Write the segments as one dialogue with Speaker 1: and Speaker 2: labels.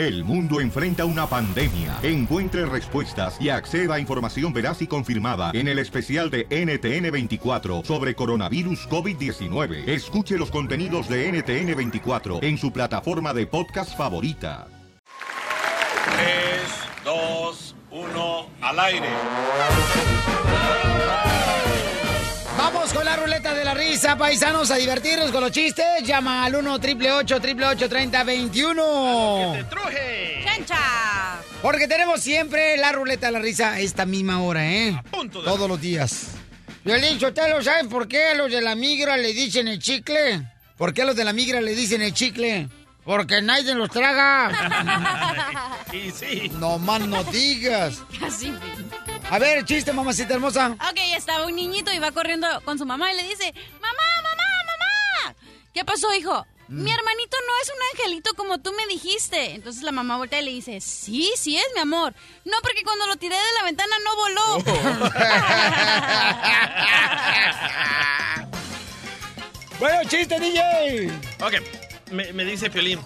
Speaker 1: El mundo enfrenta una pandemia. Encuentre respuestas y acceda a información veraz y confirmada en el especial de NTN24 sobre coronavirus COVID-19. Escuche los contenidos de NTN24 en su plataforma de podcast favorita.
Speaker 2: 3, 2, 1, al aire.
Speaker 3: Vamos con la ruleta de la risa, paisanos, a divertirnos con los chistes. Llama al 1 888 3021
Speaker 2: ¡Que te truje!
Speaker 4: ¡Chancha!
Speaker 3: Porque tenemos siempre la ruleta de la risa a esta misma hora, ¿eh?
Speaker 2: punto de-
Speaker 3: Todos los días. Violín ¿saben por qué a los de la migra le dicen el chicle? ¿Por qué a los de la migra le dicen el chicle? Porque nadie los traga.
Speaker 2: Y sí.
Speaker 3: no más no digas.
Speaker 4: Así.
Speaker 3: A ver, chiste, mamacita hermosa.
Speaker 4: Ok, estaba un niñito y va corriendo con su mamá y le dice, mamá, mamá, mamá. ¿Qué pasó, hijo?
Speaker 3: Mm.
Speaker 4: Mi hermanito no es un angelito como tú me dijiste. Entonces la mamá voltea y le dice, sí, sí es, mi amor. No, porque cuando lo tiré de la ventana no voló.
Speaker 3: Bueno, chiste, DJ.
Speaker 2: Ok, me, me dice Piolín.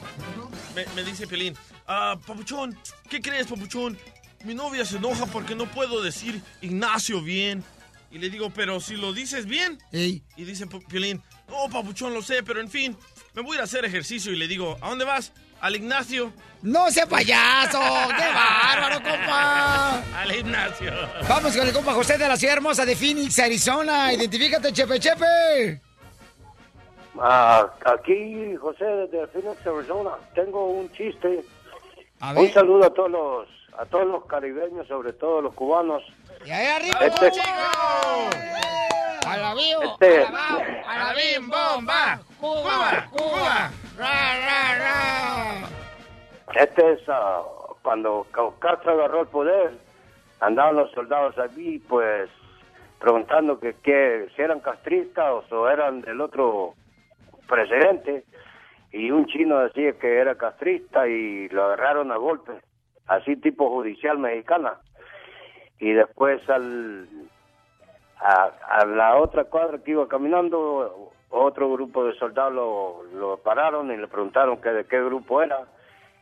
Speaker 2: Me, me dice Piolín. Ah, papuchón, ¿qué crees, papuchón? Mi novia se enoja porque no puedo decir Ignacio bien. Y le digo, pero si lo dices bien.
Speaker 3: Ey.
Speaker 2: Y dice Piolín, no, papuchón, lo sé, pero en fin, me voy a ir a hacer ejercicio. Y le digo, ¿a dónde vas? Al Ignacio.
Speaker 3: No sea payaso. ¡Qué bárbaro, compa!
Speaker 2: Al gimnasio.
Speaker 3: Vamos con el compa José de la ciudad hermosa de Phoenix, Arizona. Identifícate, Chepe Chepe.
Speaker 5: Ah, aquí, José, desde Phoenix, Arizona. Tengo un chiste.
Speaker 3: A
Speaker 5: Un saludo a todos los a todos los caribeños, sobre todo los cubanos.
Speaker 3: Y ahí arriba,
Speaker 5: Este-
Speaker 3: A la vivo,
Speaker 5: Este-
Speaker 3: a la bao, a la bim, bomba. Cuba, Cuba. Ra, ra, ra.
Speaker 5: Este es ah, cuando Ca- Castro agarró el poder, andaban los soldados allí, pues preguntando que, que si eran castristas o eran del otro presidente. Y un chino decía que era castrista y lo agarraron a golpes, así tipo judicial mexicana. Y después al, a, a la otra cuadra que iba caminando, otro grupo de soldados lo, pararon y le preguntaron que de qué grupo era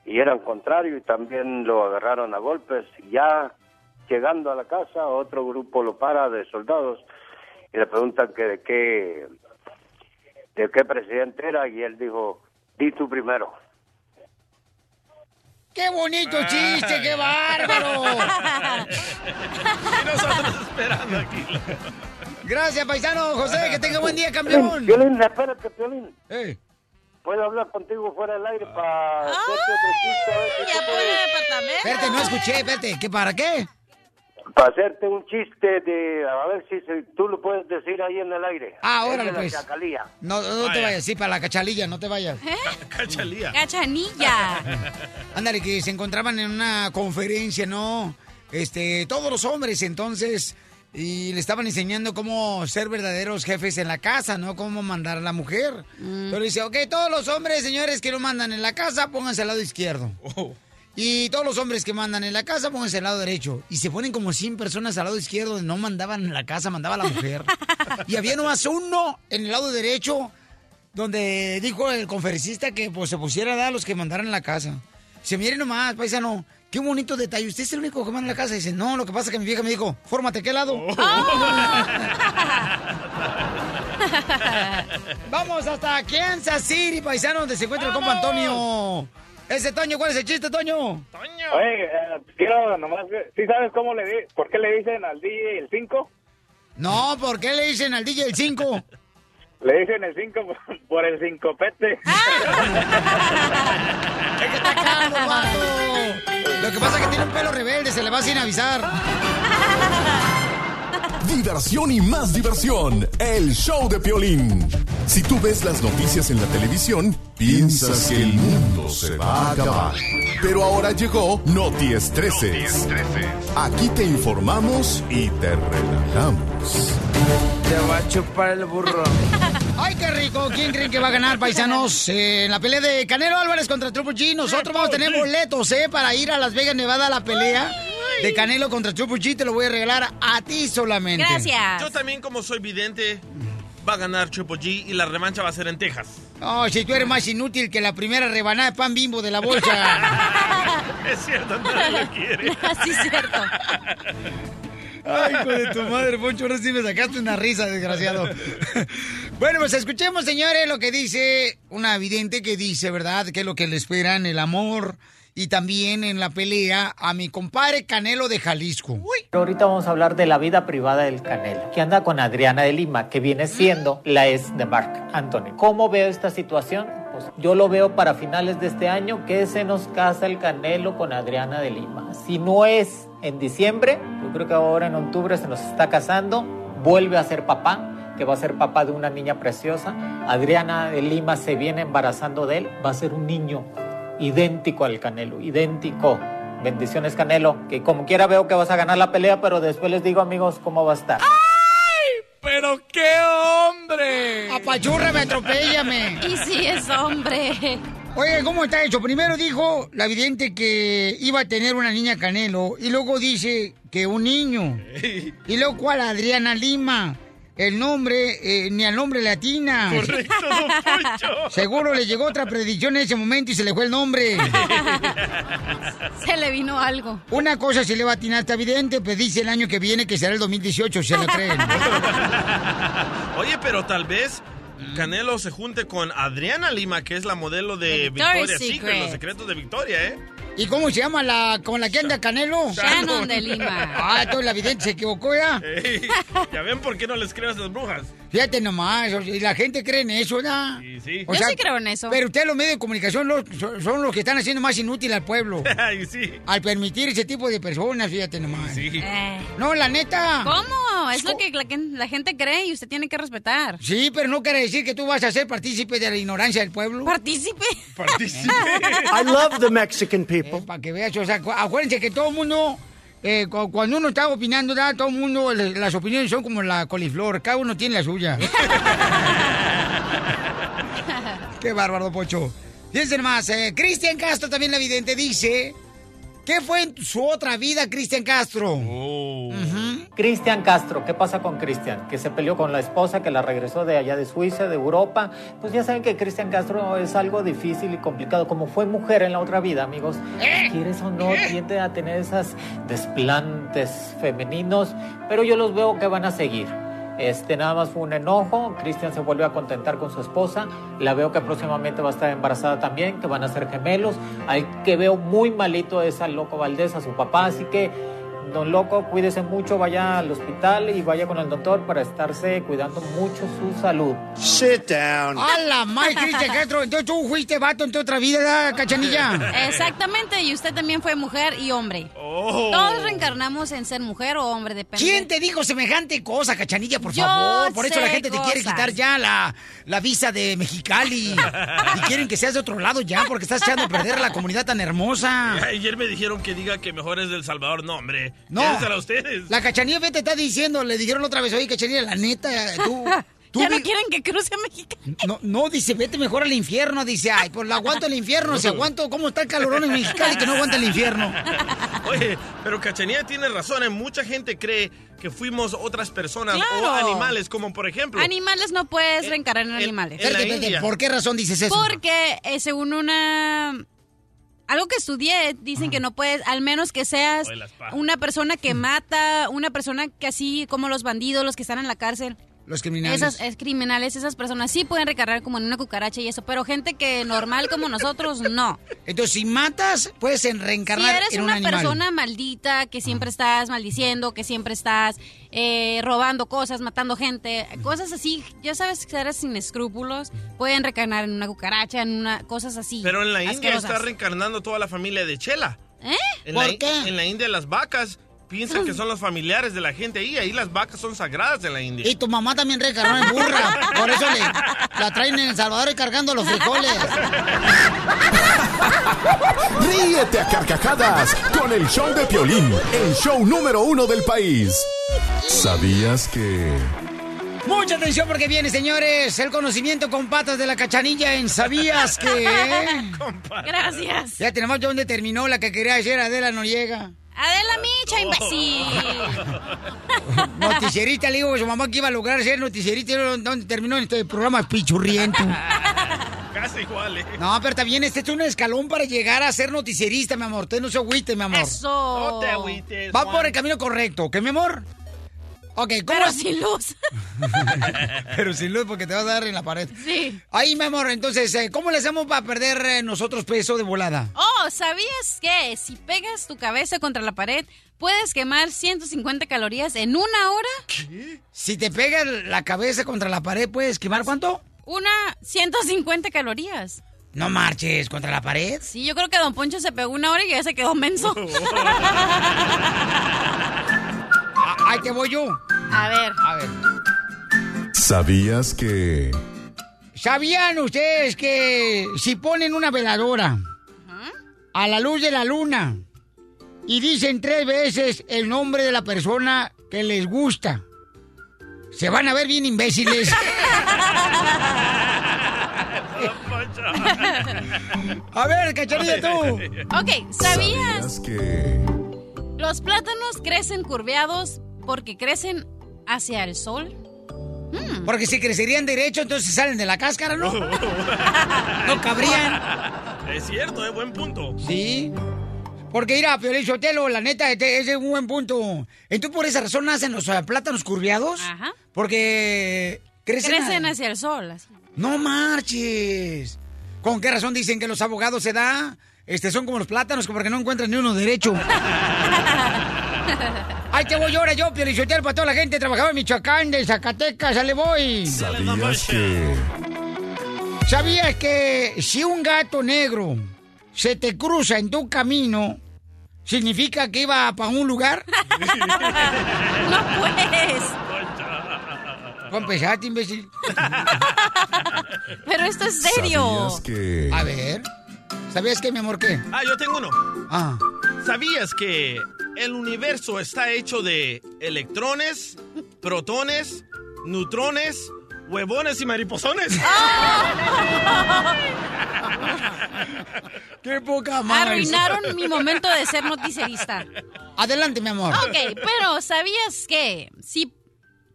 Speaker 5: y eran contrarios y también lo agarraron a golpes. Ya llegando a la casa, otro grupo lo para de soldados y le preguntan que de qué de qué presidente era y él dijo, di tú primero.
Speaker 3: ¡Qué bonito chiste! ¡Qué bárbaro!
Speaker 2: Y nosotros esperando aquí.
Speaker 3: Gracias, paisano José. Que tenga buen día, campeón.
Speaker 5: Piolín, espérate, Piolín.
Speaker 3: Ey.
Speaker 5: ¿Puedo hablar contigo fuera del aire para hacerte otro chiste? A ver si
Speaker 4: ya el departamento.
Speaker 3: Espérate, no escuché, espérate. ¿Qué para qué?
Speaker 5: Para hacerte un chiste de... A ver si se- tú lo puedes decir ahí en el aire.
Speaker 3: Ah,
Speaker 5: Es
Speaker 3: órale,
Speaker 5: de la
Speaker 3: pues.
Speaker 5: chacalía.
Speaker 3: No, no te
Speaker 2: Vaya.
Speaker 3: vayas, sí, para la cachalilla, no te vayas.
Speaker 2: Cachalía.
Speaker 4: Cachanilla.
Speaker 3: Ándale, que se encontraban en una conferencia, ¿no? Este, todos los hombres, entonces, y le estaban enseñando cómo ser verdaderos jefes en la casa, ¿no? Cómo mandar a la mujer. Pero dice, ok, todos los hombres, señores, que no mandan en la casa, pónganse al lado izquierdo.
Speaker 2: Oh.
Speaker 3: Y todos los hombres que mandan en la casa, pónganse al lado derecho. Y se ponen como 100 personas al lado izquierdo, no mandaban en la casa, mandaba la mujer. y había nomás uno en el lado derecho, donde dijo el conferencista que pues se pusiera a dar a los que mandaran en la casa. Dice, miren nomás, paisano, qué bonito detalle. Usted es el único que manda en la casa. Dice, no, lo que pasa es que mi vieja me dijo, fórmate, ¿qué lado? Vamos hasta Kansas City, paisano, donde se encuentra el compa Antonio. Ese Toño, ¿cuál es el chiste, Toño?
Speaker 6: Oye, eh, quiero nomás, ¿sí sabes cómo le di, por qué le dicen al DJ el 5?
Speaker 3: No, ¿por qué le dicen al DJ el 5?
Speaker 6: Le dicen el 5 por, por el sincopete.
Speaker 3: Es que está calvo. Lo que pasa es que tiene un pelo rebelde, se le va sin avisar.
Speaker 7: Diversión y más diversión. El show de Piolín. Si tú ves las noticias en la televisión, piensas que el mundo se va a acabar. Pero ahora llegó Noti Estreses. Aquí te informamos y te relajamos.
Speaker 3: Te va a chupar el burro. ¡Ay, qué rico! ¿Quién creen que va a ganar, paisanos? Eh, en la pelea de Canelo Álvarez contra Triple G. Nosotros vamos a tener boletos, ¿eh? Para ir a Las Vegas, Nevada a la pelea de Canelo contra G. Te lo voy a regalar a ti solamente.
Speaker 2: Yo también, como soy vidente, va a ganar Triple G y la revancha va a ser en Texas.
Speaker 3: Oh, si tú eres más inútil que la primera rebanada de pan bimbo de la bolsa.
Speaker 2: Es cierto, nadie lo quiere.
Speaker 4: Así es cierto.
Speaker 3: Ay, hijo de tu madre, Poncho, ahora sí me sacaste una risa, desgraciado. bueno, pues escuchemos, señores, lo que dice una vidente que dice, ¿verdad? Que es lo que le esperan, el amor y también en la pelea a mi compadre Canelo de Jalisco.
Speaker 8: Pero ahorita vamos a hablar de la vida privada del Canelo, que anda con Adriana de Lima, que viene siendo la ex de Mark Anthony. ¿Cómo veo esta situación? Pues yo lo veo para finales de este año que se nos casa el Canelo con Adriana de Lima. Si no es en diciembre, yo creo que ahora en octubre se nos está casando, vuelve a ser papá, que va a ser papá de una niña preciosa. Adriana de Lima se viene embarazando de él, va a ser un niño idéntico al Canelo, idéntico. Bendiciones Canelo, que como quiera veo que vas a ganar la pelea, pero después les digo amigos cómo va a estar.
Speaker 2: ¡Pero qué hombre!
Speaker 3: Apachúrrame, atropéllame.
Speaker 4: Y sí es hombre.
Speaker 3: Oye, ¿cómo está hecho? Primero dijo la vidente que iba a tener una niña Canelo y luego dice que un niño. Y luego cuál, Adriana Lima. El nombre, eh, ni al nombre latina.
Speaker 2: Correcto, don Poncho.
Speaker 3: Seguro le llegó otra predicción en ese momento y se le fue el nombre.
Speaker 4: Se le vino algo.
Speaker 3: Una cosa se le va a atinar a esta vidente, pues dice el año que viene que será el 2018, se lo creen.
Speaker 2: Oye, pero tal vez Canelo se junte con Adriana Lima, que es la modelo de
Speaker 4: Victoria's
Speaker 2: Victoria's Secret,
Speaker 4: Secret.
Speaker 2: los secretos de Victoria, ¿eh?
Speaker 3: ¿Y cómo se llama la con la que anda Canelo?
Speaker 4: Shannon de Lima.
Speaker 3: Ah, entonces la vidente se equivocó ya.
Speaker 2: Ey, ya ven por qué no les creo a esas brujas.
Speaker 3: Fíjate nomás, y la gente cree en eso, ¿verdad?
Speaker 2: Sí, sí.
Speaker 3: O
Speaker 4: Yo sí creo en eso.
Speaker 3: Pero ustedes los medios de comunicación los- son, los que están haciendo más inútil al pueblo.
Speaker 2: Ay, sí.
Speaker 3: al permitir ese tipo de personas, fíjate nomás.
Speaker 2: Sí.
Speaker 4: Eh,
Speaker 3: No, la neta.
Speaker 4: ¿Cómo? Es lo que la, la gente cree y usted tiene que respetar.
Speaker 3: Sí, pero no quiere decir que tú vas a ser partícipe de la ignorancia del pueblo.
Speaker 4: Partícipe.
Speaker 2: Participe.
Speaker 9: I love the Mexican people.
Speaker 3: para que veas, o sea, cu- acuérdense que todo el mundo, eh, cu- cuando uno está opinando, ¿verdad? todo el mundo, las opiniones son como la coliflor, cada uno tiene la suya. Qué bárbaro, Pocho. Fíjense más, eh, Cristian Castro, también la vidente, dice, ¿qué fue en su otra vida, Cristian Castro?
Speaker 2: Oh.
Speaker 8: Cristian Castro, ¿qué pasa con Cristian? Que se peleó con la esposa, que la regresó de allá de Suiza, de Europa. Pues ya saben que Cristian Castro es algo difícil y complicado. Como fue mujer en la otra vida, amigos, quieres o no, tiende a tener esas desplantes femeninos, pero yo los veo que van a seguir. Este nada más fue un enojo, Cristian se vuelve a contentar con su esposa, la veo que próximamente va a estar embarazada también, que van a ser gemelos, al que veo muy malito es al loco Valdés, a su papá, así que Don Loco, cuídese mucho, vaya al hospital y vaya con el doctor para estarse cuidando mucho su salud.
Speaker 9: Sit down.
Speaker 3: ¡A la madre, Cristian Castro! Entonces tú fuiste vato en tu otra vida, ¿verdad, cachanilla?
Speaker 4: Exactamente, y usted también fue mujer y hombre.
Speaker 2: Oh.
Speaker 4: Todos reencarnamos en ser mujer o hombre, depende.
Speaker 3: ¿Quién te dijo semejante cosa, cachanilla, por
Speaker 4: Yo
Speaker 3: favor? Por eso la gente te quiere quitar ya la, la visa de Mexicali. y quieren que seas de otro lado ya, porque estás echando a perder la comunidad tan hermosa.
Speaker 2: Ayer me dijeron que diga que mejor es del Salvador. No, hombre.
Speaker 3: No.
Speaker 2: A ustedes.
Speaker 3: La cachanilla te está diciendo, le dijeron otra vez, oye, cachanilla, la neta, tú... tú
Speaker 4: Ya no quieren que cruce México.
Speaker 3: no, no, dice, vete mejor al infierno. Dice, ay, pues la aguanto el infierno. Si aguanto, ¿cómo está el calorón en Mexicali que no aguanta el infierno?
Speaker 2: Oye, pero Cachanilla tiene razón. ¿eh? Mucha gente cree que fuimos otras personas o animales, como por ejemplo.
Speaker 4: Animales no puedes reencarnar en
Speaker 2: en-
Speaker 4: animales.
Speaker 2: en India.
Speaker 3: ¿por qué razón dices eso?
Speaker 4: Porque eh, según una... Algo que estudié, dicen que no puedes, al menos que seas una persona que mata, una persona que así como los bandidos, los que están en la cárcel,
Speaker 3: Los criminales.
Speaker 4: esas eh, criminales, esas personas sí pueden recargar como en una cucaracha y eso, pero gente que normal como nosotros, no.
Speaker 3: Entonces, si matas, puedes en-
Speaker 4: Si
Speaker 3: reencarnar
Speaker 4: eres
Speaker 3: en un
Speaker 4: una
Speaker 3: animal.
Speaker 4: persona maldita, que siempre estás maldiciendo, que siempre estás eh, robando cosas, matando gente, cosas así, ya sabes que eres sin escrúpulos, pueden recarnar en una cucaracha, en una cosas así.
Speaker 2: Pero en la India
Speaker 4: asquerosas.
Speaker 2: está reencarnando toda la familia de Chela.
Speaker 4: ¿Eh?
Speaker 2: En
Speaker 3: ¿Por
Speaker 2: la,
Speaker 3: qué?
Speaker 2: En la India las vacas piensan que son los familiares de la gente ahí. Ahí las vacas son sagradas en la India.
Speaker 3: Y tu mamá también reencarnó en burra. Por eso le, la traen en El Salvador y cargando los frijoles.
Speaker 7: Ríete a carcajadas con el show de Piolín, el show número uno del país. ¿Sabías que...
Speaker 3: Mucha atención porque viene, señores, el conocimiento con patas de la cachanilla en ¿Sabías que?
Speaker 4: Gracias.
Speaker 3: Ya tenemos dónde terminó la que quería decir Adela Noriega.
Speaker 4: Adela Micha, imbécil.
Speaker 3: Noticierita, le digo a su mamá que iba a lograr ser noticierita. y ¿Dónde terminó este programa pichurriento?
Speaker 2: casi igual, ¿eh?
Speaker 3: No, pero también este es un escalón para llegar a ser noticierista, mi amor. Usted no se agüite, mi amor.
Speaker 4: Eso.
Speaker 2: No te agüites,
Speaker 3: Va
Speaker 2: Juan.
Speaker 3: por el camino correcto, ¿ok, mi amor? Ok, ¿cómo
Speaker 4: Pero sin luz.
Speaker 3: Pero sin luz porque te vas a dar en la pared.
Speaker 4: Sí.
Speaker 3: Ahí, mi amor, entonces, eh, ¿cómo le hacemos para perder eh, nosotros peso de volada?
Speaker 4: Oh, ¿sabías que si pegas tu cabeza contra la pared, puedes quemar 150 calorías en una hora?
Speaker 3: Si te pega la cabeza contra la pared, ¿puedes quemar cuánto?
Speaker 4: Una 150 calorías.
Speaker 3: No marches, ¿contra la pared?
Speaker 4: Sí, yo creo que Don Poncho se pegó una hora y ya se quedó menso.
Speaker 3: Ah, Ahí te voy yo.
Speaker 4: A ver.
Speaker 3: A ver.
Speaker 7: ¿Sabías que...
Speaker 3: ¿Sabían ustedes que si ponen una veladora a la luz de la luna y dicen tres veces el nombre de la persona que les gusta, se van a ver bien imbéciles? a ver, cacharilla tú.
Speaker 4: Ok, ¿sabías?
Speaker 7: ¿Sabías que...
Speaker 4: Los plátanos crecen curveados porque crecen hacia el sol.
Speaker 3: Porque si crecerían derecho, entonces salen de la cáscara, ¿no? no cabrían.
Speaker 2: Es cierto, es buen punto.
Speaker 3: Sí. Porque mira, Piolín Sotelo, la neta, este- ese es un buen punto. Entonces, por esa razón nacen los eh, plátanos curviados.
Speaker 4: Ajá.
Speaker 3: Porque crecen.
Speaker 4: Crecen
Speaker 3: a-
Speaker 4: hacia el sol. así.
Speaker 3: No marches. ¿Con qué razón dicen que los abogados se da? Este, son como los plátanos, porque no encuentran ni uno derecho. Ay, te voy ahora yo, Piolichotel, para toda la gente trabajaba en Michoacán, de Zacatecas, sale voy.
Speaker 7: ¿Sabías que...
Speaker 3: ¿Sabías que si un gato negro se te cruza en tu camino, significa que iba para un lugar?
Speaker 4: No puedes.
Speaker 3: ¿Cómo empezaste, imbécil?
Speaker 4: Pero esto es serio.
Speaker 7: ¿Sabías que...
Speaker 3: A ver. ¿Sabías que, mi amor, qué?
Speaker 2: Ah, yo tengo uno.
Speaker 3: Ah.
Speaker 2: ¿Sabías que el universo está hecho de electrones, protones, neutrones, huevones y mariposones?
Speaker 3: ¡Qué poca más!
Speaker 4: Arruinaron mi momento de ser noticierista.
Speaker 3: Adelante, mi amor.
Speaker 4: Ok, pero ¿sabías que si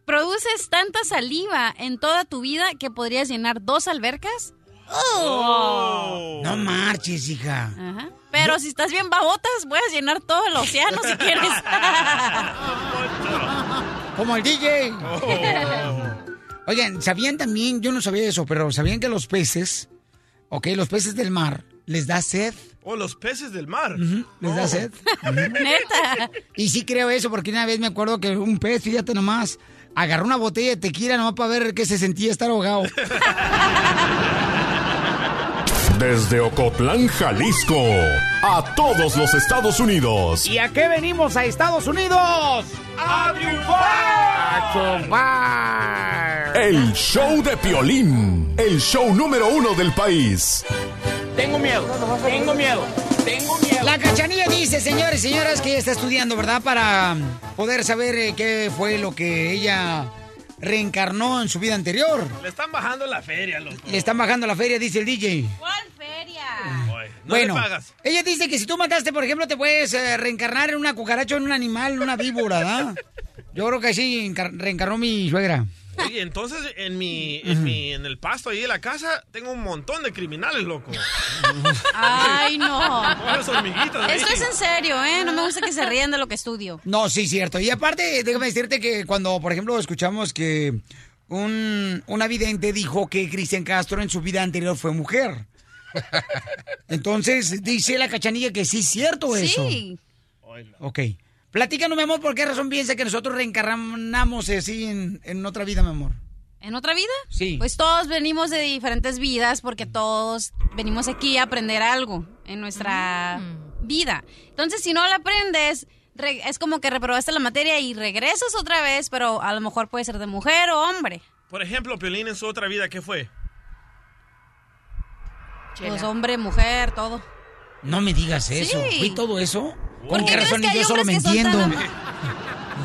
Speaker 4: produces tanta saliva en toda tu vida que podrías llenar dos albercas?
Speaker 2: Oh.
Speaker 3: No marches, hija.
Speaker 4: Ajá. Pero si estás bien babotas, puedes llenar todo el océano si quieres.
Speaker 3: Como el DJ. Oigan, ¿sabían también? Yo no sabía eso, pero ¿sabían que los peces, ok, los peces del mar, les da sed?
Speaker 2: O los peces del mar.
Speaker 3: ¿Les da
Speaker 2: Oh.
Speaker 3: sed?
Speaker 4: Neta.
Speaker 3: Y sí creo eso, porque una vez me acuerdo que un pez, fíjate nomás, agarró una botella de tequila nomás para ver qué se sentía estar ahogado.
Speaker 7: Desde Ocotlán, Jalisco, a todos los Estados Unidos.
Speaker 3: ¿Y a qué venimos a Estados Unidos? ¡A triunfar! ¡A triunfar!
Speaker 7: El show de Piolín, el show número uno del país.
Speaker 3: Tengo miedo, tengo miedo, tengo miedo. La cachanilla dice, señores y señoras, que ella está estudiando, ¿verdad? Para poder saber eh, qué fue lo que ella reencarnó en su vida anterior.
Speaker 2: Le están bajando la feria, loco.
Speaker 3: Le están bajando la feria, dice el DJ.
Speaker 4: ¿Cuál feria?
Speaker 2: No
Speaker 3: bueno,
Speaker 2: le pagas.
Speaker 3: ella dice que si tú mataste, por ejemplo, te puedes eh, reencarnar en una cucaracha o en un animal, en una víbora, ¿verdad? Yo creo que así encar- reencarnó mi suegra.
Speaker 2: Oye, entonces en mi, en mi, en el pasto ahí de la casa tengo un montón de criminales, loco.
Speaker 4: Ay, no. Esto es en serio, ¿eh? No me gusta que se rían de lo que estudio.
Speaker 3: No, sí, cierto. Y aparte, déjame decirte que cuando, por ejemplo, escuchamos que un, un vidente dijo que Cristian Castro en su vida anterior fue mujer. Entonces, dice la cachanilla que sí es cierto eso.
Speaker 4: Sí.
Speaker 3: Ok. Platícanos, mi amor, ¿por qué razón piensa que nosotros reencarnamos así en, en otra vida, mi amor?
Speaker 4: ¿En otra vida?
Speaker 3: Sí.
Speaker 4: Pues todos venimos de diferentes vidas porque todos venimos aquí a aprender algo en nuestra vida. Entonces, si no la aprendes, re- es como que reprobaste la materia y regresas otra vez, pero a lo mejor puede ser de mujer o hombre.
Speaker 2: Por ejemplo, Piolín en su otra vida, ¿qué fue?
Speaker 4: Pues hombre, mujer, todo.
Speaker 3: No me digas eso.
Speaker 4: Sí.
Speaker 3: ¿Fui todo eso?
Speaker 4: ¿Por
Speaker 3: ¿Con
Speaker 4: qué
Speaker 3: razón
Speaker 4: que
Speaker 3: y
Speaker 4: hay
Speaker 3: yo solo me entiendo?
Speaker 4: tan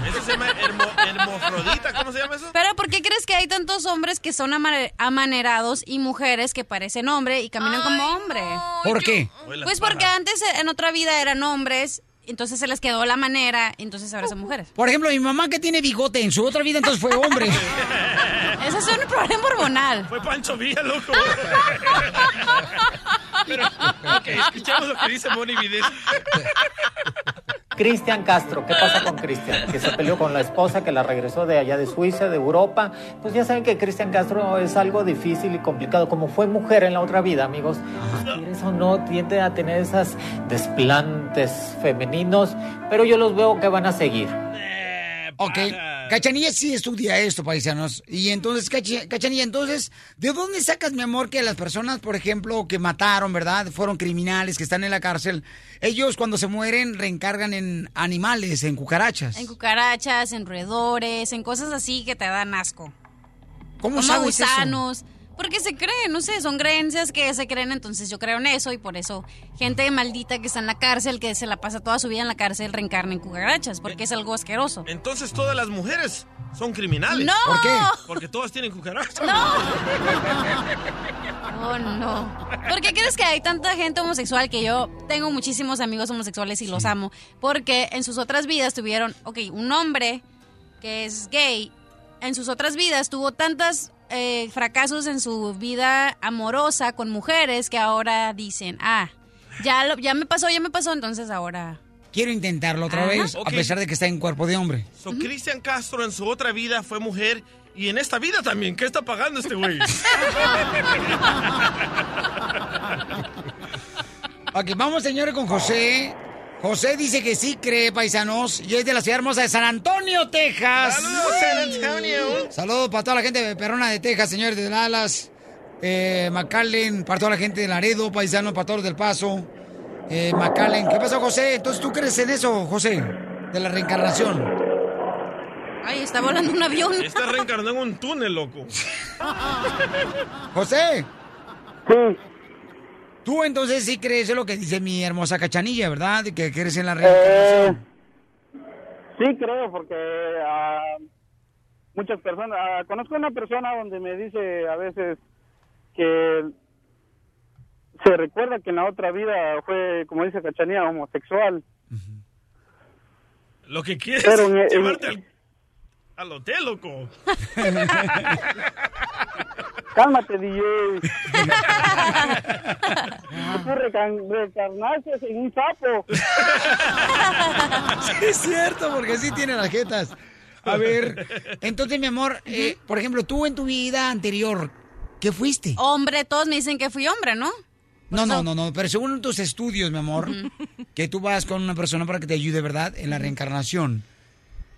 Speaker 2: Eso se llama hermo- hermofrodita, ¿cómo se llama eso?
Speaker 4: Pero ¿por qué crees que hay tantos hombres que son ama- amanerados y mujeres que parecen hombre y caminan como hombre?
Speaker 3: ¿Por qué?
Speaker 4: Pues porque antes en otra vida eran hombres entonces se les quedó la manera, entonces ahora son mujeres.
Speaker 3: Por ejemplo, mi mamá que tiene bigote en su otra vida, entonces fue hombre.
Speaker 4: Ese es un problema hormonal.
Speaker 2: Fue Pancho Villa, loco. Pero, ok, escuchamos lo que dice Moni Videz.
Speaker 8: Cristian Castro, ¿qué pasa con Cristian? Que se peleó con la esposa, que la regresó de allá de Suiza, de Europa. Pues ya saben que Cristian Castro es algo difícil y complicado. Como fue mujer en la otra vida, amigos, pues, quieres o no, tiende a tener esas desplantes femeninos, pero yo los veo que van a seguir.
Speaker 3: Ok. Cachanilla sí estudia esto, paisanos. Y entonces, Cachanilla, entonces, ¿de dónde sacas, mi amor, que las personas, por ejemplo, que mataron, ¿verdad? Fueron criminales, que están en la cárcel, ellos cuando se mueren reencargan en animales, en cucarachas?
Speaker 4: En cucarachas, en roedores, en cosas así que te dan asco.
Speaker 3: ¿Cómo
Speaker 4: Como
Speaker 3: sabes eso?
Speaker 4: Porque se creen, no sé, son creencias que se creen, entonces yo creo en eso y por eso gente maldita que está en la cárcel, que se la pasa toda su vida en la cárcel, reencarna en cucarachas, porque es algo asqueroso.
Speaker 2: Entonces todas las mujeres son criminales.
Speaker 4: ¡No! ¿Por qué?
Speaker 2: Porque todas tienen cucarachas.
Speaker 4: Oh, no. ¿Por qué crees que hay tanta gente homosexual que yo tengo muchísimos amigos homosexuales y los amo? Porque en sus otras vidas tuvieron, ok, un hombre que es gay, en sus otras vidas tuvo tantos fracasos en su vida amorosa con mujeres que ahora dicen, ah, ya, lo- ya me pasó, ya me pasó, entonces ahora...
Speaker 3: Quiero intentarlo otra
Speaker 4: Ajá.
Speaker 3: vez, a pesar de que está en cuerpo de hombre.
Speaker 2: So, Cristian Castro en su otra vida fue mujer y en esta vida también. ¿Qué está pagando este güey?
Speaker 3: Ok, vamos, señores, con José. José dice que sí cree, paisanos, y es de la ciudad hermosa de San Antonio, Texas.
Speaker 2: ¡Saludos, San Antonio!
Speaker 3: Saludos para toda la gente de Perona de Texas, señores de Dallas, eh, McAllen, para toda la gente de Laredo, paisanos, para todos los del Paso, eh, McAllen. ¿Qué pasó, José? Entonces, ¿tú crees en eso, José? De la reencarnación.
Speaker 4: Ay, está volando un avión.
Speaker 2: Está reencarnado en un túnel, loco.
Speaker 3: José. Sí. Tú entonces sí crees en lo que dice mi hermosa cachanilla, ¿verdad? Que crees en la reencarnación.
Speaker 10: Sí, creo, porque ah, muchas personas, ah, conozco una persona donde me dice a veces que se recuerda que en la otra vida fue, como dice Cachanía, homosexual.
Speaker 2: Lo que quieres
Speaker 10: Pero
Speaker 2: es
Speaker 10: en-
Speaker 2: llevarte al, al hotel, loco.
Speaker 10: Cálmate, DJ. Tú reencarnaste en un sapo.
Speaker 3: Sí, es cierto, porque sí tiene las jetas. A ver, entonces, mi amor, eh, por ejemplo, tú en tu vida anterior, ¿qué fuiste?
Speaker 4: Hombre, todos me dicen que fui hombre, ¿no?
Speaker 3: No, no, no, no, pero según tus estudios, mi amor, que tú vas con una persona para que te ayude, ¿verdad? En la reencarnación.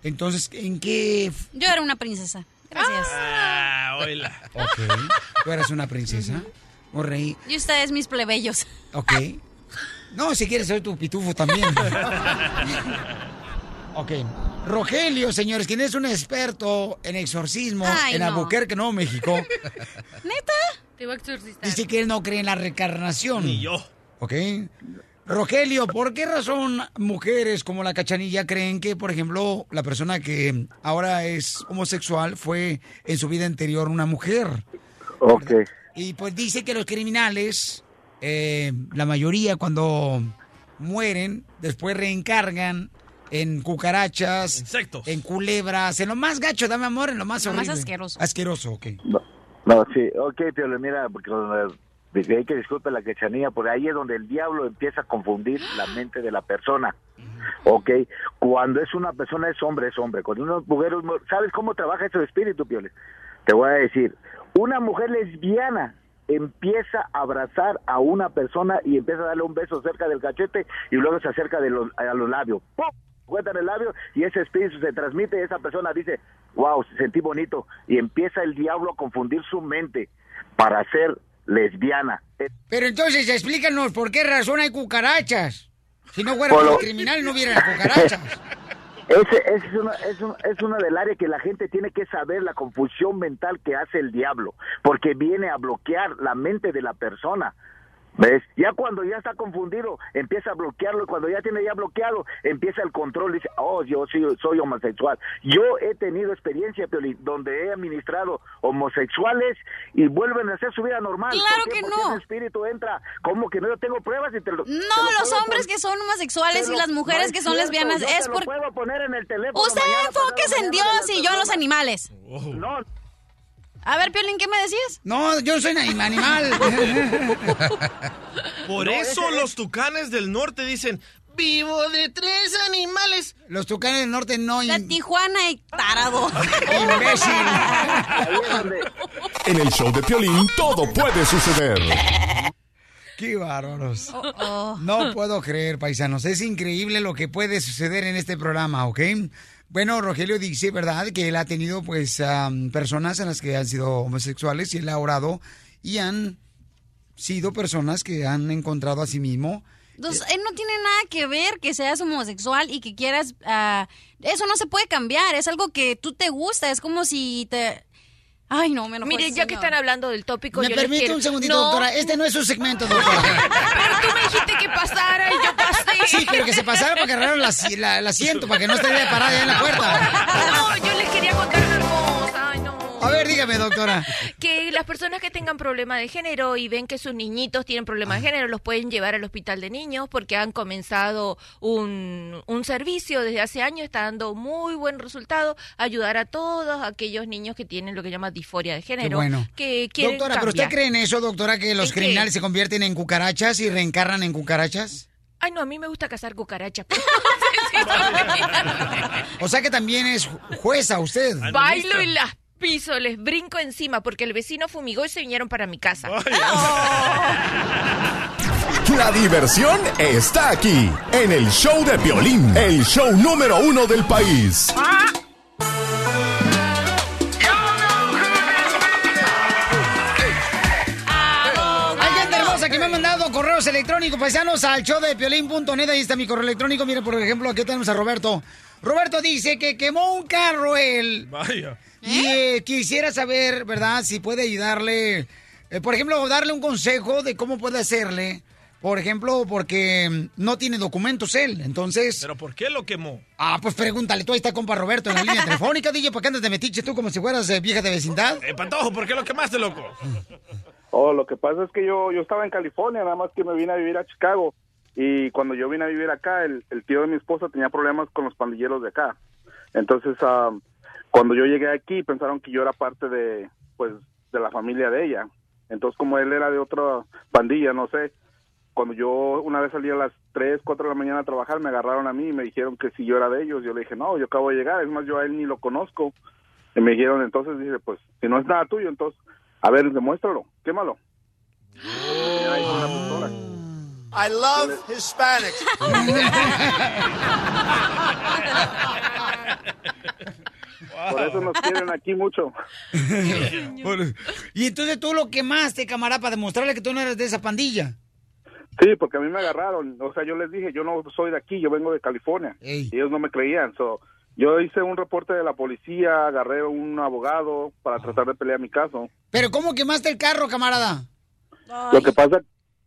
Speaker 3: Entonces, ¿en qué?
Speaker 4: Yo era una princesa. Gracias.
Speaker 2: Ah, oíla.
Speaker 3: Ok. Tú eras una princesa. O rey.
Speaker 4: Y ustedes, mis plebeyos.
Speaker 3: Ok. No, si quieres ser tu pitufo también. ok. Rogelio, señores, quien es un experto en exorcismo
Speaker 4: Ay,
Speaker 3: en
Speaker 4: no.
Speaker 3: Albuquerque, Nuevo México,
Speaker 4: ¿Neta?
Speaker 11: Te voy a exorcistar.
Speaker 3: dice que él no cree en la reencarnación.
Speaker 2: Ni yo.
Speaker 3: Ok. Rogelio, ¿por qué razón mujeres como la cachanilla creen que, por ejemplo, la persona que ahora es homosexual fue en su vida anterior una mujer?
Speaker 12: Ok.
Speaker 3: Y pues dice que los criminales, eh, la mayoría cuando mueren, después reencargan en cucarachas,
Speaker 2: Insectos.
Speaker 3: en culebras, en lo más gacho, dame amor, en lo más
Speaker 4: Lo más
Speaker 3: horrible.
Speaker 4: asqueroso.
Speaker 3: Asqueroso, ok.
Speaker 12: No, sí, ok, Piolo, mira, porque de- hay que disculpe la quechanía, porque ahí es donde el diablo empieza a confundir la mente de la persona. Ok, cuando es una persona es hombre, es hombre. Cuando una mujer es ¿sabes cómo trabaja ese espíritu, Piole? Te voy a decir, una mujer lesbiana empieza a abrazar a una persona y empieza a darle un beso cerca del cachete y luego se acerca de los, a los labios. ¡Pum! Cuenta en el labio y ese espíritu se transmite y esa persona dice, wow, sentí bonito. Y empieza el diablo a confundir su mente para ser lesbiana.
Speaker 3: Pero entonces explícanos por qué razón hay cucarachas. Si no fuera
Speaker 12: Por lo-
Speaker 3: los criminales no hubiera cucarachas.
Speaker 12: Ese, ese es, una, es, un- es una del área que la gente tiene que saber la confusión mental que hace el diablo, porque viene a bloquear la mente de la persona. ¿Ves? Ya cuando ya está confundido, empieza a bloquearlo y cuando ya tiene ya bloqueado, empieza el control y dice, oh, yo sí soy homosexual. Yo he tenido experiencia, Piolín, donde he administrado homosexuales y vuelven a hacer su vida normal.
Speaker 4: Claro
Speaker 12: ¿Por qué?
Speaker 4: que
Speaker 12: Porque
Speaker 4: no.
Speaker 12: ese espíritu entra, como que no yo tengo pruebas y te lo... te
Speaker 4: No,
Speaker 12: lo
Speaker 4: los hombres que son homosexuales y las mujeres
Speaker 12: no
Speaker 4: que son
Speaker 12: cierto,
Speaker 4: lesbianas es
Speaker 12: te lo
Speaker 4: por...
Speaker 12: puedo poner en el teléfono
Speaker 4: Usted enfóquese en Dios y yo en los animales.
Speaker 12: No,
Speaker 4: A ver, Piolín, ¿qué me decías?
Speaker 3: No, yo no soy un animal.
Speaker 2: Por
Speaker 3: No,
Speaker 2: eso los tucanes del norte dicen, vivo de tres animales.
Speaker 3: Los tucanes del norte no...
Speaker 4: La Tijuana y tarado.
Speaker 7: En el show de Piolín todo puede suceder.
Speaker 3: Qué bárbaros.
Speaker 4: Oh,
Speaker 3: No puedo creer, paisanos. Es increíble lo que puede suceder en este programa, ¿ok? Bueno, Rogelio dice, ¿verdad? Que él ha tenido, pues, am, personas en las que han sido homosexuales y él ha orado y han sido personas que han encontrado a sí mismo.
Speaker 4: Entonces, él no tiene nada que ver que seas homosexual y que quieras... ah, eso no se puede cambiar, es algo que tú te gusta, es como si te... Ay, no, me enojó
Speaker 11: Mire, ya que están hablando del tópico,
Speaker 3: ¿Me
Speaker 11: yo
Speaker 3: permite
Speaker 11: quiero-
Speaker 3: un segundito,
Speaker 11: No,
Speaker 3: doctora? Este no es su segmento, doctora.
Speaker 11: Pero tú me dijiste que pasara y yo pasé.
Speaker 3: Sí, pero que se pasara para que agarraran la- la- el asiento, para que no esté parada ya en la puerta.
Speaker 11: No, yo les quería contar
Speaker 3: A ver, dígame, doctora.
Speaker 11: Que las personas que tengan problema de género y ven que sus niñitos tienen problema de género, los pueden llevar al hospital de niños porque han comenzado un, un servicio desde hace años, está dando muy buen resultado, ayudar a todos aquellos niños que tienen lo que llama disforia de
Speaker 3: Qué
Speaker 11: género,
Speaker 3: bueno.
Speaker 11: que quieren
Speaker 3: Doctora, ¿pero usted cree en eso, doctora, que los criminales se convierten en cucarachas y reencarnan en cucarachas?
Speaker 11: Ay, no, a mí me gusta cazar cucarachas.
Speaker 3: O sea que también es jueza usted.
Speaker 11: Bailo y las piso, les brinco encima porque el vecino fumigó y se vinieron para mi casa.
Speaker 7: La diversión está aquí, en el show de Piolín, el show número uno del país.
Speaker 3: Hay gente hermosa que me ha mandado correos electrónicos paisanos al show de piolín.net. Ahí está mi correo electrónico. Mira, por ejemplo, aquí tenemos a Roberto. Roberto dice que quemó un carro él.
Speaker 2: Vaya.
Speaker 3: Y eh, quisiera saber, ¿verdad? Si puede ayudarle, eh, por ejemplo, darle un consejo de cómo puede hacerle. Por ejemplo, porque mm, no tiene documentos él. Entonces.
Speaker 2: ¿Pero por qué lo quemó?
Speaker 3: Ah, pues pregúntale. Tú ahí está compa Roberto en la línea telefónica, DJ. ¿Por qué andas de metiche tú como si fueras eh, vieja de vecindad?
Speaker 2: Eh, Patojo, ¿por qué lo quemaste, loco?
Speaker 6: Oh, lo que pasa es que yo, yo estaba en California, nada más que me vine a vivir a Chicago. Y cuando yo vine a vivir acá, el, el tío de mi esposa tenía problemas con los pandilleros de acá. Entonces, ah, cuando yo llegué aquí, pensaron que yo era parte de, pues, de la familia de ella. Entonces, como él era de otra pandilla, no sé, cuando yo una vez salí a las 3, 4 de la mañana a trabajar, me agarraron a mí y me dijeron que si yo era de ellos. Yo le dije, no, yo acabo de llegar, es más, yo a él ni lo conozco. Y me dijeron, entonces, dice, pues, si no es nada tuyo, entonces, a ver, demuéstralo, quémalo. Ahí con una pistola.
Speaker 9: I love Hispanics.
Speaker 6: Por eso nos quieren aquí mucho.
Speaker 3: y entonces tú lo quemaste, camarada, para demostrarle que tú no eres de esa pandilla.
Speaker 6: Sí, porque a mí me agarraron. O sea, yo les dije, yo no soy de aquí, yo vengo de California. Y ellos no me creían. So, yo hice un reporte de la policía, agarré a un abogado para tratar de pelear mi caso.
Speaker 3: Pero ¿cómo quemaste el carro, camarada?
Speaker 6: Lo que pasa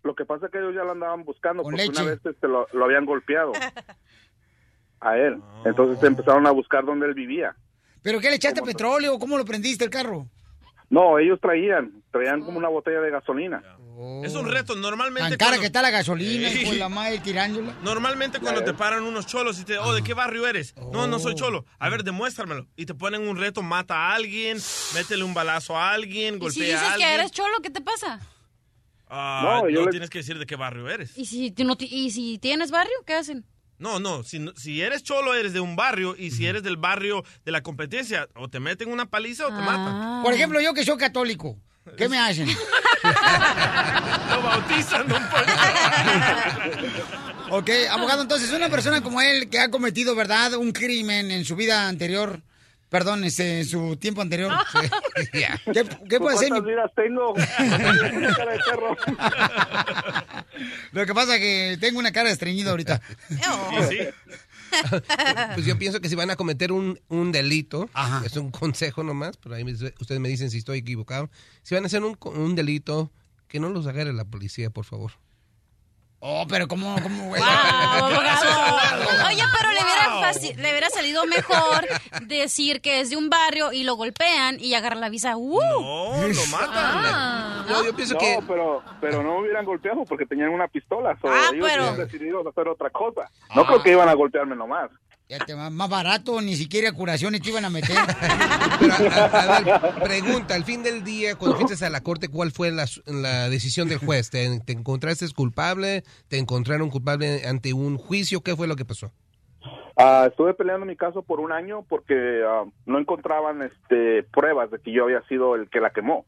Speaker 6: lo que pasa es que ellos ya lo andaban buscando
Speaker 3: Con
Speaker 6: porque
Speaker 3: leche.
Speaker 6: una vez este, lo, lo habían golpeado a él. Entonces empezaron a buscar dónde él vivía.
Speaker 3: ¿Pero qué le echaste petróleo? ¿Cómo lo prendiste el carro?
Speaker 6: No, ellos traían, traían como una botella de gasolina.
Speaker 2: Es un reto. Normalmente.
Speaker 3: Tan cara
Speaker 2: cuando-
Speaker 3: que está la gasolina,
Speaker 2: Sí.
Speaker 3: de la madre, tirándola.
Speaker 2: Normalmente cuando te paran unos cholos y te, oh, ¿de qué barrio eres? No, no soy cholo. A ver, demuéstramelo. Y te ponen un reto, mata a alguien, métele un balazo a alguien, golpea
Speaker 4: si dices
Speaker 2: a
Speaker 4: que
Speaker 2: alguien.
Speaker 4: eres cholo, ¿qué te pasa?
Speaker 2: Ah,
Speaker 6: No,
Speaker 2: no,
Speaker 6: yo le-
Speaker 2: tienes que decir de qué barrio eres.
Speaker 4: ¿Y si, tú no ti- ¿Y si tienes barrio, qué hacen?
Speaker 2: No, no, si, si eres cholo eres de un barrio y si eres del barrio de la competencia, o te meten una paliza o te
Speaker 4: Ah.
Speaker 2: matan.
Speaker 3: Por ejemplo, yo que soy católico, ¿qué me hacen?
Speaker 2: Lo bautizan, don
Speaker 3: ok, abogado, entonces una persona como él que ha cometido, ¿verdad?, un crimen en su vida anterior, perdón, este, en su tiempo anterior. ¿Qué, qué puede
Speaker 6: vidas tengo? Una cara de perro.
Speaker 3: Lo que pasa es que tengo una cara estreñida ahorita.
Speaker 13: Pues yo pienso que si van a cometer un, un delito, es un consejo nomás, pero ahí me- ustedes me dicen si estoy equivocado. Si van a hacer un, un delito, que no los agarre la policía, por favor.
Speaker 3: Oh, pero ¿cómo, cómo, güey?
Speaker 4: Oye, pero le hubiera, le hubiera salido mejor decir que es de un barrio y lo golpean y agarra la visa. ¡Uh!
Speaker 2: No, lo matan.
Speaker 4: Ah.
Speaker 13: No, yo pienso
Speaker 6: no,
Speaker 13: que...
Speaker 6: pero, pero no me hubieran golpeado porque tenían una pistola. so
Speaker 4: Ah,
Speaker 6: ellos
Speaker 4: pero-
Speaker 6: habían decidido hacer otra cosa. No creo que iban a golpearme nomás.
Speaker 3: Ya te va más barato, ni siquiera curaciones te iban a meter.
Speaker 13: Pero, a, a ver, pregunta, al fin del día, cuando fuiste a la corte, ¿cuál fue la, la decisión del juez? ¿Te, te encontraste culpable? ¿Te encontraron culpable ante un juicio? ¿Qué fue lo que pasó?
Speaker 6: Ah, estuve peleando mi caso por un año porque ah, no encontraban este pruebas de que yo había sido el que la quemó,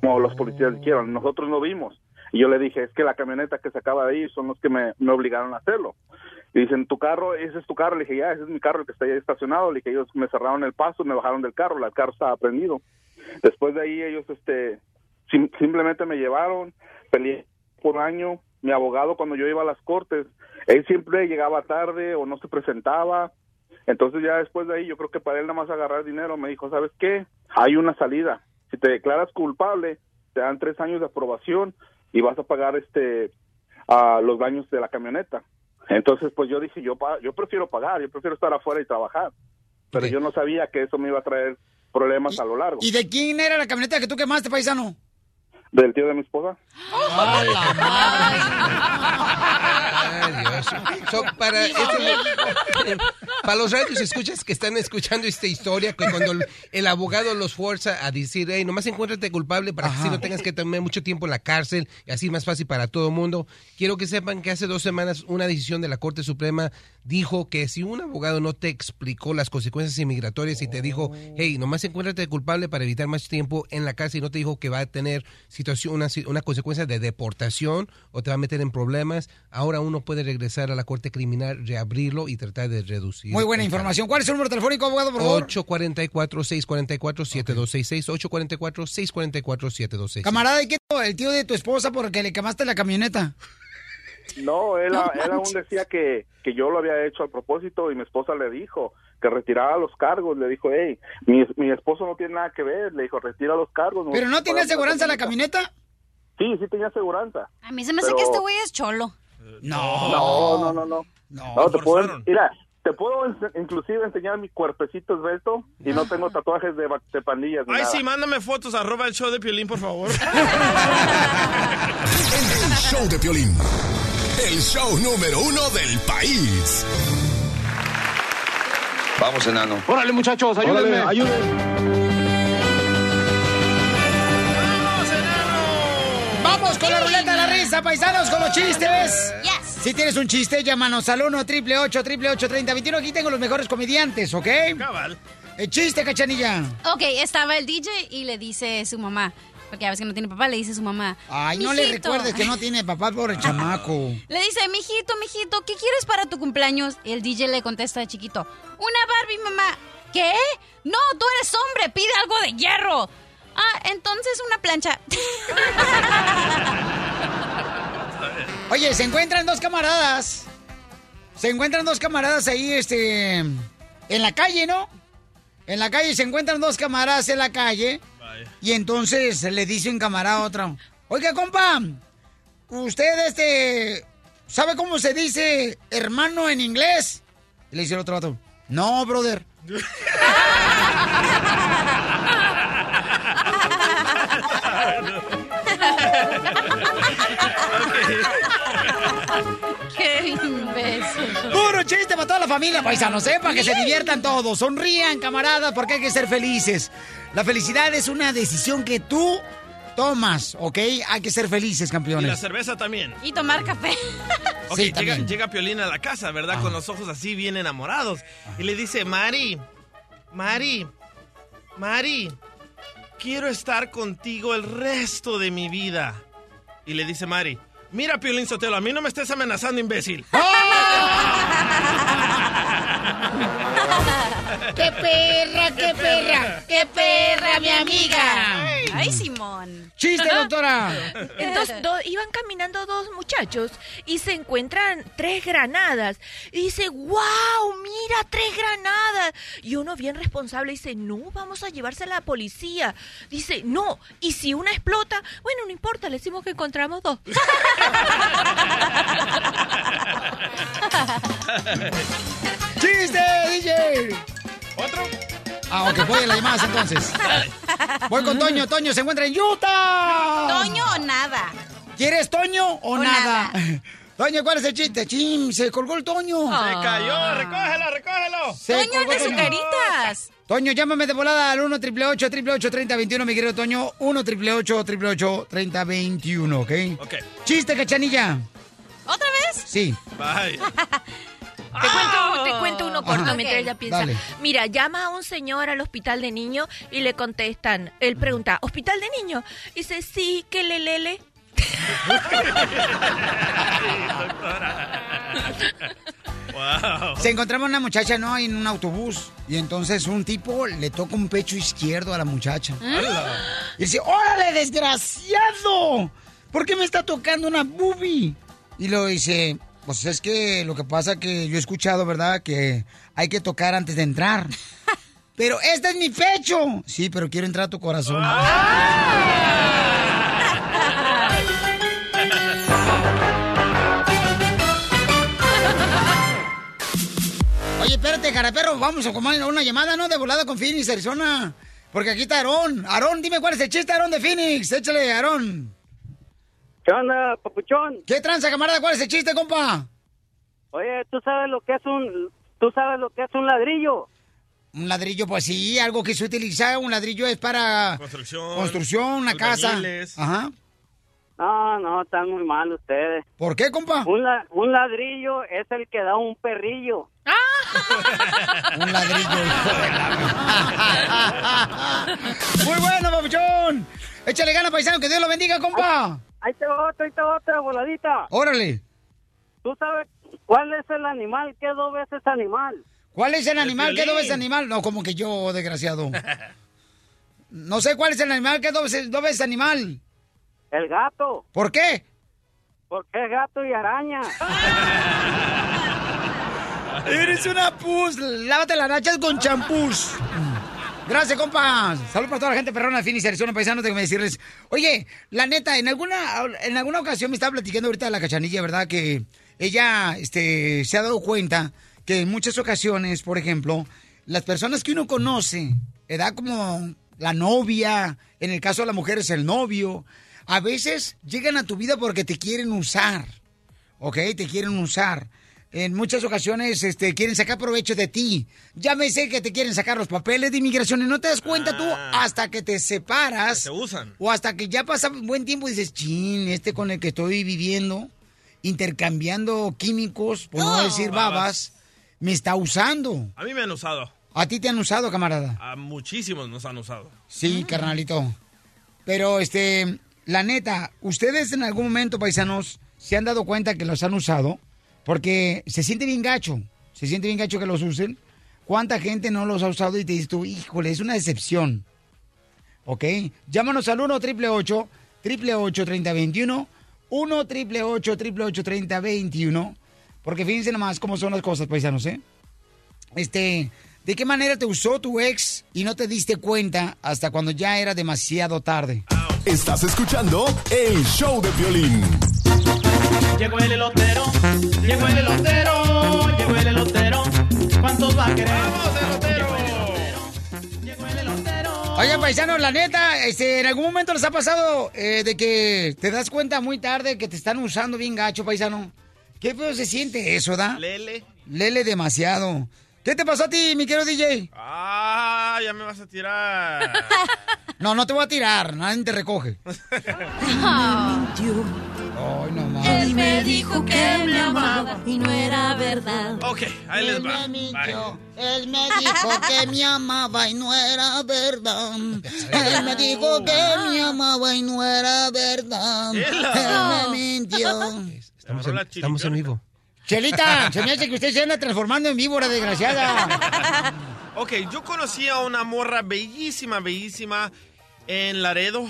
Speaker 6: como los policías dijeron. Nosotros no vimos. Y yo le dije, es que la camioneta que se acaba de ir son los que me, me obligaron a hacerlo. Y dicen, tu carro, ese es tu carro. Le dije, ya, ese es mi carro, el que está ahí estacionado. Le dije, ellos me cerraron el paso, me bajaron del carro, el carro estaba prendido. Después de ahí ellos este sim- simplemente me llevaron, peleé por año. Mi abogado cuando yo iba a las cortes, él siempre llegaba tarde o no se presentaba. Entonces ya después de ahí yo creo que para él nada más agarrar dinero me dijo, ¿sabes qué? Hay una salida. Si te declaras culpable, te dan tres años de aprobación y vas a pagar este a los daños de la camioneta. Entonces pues yo dije, yo yo prefiero pagar, yo prefiero estar afuera y trabajar. Pero yo no sabía que eso me iba a traer problemas a lo largo.
Speaker 3: ¿Y de quién era la camioneta que tú quemaste, paisano?
Speaker 6: ¿Del tío de mi esposa?
Speaker 13: Ay, Dios. So, para, este- para los radios escuchas que están escuchando esta historia, que cuando el, el abogado los fuerza a decir, hey, nomás encuéntrate culpable para que así no tengas que tener mucho tiempo en la cárcel y así es más fácil para todo el mundo. Quiero que sepan que hace dos semanas una decisión de la Corte Suprema dijo que si un abogado no te explicó las consecuencias inmigratorias y te dijo, hey, nomás encuéntrate culpable para evitar más tiempo en la cárcel y no te dijo que va a tener situación, una, una consecuencia de deportación o te va a meter en problemas, ahora uno puede regresar a la corte criminal, reabrirlo y tratar de reducir.
Speaker 3: Muy buena información. ¿Cuál es el número telefónico, abogado, por favor?
Speaker 13: 844-644-7266, 844-644-7266.
Speaker 3: Camarada, ¿y qué el tío de tu esposa porque le quemaste la camioneta?
Speaker 6: No, él, él aún decía que, que yo lo había hecho a propósito y mi esposa le dijo que retirara los cargos. Le dijo, hey, mi, mi esposo no tiene nada que ver. Le dijo, retira los cargos.
Speaker 3: ¿Pero no tiene aseguranza la camioneta?
Speaker 6: Sí, sí tenía aseguranza.
Speaker 4: A mí se me hace
Speaker 6: Pero-
Speaker 4: que este güey es cholo.
Speaker 3: No.
Speaker 6: No, no, no, no. No, te puedo, mira, te puedo ens- inclusive enseñar mi cuerpecito esbelto y no tengo tatuajes de, de pandillas.
Speaker 2: Ay,
Speaker 6: nada.
Speaker 2: sí, mándame fotos, arroba el show de Piolín, por favor.
Speaker 7: El show de Piolín. El show número uno del país.
Speaker 14: Vamos, enano.
Speaker 15: Órale, muchachos, ayúdenme.
Speaker 3: Vamos con la ruleta de la risa, paisanos, con los chistes. Si tienes un chiste, llámanos al 1 888 3021 Aquí tengo los mejores comediantes, ¿ok?
Speaker 2: Cabal.
Speaker 3: El chiste, cachanilla.
Speaker 4: Ok, estaba el DJ y le dice su mamá, porque a veces que no tiene papá, le dice su mamá.
Speaker 3: Ay, no le recuerdes que no tiene papá por el chamaco.
Speaker 4: Le dice, mijito, mijito, ¿qué quieres para tu cumpleaños? Y el DJ le contesta de chiquito, una Barbie, mamá. ¿Qué? No, tú eres hombre, pide algo de hierro. Ah, entonces una plancha.
Speaker 3: Oye, se encuentran dos camaradas. Se encuentran dos camaradas ahí, este. En la calle, ¿no? En la calle se encuentran dos camaradas en la calle. Y entonces le dice un camarada a otro: Oiga, compa, ¿usted, este. ¿Sabe cómo se dice hermano en inglés? Y le dice el otro vato: No, brother.
Speaker 4: Qué imbécil.
Speaker 3: Puro chiste para toda la familia, paisanos, ¿eh? Para que se diviertan todos. Sonrían, camaradas, porque hay que ser felices. La felicidad es una decisión que tú tomas, ¿ok? Hay que ser felices,
Speaker 2: Y la
Speaker 3: campeones.
Speaker 2: cerveza también.
Speaker 4: Y tomar café.
Speaker 2: Ok,
Speaker 3: Sí,
Speaker 2: llega, llega Piolín a la casa, ¿verdad? Con los ojos así bien enamorados. Y le dice, Mari, Mari, Mari, quiero estar contigo el resto de mi vida. Y le dice Mari, mira Piolín Sotelo, a mí no me estés amenazando, imbécil.
Speaker 3: ¡Qué perra, qué perra! ¡Qué perra, mi amiga!
Speaker 4: Ay, Simón.
Speaker 3: ¡Chiste, doctora!
Speaker 11: Entonces do- iban caminando dos muchachos y se encuentran tres granadas. Y dice, wow, mira, tres granadas. Y uno bien responsable dice, no, vamos a llevársela a la policía. Dice, no, y si una explota, bueno, no importa, le decimos que encontramos dos.
Speaker 3: ¡Chiste, DJ!
Speaker 2: ¿Otro?
Speaker 3: Ah, ok, voy a las llamadas entonces. Voy con Toño. Toño se encuentra en Utah.
Speaker 4: ¿Toño o nada?
Speaker 3: ¿Quieres Toño o,
Speaker 4: O
Speaker 3: nada? Toño, ¿cuál es el chiste? Chim, se colgó el Toño.
Speaker 2: Se cayó, recógelo, recógelo.
Speaker 3: Se
Speaker 4: Toño, de sucaritas.
Speaker 3: Toño, llámame de volada al 1 888 888 3021 mi querido Toño. 1 888 888 3021 ¿ok?
Speaker 2: Ok.
Speaker 3: Chiste, cachanilla.
Speaker 4: ¿Otra vez?
Speaker 3: Sí.
Speaker 2: Bye.
Speaker 11: Te cuento, te cuento uno corto
Speaker 3: Ajá.
Speaker 11: mientras ella piensa.
Speaker 3: dale.
Speaker 11: Mira, llama a un señor al hospital de niños y le contestan. Él pregunta, ¿hospital de niños? Dice, sí, que le lele.
Speaker 2: Wow.
Speaker 3: Se encontraba una muchacha, ¿no? En un autobús. Y entonces un tipo le toca un pecho izquierdo a la muchacha. Y dice, ¡órale, desgraciado! ¿Por qué me está tocando una boobie? Y lo dice, pues es que lo que pasa que yo he escuchado, ¿verdad? Que hay que tocar antes de entrar. Pero este es mi pecho. Sí, pero quiero entrar a tu corazón. Oye, espérate, caraperro, vamos a comer una llamada, ¿no? De volada con Phoenix, Arizona. Porque aquí está Aarón. Aarón, dime cuál es el chiste, Aarón de Phoenix. Échale, Aarón.
Speaker 10: ¿Qué onda, papuchón?
Speaker 3: ¿Qué tranza, camarada? ¿Cuál es el chiste, compa?
Speaker 10: Oye, ¿tú sabes lo que es un tú sabes lo que es un ladrillo?
Speaker 3: Un ladrillo, pues sí, algo que se utiliza. Un ladrillo es para
Speaker 2: Construcción.
Speaker 3: construcción, una casa. Ajá.
Speaker 10: No, no, están muy mal ustedes.
Speaker 3: ¿Por qué, compa?
Speaker 10: Un, la- un ladrillo es el que da un perrillo.
Speaker 3: Un ladrillo, hijo de la... Muy bueno, papuchón. Échale gana, paisano, que Dios lo bendiga, compa.
Speaker 10: Ahí te va otra, ahí te va otra voladita.
Speaker 3: Órale.
Speaker 10: ¿Tú sabes cuál es el animal que dos veces animal?
Speaker 3: ¿Cuál es el animal que
Speaker 10: violín.
Speaker 3: dos veces animal? No, como que yo, desgraciado. No sé cuál es el animal que dos veces, dos veces animal.
Speaker 10: El gato,
Speaker 3: ¿Por qué?
Speaker 10: porque es gato y araña.
Speaker 3: Eres una pus. Lávate las nachas con champús. Gracias, compa. Salud para toda la gente perrona de Phoenix, Arizona, paisanos. Déjame decirles. Oye, la neta, en alguna, en alguna ocasión me estaba platicando ahorita la cachanilla, ¿verdad? Que ella este, se ha dado cuenta que en muchas ocasiones, por ejemplo, las personas que uno conoce, edad como la novia, en el caso de la mujer es el novio, a veces llegan a tu vida porque te quieren usar. ¿ok? Te quieren usar. En muchas ocasiones este, quieren sacar provecho de ti. Llámese que te quieren sacar los papeles de inmigración y no te das cuenta tú hasta que te separas.
Speaker 2: Te usan.
Speaker 3: O hasta que ya pasa un buen tiempo y dices, chin, este con el que estoy viviendo, intercambiando químicos, por no,
Speaker 2: No.
Speaker 3: decir babas,
Speaker 2: Babas.
Speaker 3: me está usando.
Speaker 2: A mí me han usado.
Speaker 3: A ti te han usado, camarada.
Speaker 2: A muchísimos nos han usado.
Speaker 3: Sí, carnalito. Pero, este, la neta, ¿ustedes en algún momento, paisanos, se han dado cuenta que los han usado? Porque se siente bien gacho. Se siente bien gacho que los usen. ¿Cuánta gente no los ha usado y te dices tú, híjole, es una decepción? ¿Ok? Llámanos al 1 888 888 3021 1 888 888 3021 Porque fíjense nomás cómo son las cosas, paisanos, ¿eh? Este, ¿de qué manera te usó tu ex y no te diste cuenta hasta cuando ya era demasiado tarde?
Speaker 7: Estás escuchando el show de violín.
Speaker 14: Llegó el elotero, llegó el elotero, llegó el elotero. ¿Cuántos va a querer? ¡Vamos, elotero!
Speaker 3: Oye, paisanos, la neta, este, ¿en algún momento les ha pasado eh, de que te das cuenta muy tarde que te están usando bien gacho, paisano? ¿Qué feo se siente eso, da?
Speaker 2: Lele.
Speaker 3: Lele demasiado. ¿Qué te pasó a ti, mi querido DJ?
Speaker 2: Ah, ya me vas a tirar.
Speaker 3: No, no te voy a tirar, nadie te recoge. Ay, no más.
Speaker 15: Él me dijo que me amaba y no era verdad.
Speaker 2: Ok, ahí les va.
Speaker 3: Él me
Speaker 2: Bye.
Speaker 3: mintió, él me dijo que me amaba y no era verdad. Él me dijo que me amaba y no era verdad. Él me mintió.
Speaker 13: Estamos en, estamos en vivo.
Speaker 3: Chelita, se me hace que usted se anda transformando en víbora, desgraciada.
Speaker 2: Ok, yo conocí a una morra bellísima, bellísima en Laredo.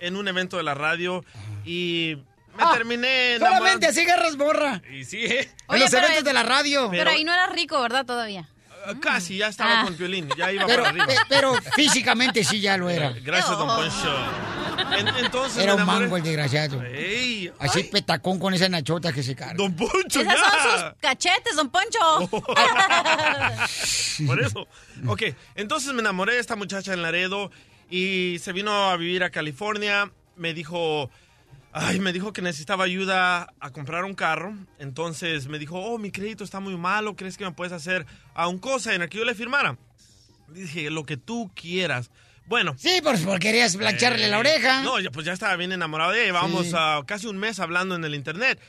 Speaker 2: en un evento de la radio y me
Speaker 3: Ah,
Speaker 2: terminé
Speaker 3: Solamente así agarras borra.
Speaker 2: Y sí, ¿eh?
Speaker 3: En los
Speaker 4: pero-
Speaker 3: eventos de la radio.
Speaker 4: Pero, ahí no era rico, ¿verdad? Todavía.
Speaker 2: Ah, Casi, ya estaba
Speaker 4: Ah.
Speaker 2: con Piolín, ya iba
Speaker 3: Pero,
Speaker 2: para arriba.
Speaker 3: pe- pero físicamente sí ya lo era.
Speaker 2: Gracias, don Poncho. En- entonces
Speaker 3: Era un mango el desgraciado.
Speaker 2: Ey,
Speaker 3: Así petacón con esa nachota que se carga.
Speaker 2: Don Poncho,
Speaker 4: Esas
Speaker 2: ya.
Speaker 4: son sus cachetes, don Poncho.
Speaker 2: Por eso. Ok, entonces me enamoré de esta muchacha en Laredo y se vino a vivir a California. Me dijo, ay, me dijo que necesitaba ayuda a comprar un carro. Entonces me dijo, oh, mi crédito está muy malo, ¿crees que me puedes hacer a un cosa en el que yo le firmara? Dije, lo que tú quieras. Bueno.
Speaker 3: Sí, pues porque querías plancharle la oreja.
Speaker 2: No, pues ya estaba bien enamorado de ella. Llevábamos
Speaker 3: Sí.
Speaker 2: ah, casi un mes hablando en el internet.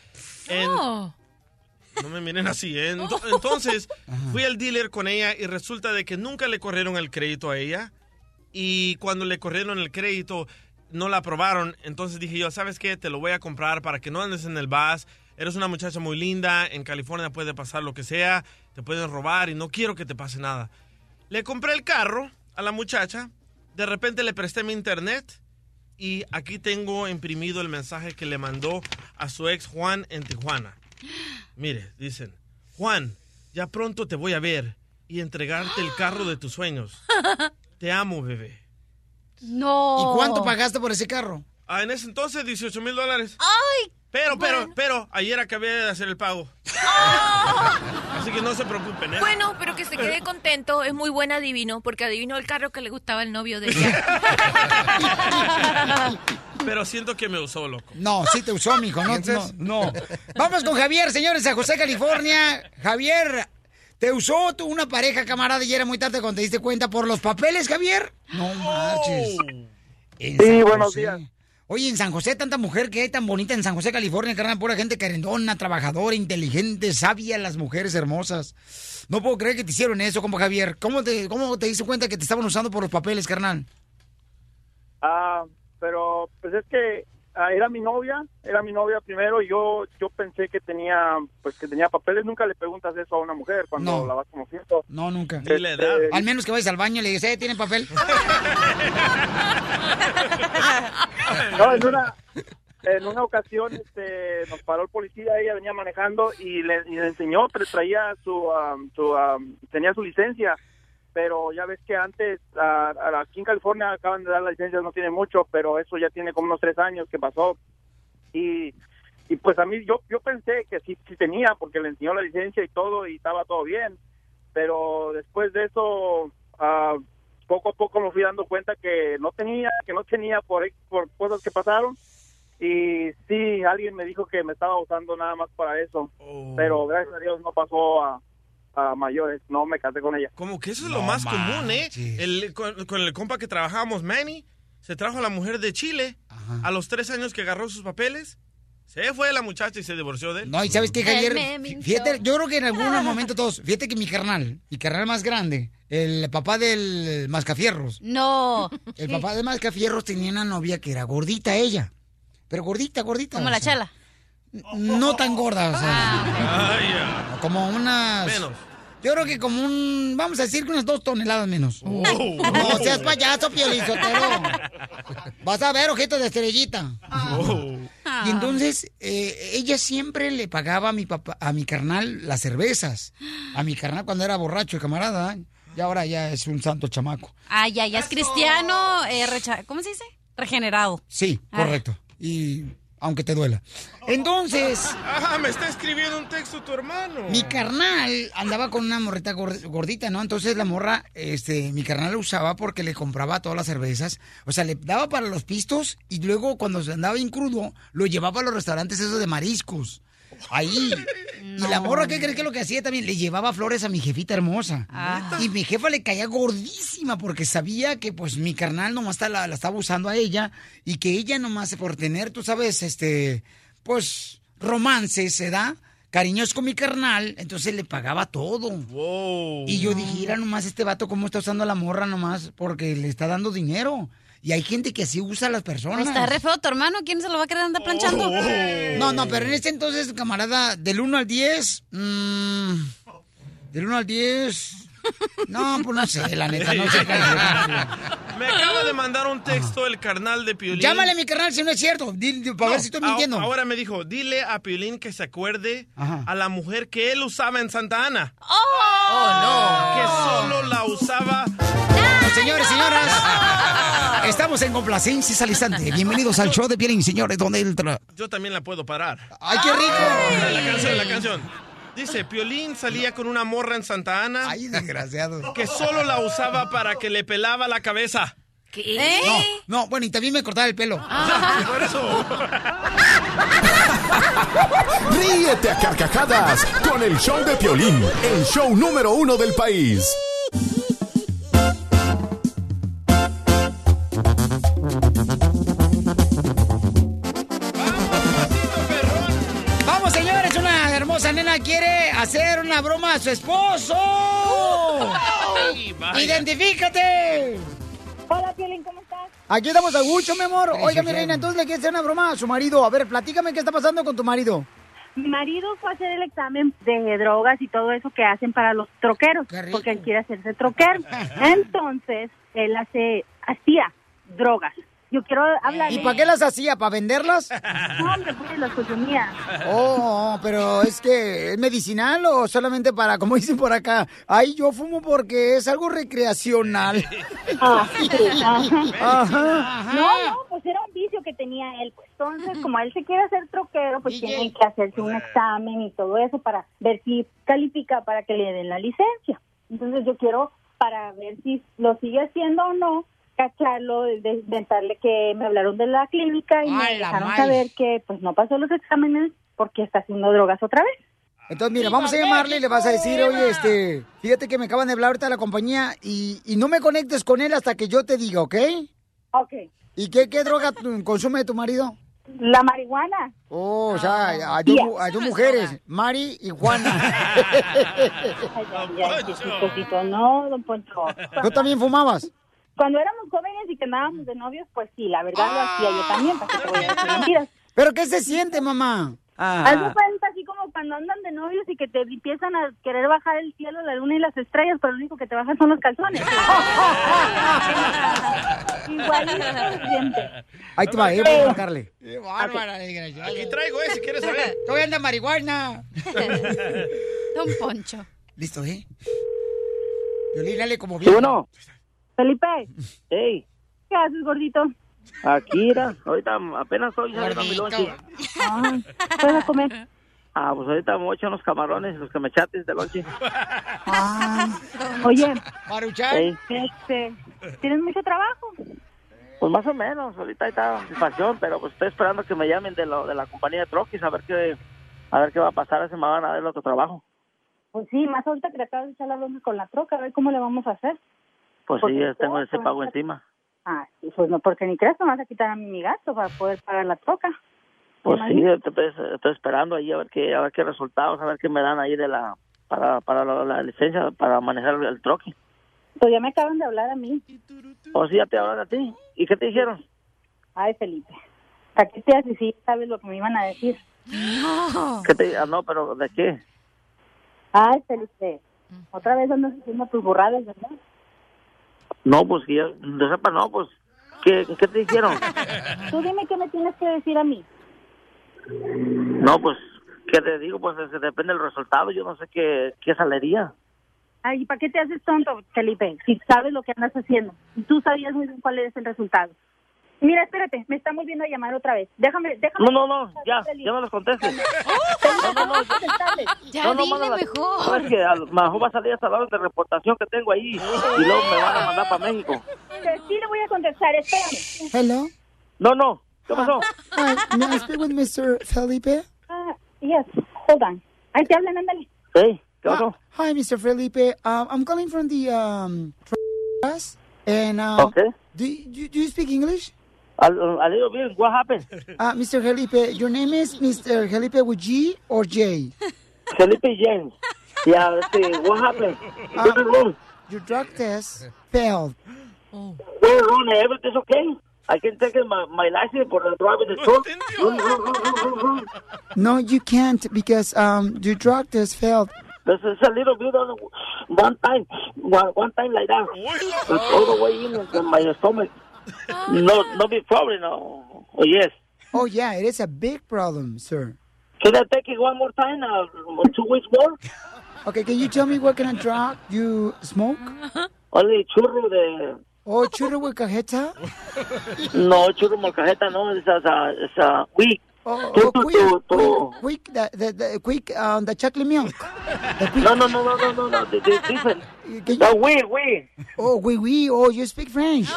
Speaker 2: En-
Speaker 4: Oh.
Speaker 2: no me miren así, ¿eh? Ento- Entonces, fui al dealer con ella y resulta de que nunca le corrieron el crédito a ella. Y cuando le corrieron el crédito, no la aprobaron. Entonces dije yo, ¿sabes qué? Te lo voy a comprar para que no andes en el bus. Eres una muchacha muy linda. En California puede pasar lo que sea. Te pueden robar y no quiero que te pase nada. Le compré el carro a la muchacha. De repente le presté mi internet. Y aquí tengo imprimido el mensaje que le mandó a su ex Juan en Tijuana. Mire, dicen, Juan, ya pronto te voy a ver y entregarte el carro de tus sueños. Te amo, bebé.
Speaker 4: No.
Speaker 3: ¿Y cuánto pagaste por ese carro?
Speaker 2: Ah, en ese entonces 18 mil dólares.
Speaker 4: ¡Ay!
Speaker 2: Pero, pero, pero, ayer acabé de hacer el pago. Así que no se preocupen, ¿eh?
Speaker 11: Bueno, pero que se quede contento, es muy buen adivino, porque adivinó el carro que le gustaba al novio de ella.
Speaker 2: Pero siento que me usó, loco.
Speaker 3: No, sí te usó, mijo. No, no, no. Vamos con Javier, señores, a José, California. Javier, ¿te usó tú una pareja, camarada, y era muy tarde cuando te diste cuenta por los papeles, Javier? No marches. En
Speaker 10: Sí,
Speaker 3: San
Speaker 10: buenos
Speaker 3: José.
Speaker 10: días.
Speaker 3: Oye, en San José, tanta mujer que hay tan bonita en San José, California, carnal, pura gente querendona, trabajadora, inteligente, sabia, las mujeres hermosas. No puedo creer que te hicieron eso, compa Javier. ¿Cómo te, cómo te diste cuenta que te estaban usando por los papeles, carnal?
Speaker 10: Ah, pero pues es que era mi novia, era mi novia primero y yo yo pensé que tenía pues que tenía papeles, nunca le preguntas eso a una mujer cuando
Speaker 3: No.
Speaker 10: la vas conociendo.
Speaker 3: No, nunca.
Speaker 10: Ni. Este-
Speaker 3: Al menos que vayas al baño y le dices, eh, ¿tienen papel?
Speaker 10: No, en una en una ocasión este, nos paró el policía, ella venía manejando y le, y le enseñó, pero traía su, am, su am, tenía su licencia, pero ya ves que antes, ah, ah, aquí en California acaban de dar la licencia, no tiene mucho, pero eso ya tiene como unos tres años que pasó. Y, y pues a mí, yo, yo pensé que sí, sí tenía, porque le enseñó la licencia y todo, y estaba todo bien, pero después de eso, ah, poco a poco me fui dando cuenta que no tenía, que no tenía por, por cosas que pasaron. Y sí, alguien me dijo que me estaba usando nada más para eso. Pero gracias a Dios no pasó a, a mayores. No me casé con ella.
Speaker 2: Como que eso es lo más común, ¿eh? El, con, con el compa que trabajábamos, Manny, se trajo a la mujer de Chile. A los tres años que agarró sus papeles, se fue la muchacha y se divorció de él.
Speaker 3: No, y sabes qué, Javier, fíjate, yo creo que en algún momento todos, fíjate que mi carnal, mi carnal más grande, el papá del Mascafierros.
Speaker 4: No.
Speaker 3: El papá de Mascafierros tenía una novia que era gordita ella. Pero gordita, gordita.
Speaker 4: Como la
Speaker 3: sea,
Speaker 4: chala.
Speaker 3: No tan gorda, o sea.
Speaker 2: Ya.
Speaker 3: Como unas.
Speaker 2: Menos.
Speaker 3: Yo creo que como un. Vamos a decir que unas dos toneladas menos. No seas payaso, piolizotero. Vas a ver, ojito de estrellita. Y entonces, eh, ella siempre le pagaba a mi papá, a mi carnal las cervezas. A mi carnal cuando era borracho, camarada. Y ahora ya es un santo chamaco.
Speaker 4: Ay, ya, ya es cristiano, eh, recha- ¿cómo se dice? Regenerado.
Speaker 3: Sí,
Speaker 4: Ah.
Speaker 3: correcto. Y aunque te duela. Entonces,
Speaker 2: Ajá, me está escribiendo un texto tu hermano.
Speaker 3: mi carnal andaba con una morrita gor- gordita, ¿no? Entonces la morra, este, mi carnal la usaba porque le compraba todas las cervezas. O sea, le daba para los pistos y luego cuando se andaba bien crudo, lo llevaba a los restaurantes esos de mariscos. Ahí. Y la morra, ¿qué crees que es lo que hacía también? Le llevaba flores a mi jefita hermosa. Y mi jefa le caía gordísima porque sabía que pues mi carnal nomás la, la estaba usando a ella y que ella nomás por tener, tú sabes, este, pues romances, ¿se da? Cariños con mi carnal, entonces le pagaba todo. Y yo dije, mira nomás este vato cómo está usando a la morra nomás porque le está dando dinero. Y hay gente que así usa a las personas.
Speaker 4: Está re feo tu hermano, ¿quién se lo va a querer andar planchando?
Speaker 3: No, no, pero en este entonces, camarada, del 1 al 10, mm, del 1 al 10, no, pues no sé, la neta, no sé.
Speaker 2: Me acaba de mandar un texto el carnal de Piolín.
Speaker 3: Llámale a mi carnal si no es cierto. Dile, para ver si estoy
Speaker 2: No,
Speaker 3: mintiendo.
Speaker 2: Ahora me dijo, dile a Piolín que se acuerde a la mujer que él usaba en Santa Ana.
Speaker 3: ¡Oh,
Speaker 2: Que solo la usaba.
Speaker 3: Estamos en complacencias al instante. Bienvenidos al show de Pielín, señores, donde él tra-
Speaker 2: Yo también la puedo parar.
Speaker 3: ¡Ay, qué rico!
Speaker 2: La canción, la canción. Dice, Piolín salía con una morra en Santa Ana.
Speaker 3: Ay, desgraciado.
Speaker 2: Que solo la usaba para que le pelaba la cabeza.
Speaker 11: ¿Qué?
Speaker 3: No, no, bueno, y también me cortaba el pelo.
Speaker 2: Por eso.
Speaker 7: Ríete a carcajadas con el show de Piolín, el show número uno del país.
Speaker 3: Quiere hacer una broma a su esposo. ¡Identifícate!
Speaker 16: Hola, Piolín, ¿cómo estás?
Speaker 3: Aquí estamos a gusto, mi amor. Oiga, mi reina, entonces le quiere hacer una broma a su marido. A ver, platícame qué está pasando con tu marido.
Speaker 16: Mi marido fue a hacer el examen de drogas y todo eso que hacen para los troqueros, porque él quiere hacerse troquero. Entonces, él hace, hacía drogas. Yo quiero hablar.
Speaker 3: ¿Y para qué las hacía? ¿Para venderlas?
Speaker 16: No, hombre, pues las consumía.
Speaker 3: Oh, pero es que es medicinal o solamente para, como dicen por acá, ay, yo fumo porque es algo recreacional.
Speaker 16: Ah. Ajá. No, no, pues era un vicio que tenía él. Pues, Entonces, como él se quiere hacer troquero, pues tiene que hacerse un examen y todo eso para ver si califica para que le den la licencia. Entonces, yo quiero, para ver si lo sigue haciendo o no, cacharlo, de- inventarle que me hablaron de la clínica y me
Speaker 3: ¡Ay, la
Speaker 16: dejaron saber que pues no pasó los exámenes porque está haciendo drogas otra vez.
Speaker 3: Entonces, mira, vamos a llamarle y le vas a decir, oye, este, fíjate que me acaban de hablar ahorita de la compañía y, y no me conectes con él hasta que yo te diga, ¿ok?
Speaker 16: Ok.
Speaker 3: ¿Y qué, qué droga tu- consume tu marido?
Speaker 16: La marihuana.
Speaker 3: Oh, o sea, hay dos, hay dos mujeres, Mari y Juana.
Speaker 16: Ay, ay, ay, chiquitito, no, don Poncho.
Speaker 3: ¿Tú también fumabas?
Speaker 16: Cuando éramos jóvenes y que andábamos de novios, pues sí, la verdad lo hacía yo también, para que te voy a decir mentiras.
Speaker 3: ¿Pero qué se siente, mamá?
Speaker 16: Haz de cuenta así como cuando andan de novios y que te empiezan a querer bajar el cielo, la luna y las estrellas, pero lo único que te bajan son los calzones. Siente.
Speaker 3: Ahí te va, eh, voy a marcarle.
Speaker 16: Qué
Speaker 3: bárbara, desgraciada.
Speaker 2: Aquí traigo, eh, si quieres saber.
Speaker 3: Te voy a andar marihuana.
Speaker 4: Don Poncho.
Speaker 3: Listo, ¿eh? Violín, dale como bien.
Speaker 17: bueno?
Speaker 16: Felipe.
Speaker 17: Hey,
Speaker 16: ¿Qué haces, gordito?
Speaker 17: aquí era. Ahorita apenas lonche.
Speaker 16: Ah, ¿qué vas a comer?
Speaker 17: Ah, pues ahorita me voy a echar unos camarones, los que me echates de lonche.
Speaker 16: Ah, oye,
Speaker 3: Maruchan.
Speaker 16: Este, ¿tienes mucho trabajo?
Speaker 17: Pues más o menos, ahorita está satisfacción, pero pues estoy esperando que me llamen de, lo, de la compañía de troquis a ver qué a ver qué va a pasar, a ver si me van a dar el otro trabajo.
Speaker 16: Pues sí, más ahorita que le acabas de echar la bronca con la troca, a ver cómo le vamos a hacer.
Speaker 17: Pues sí, ya tengo ese pago encima.
Speaker 16: Ah, pues no, porque ni crees que me vas a quitar a mí mi gasto para poder pagar la troca.
Speaker 17: Pues
Speaker 16: ¿Te
Speaker 17: sí, estoy, estoy esperando ahí a ver qué a ver qué resultados, a ver qué me dan ahí de la para para la, la licencia para manejar el, troqui.
Speaker 16: Pues ya me acaban de hablar a mí.
Speaker 17: O sí, ya te hablan a ti. ¿Y qué te dijeron?
Speaker 16: Ay, Felipe. ¿Para qué te haces si sabes lo que me iban a decir?
Speaker 17: ¿Qué te ah, no, pero ¿de qué?
Speaker 16: Ay, Felipe. Otra vez andas haciendo tus burradas, ¿verdad?
Speaker 17: No, pues que yo no sepa, no, pues ¿qué, qué te dijeron?
Speaker 16: Tú dime qué me tienes que decir a mí.
Speaker 17: No, pues ¿qué te digo? Pues depende del resultado, yo no sé qué qué salería.
Speaker 16: Ay, ¿para qué te haces tonto, Felipe? Si sabes lo que andas haciendo. Y tú sabías muy bien cuál es el resultado. Mira, espérate, me está volviendo a llamar otra vez. Déjame, déjame.
Speaker 17: No, no, no, ya, ya no los contestes.
Speaker 16: No, no, no.
Speaker 4: Ya
Speaker 17: no, no,
Speaker 4: dile mejor.
Speaker 17: No, es que a lo mejor va a salir hasta la hora de reportación que tengo ahí y luego me van a mandar para México.
Speaker 16: Sí le voy a contestar, espérame.
Speaker 3: Hello.
Speaker 17: No, no, ¿qué pasó?
Speaker 3: Hi, may I speak with Mr. Felipe?
Speaker 16: Ah, yes, hold on. Ahí te hablan, ándale.
Speaker 17: Hey, ¿qué pasó?
Speaker 3: Hi, Mr. Felipe. Um, I'm calling from the um. And uh,
Speaker 17: Okay.
Speaker 3: do, you, do you speak English?
Speaker 17: A, a little bit, what happened?
Speaker 3: Uh, Mr. Felipe, your name is Mr. Felipe with G or J?
Speaker 17: Felipe James. Yeah, este, what happened? What's wrong?
Speaker 3: Your drug test failed.
Speaker 17: What's wrong? Everything's okay? I can take my, my license for driving the truck. Run, run, run, run, run, run.
Speaker 3: No, you can't because um, your drug test failed.
Speaker 17: This is a little bit on one time, one, one time like that. It's all the way in my stomach. No, no big problem, no. Oh, yes.
Speaker 3: Oh, yeah, it is a big problem, sir.
Speaker 17: Can I take it one more time, uh, two weeks more?
Speaker 3: Okay, can you tell me what kind of drug you smoke?
Speaker 17: Only churro de...
Speaker 3: Oh, churro with cajeta?
Speaker 17: No, churro molcajeta, no. It's a, it's a, it's a weed.
Speaker 3: Oh, oh, quick,
Speaker 17: tu- tu-
Speaker 3: quick, quick, the, the, the, quick, um, the chocolate milk.
Speaker 17: No, no, no, no, no, no, no. the- the different. No, weed, weed.
Speaker 3: Oh, oui, oui, oh, you speak French.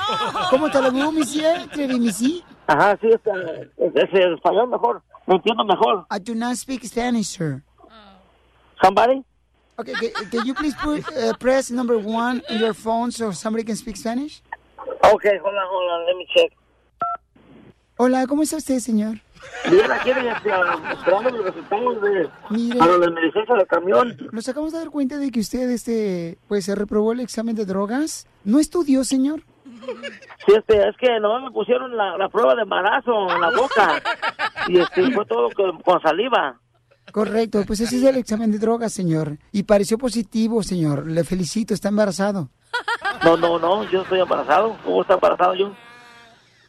Speaker 3: ¿Cómo te lo digo, monsieur? Trevimisi?
Speaker 17: Ajá, sí, este, es, es el español mejor. Me entiendo mejor.
Speaker 3: I do not speak Spanish, sir.
Speaker 17: Somebody?
Speaker 3: Okay, can, can you please put, uh, press number one in your phone so somebody can speak Spanish?
Speaker 17: Okay, hold on, hold on. Let me check.
Speaker 3: Hola, ¿cómo está usted, señor?
Speaker 17: Bien, aquí esperando los resultados de,
Speaker 3: Mire.
Speaker 17: para la licencia del camión.
Speaker 3: Nos acabamos de dar cuenta de que usted, este, pues, se reprobó el examen de drogas. ¿No estudió, señor?
Speaker 17: Sí, este, es que nomás me pusieron la, la prueba de embarazo en la boca. Y este, fue todo con, con saliva.
Speaker 3: Correcto, pues ese es el examen de drogas, señor. Y pareció positivo, señor. Le felicito, está embarazado.
Speaker 17: No, no, no, yo estoy embarazado. ¿Cómo está embarazado yo?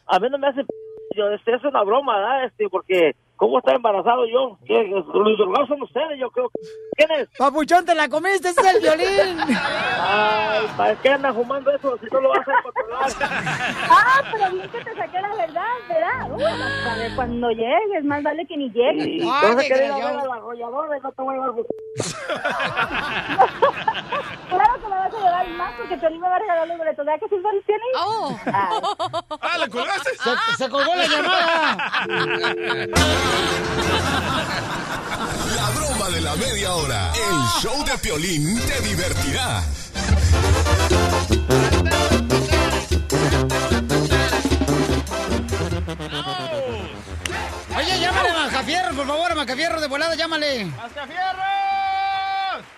Speaker 17: A mí no me hace... p- Yo, este, es una broma, ¿verdad? Este, porque... ¿Cómo está embarazado yo? ¿Qué? Los drogados son ustedes, yo creo. ¿Quién es?
Speaker 3: Papuchón, te la comiste, ese es el violín.
Speaker 17: Ay, ¿para qué andas fumando eso si no lo vas a controlar?
Speaker 16: Ah, pero bien que te saqué la verdad, ¿verdad? Uy, a ver, cuando llegues, más vale que ni llegues.
Speaker 17: Y entonces quería ver a la arrolladora y no te voy a llevar...
Speaker 16: Claro que me vas a llevar más porque me va a regalar los boletos. ¿Verdad que sí, Piolín?
Speaker 4: Oh.
Speaker 2: ¡Ah, la colgaste!
Speaker 3: Se, se colgó la llamada.
Speaker 7: La broma de la media hora. El show de Piolín te divertirá.
Speaker 3: Oye, llámale a Macafierros, por favor, a Macafierros de volada, llámale.
Speaker 2: ¡Mascafierros!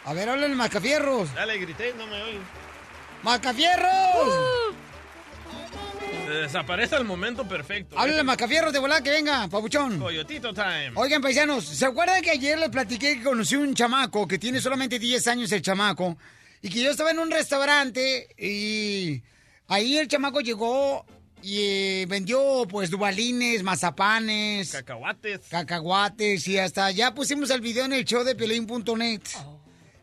Speaker 3: A ver, háblale Macafierros.
Speaker 2: Ya le grité, no me oye.
Speaker 3: ¡Macafierros!
Speaker 2: Se desaparece al momento perfecto.
Speaker 3: Háblale a Macafierros de volada que venga, papuchón.
Speaker 2: Coyotito time.
Speaker 3: Oigan, paisanos, ¿se acuerdan que ayer les platiqué que conocí un chamaco que tiene solamente 10 años el chamaco? Y que yo estaba en un restaurante y ahí el chamaco llegó y eh, vendió pues dubalines, mazapanes,
Speaker 2: Cacahuates.
Speaker 3: cacahuates y hasta ya pusimos el video en el show de Piolín.net.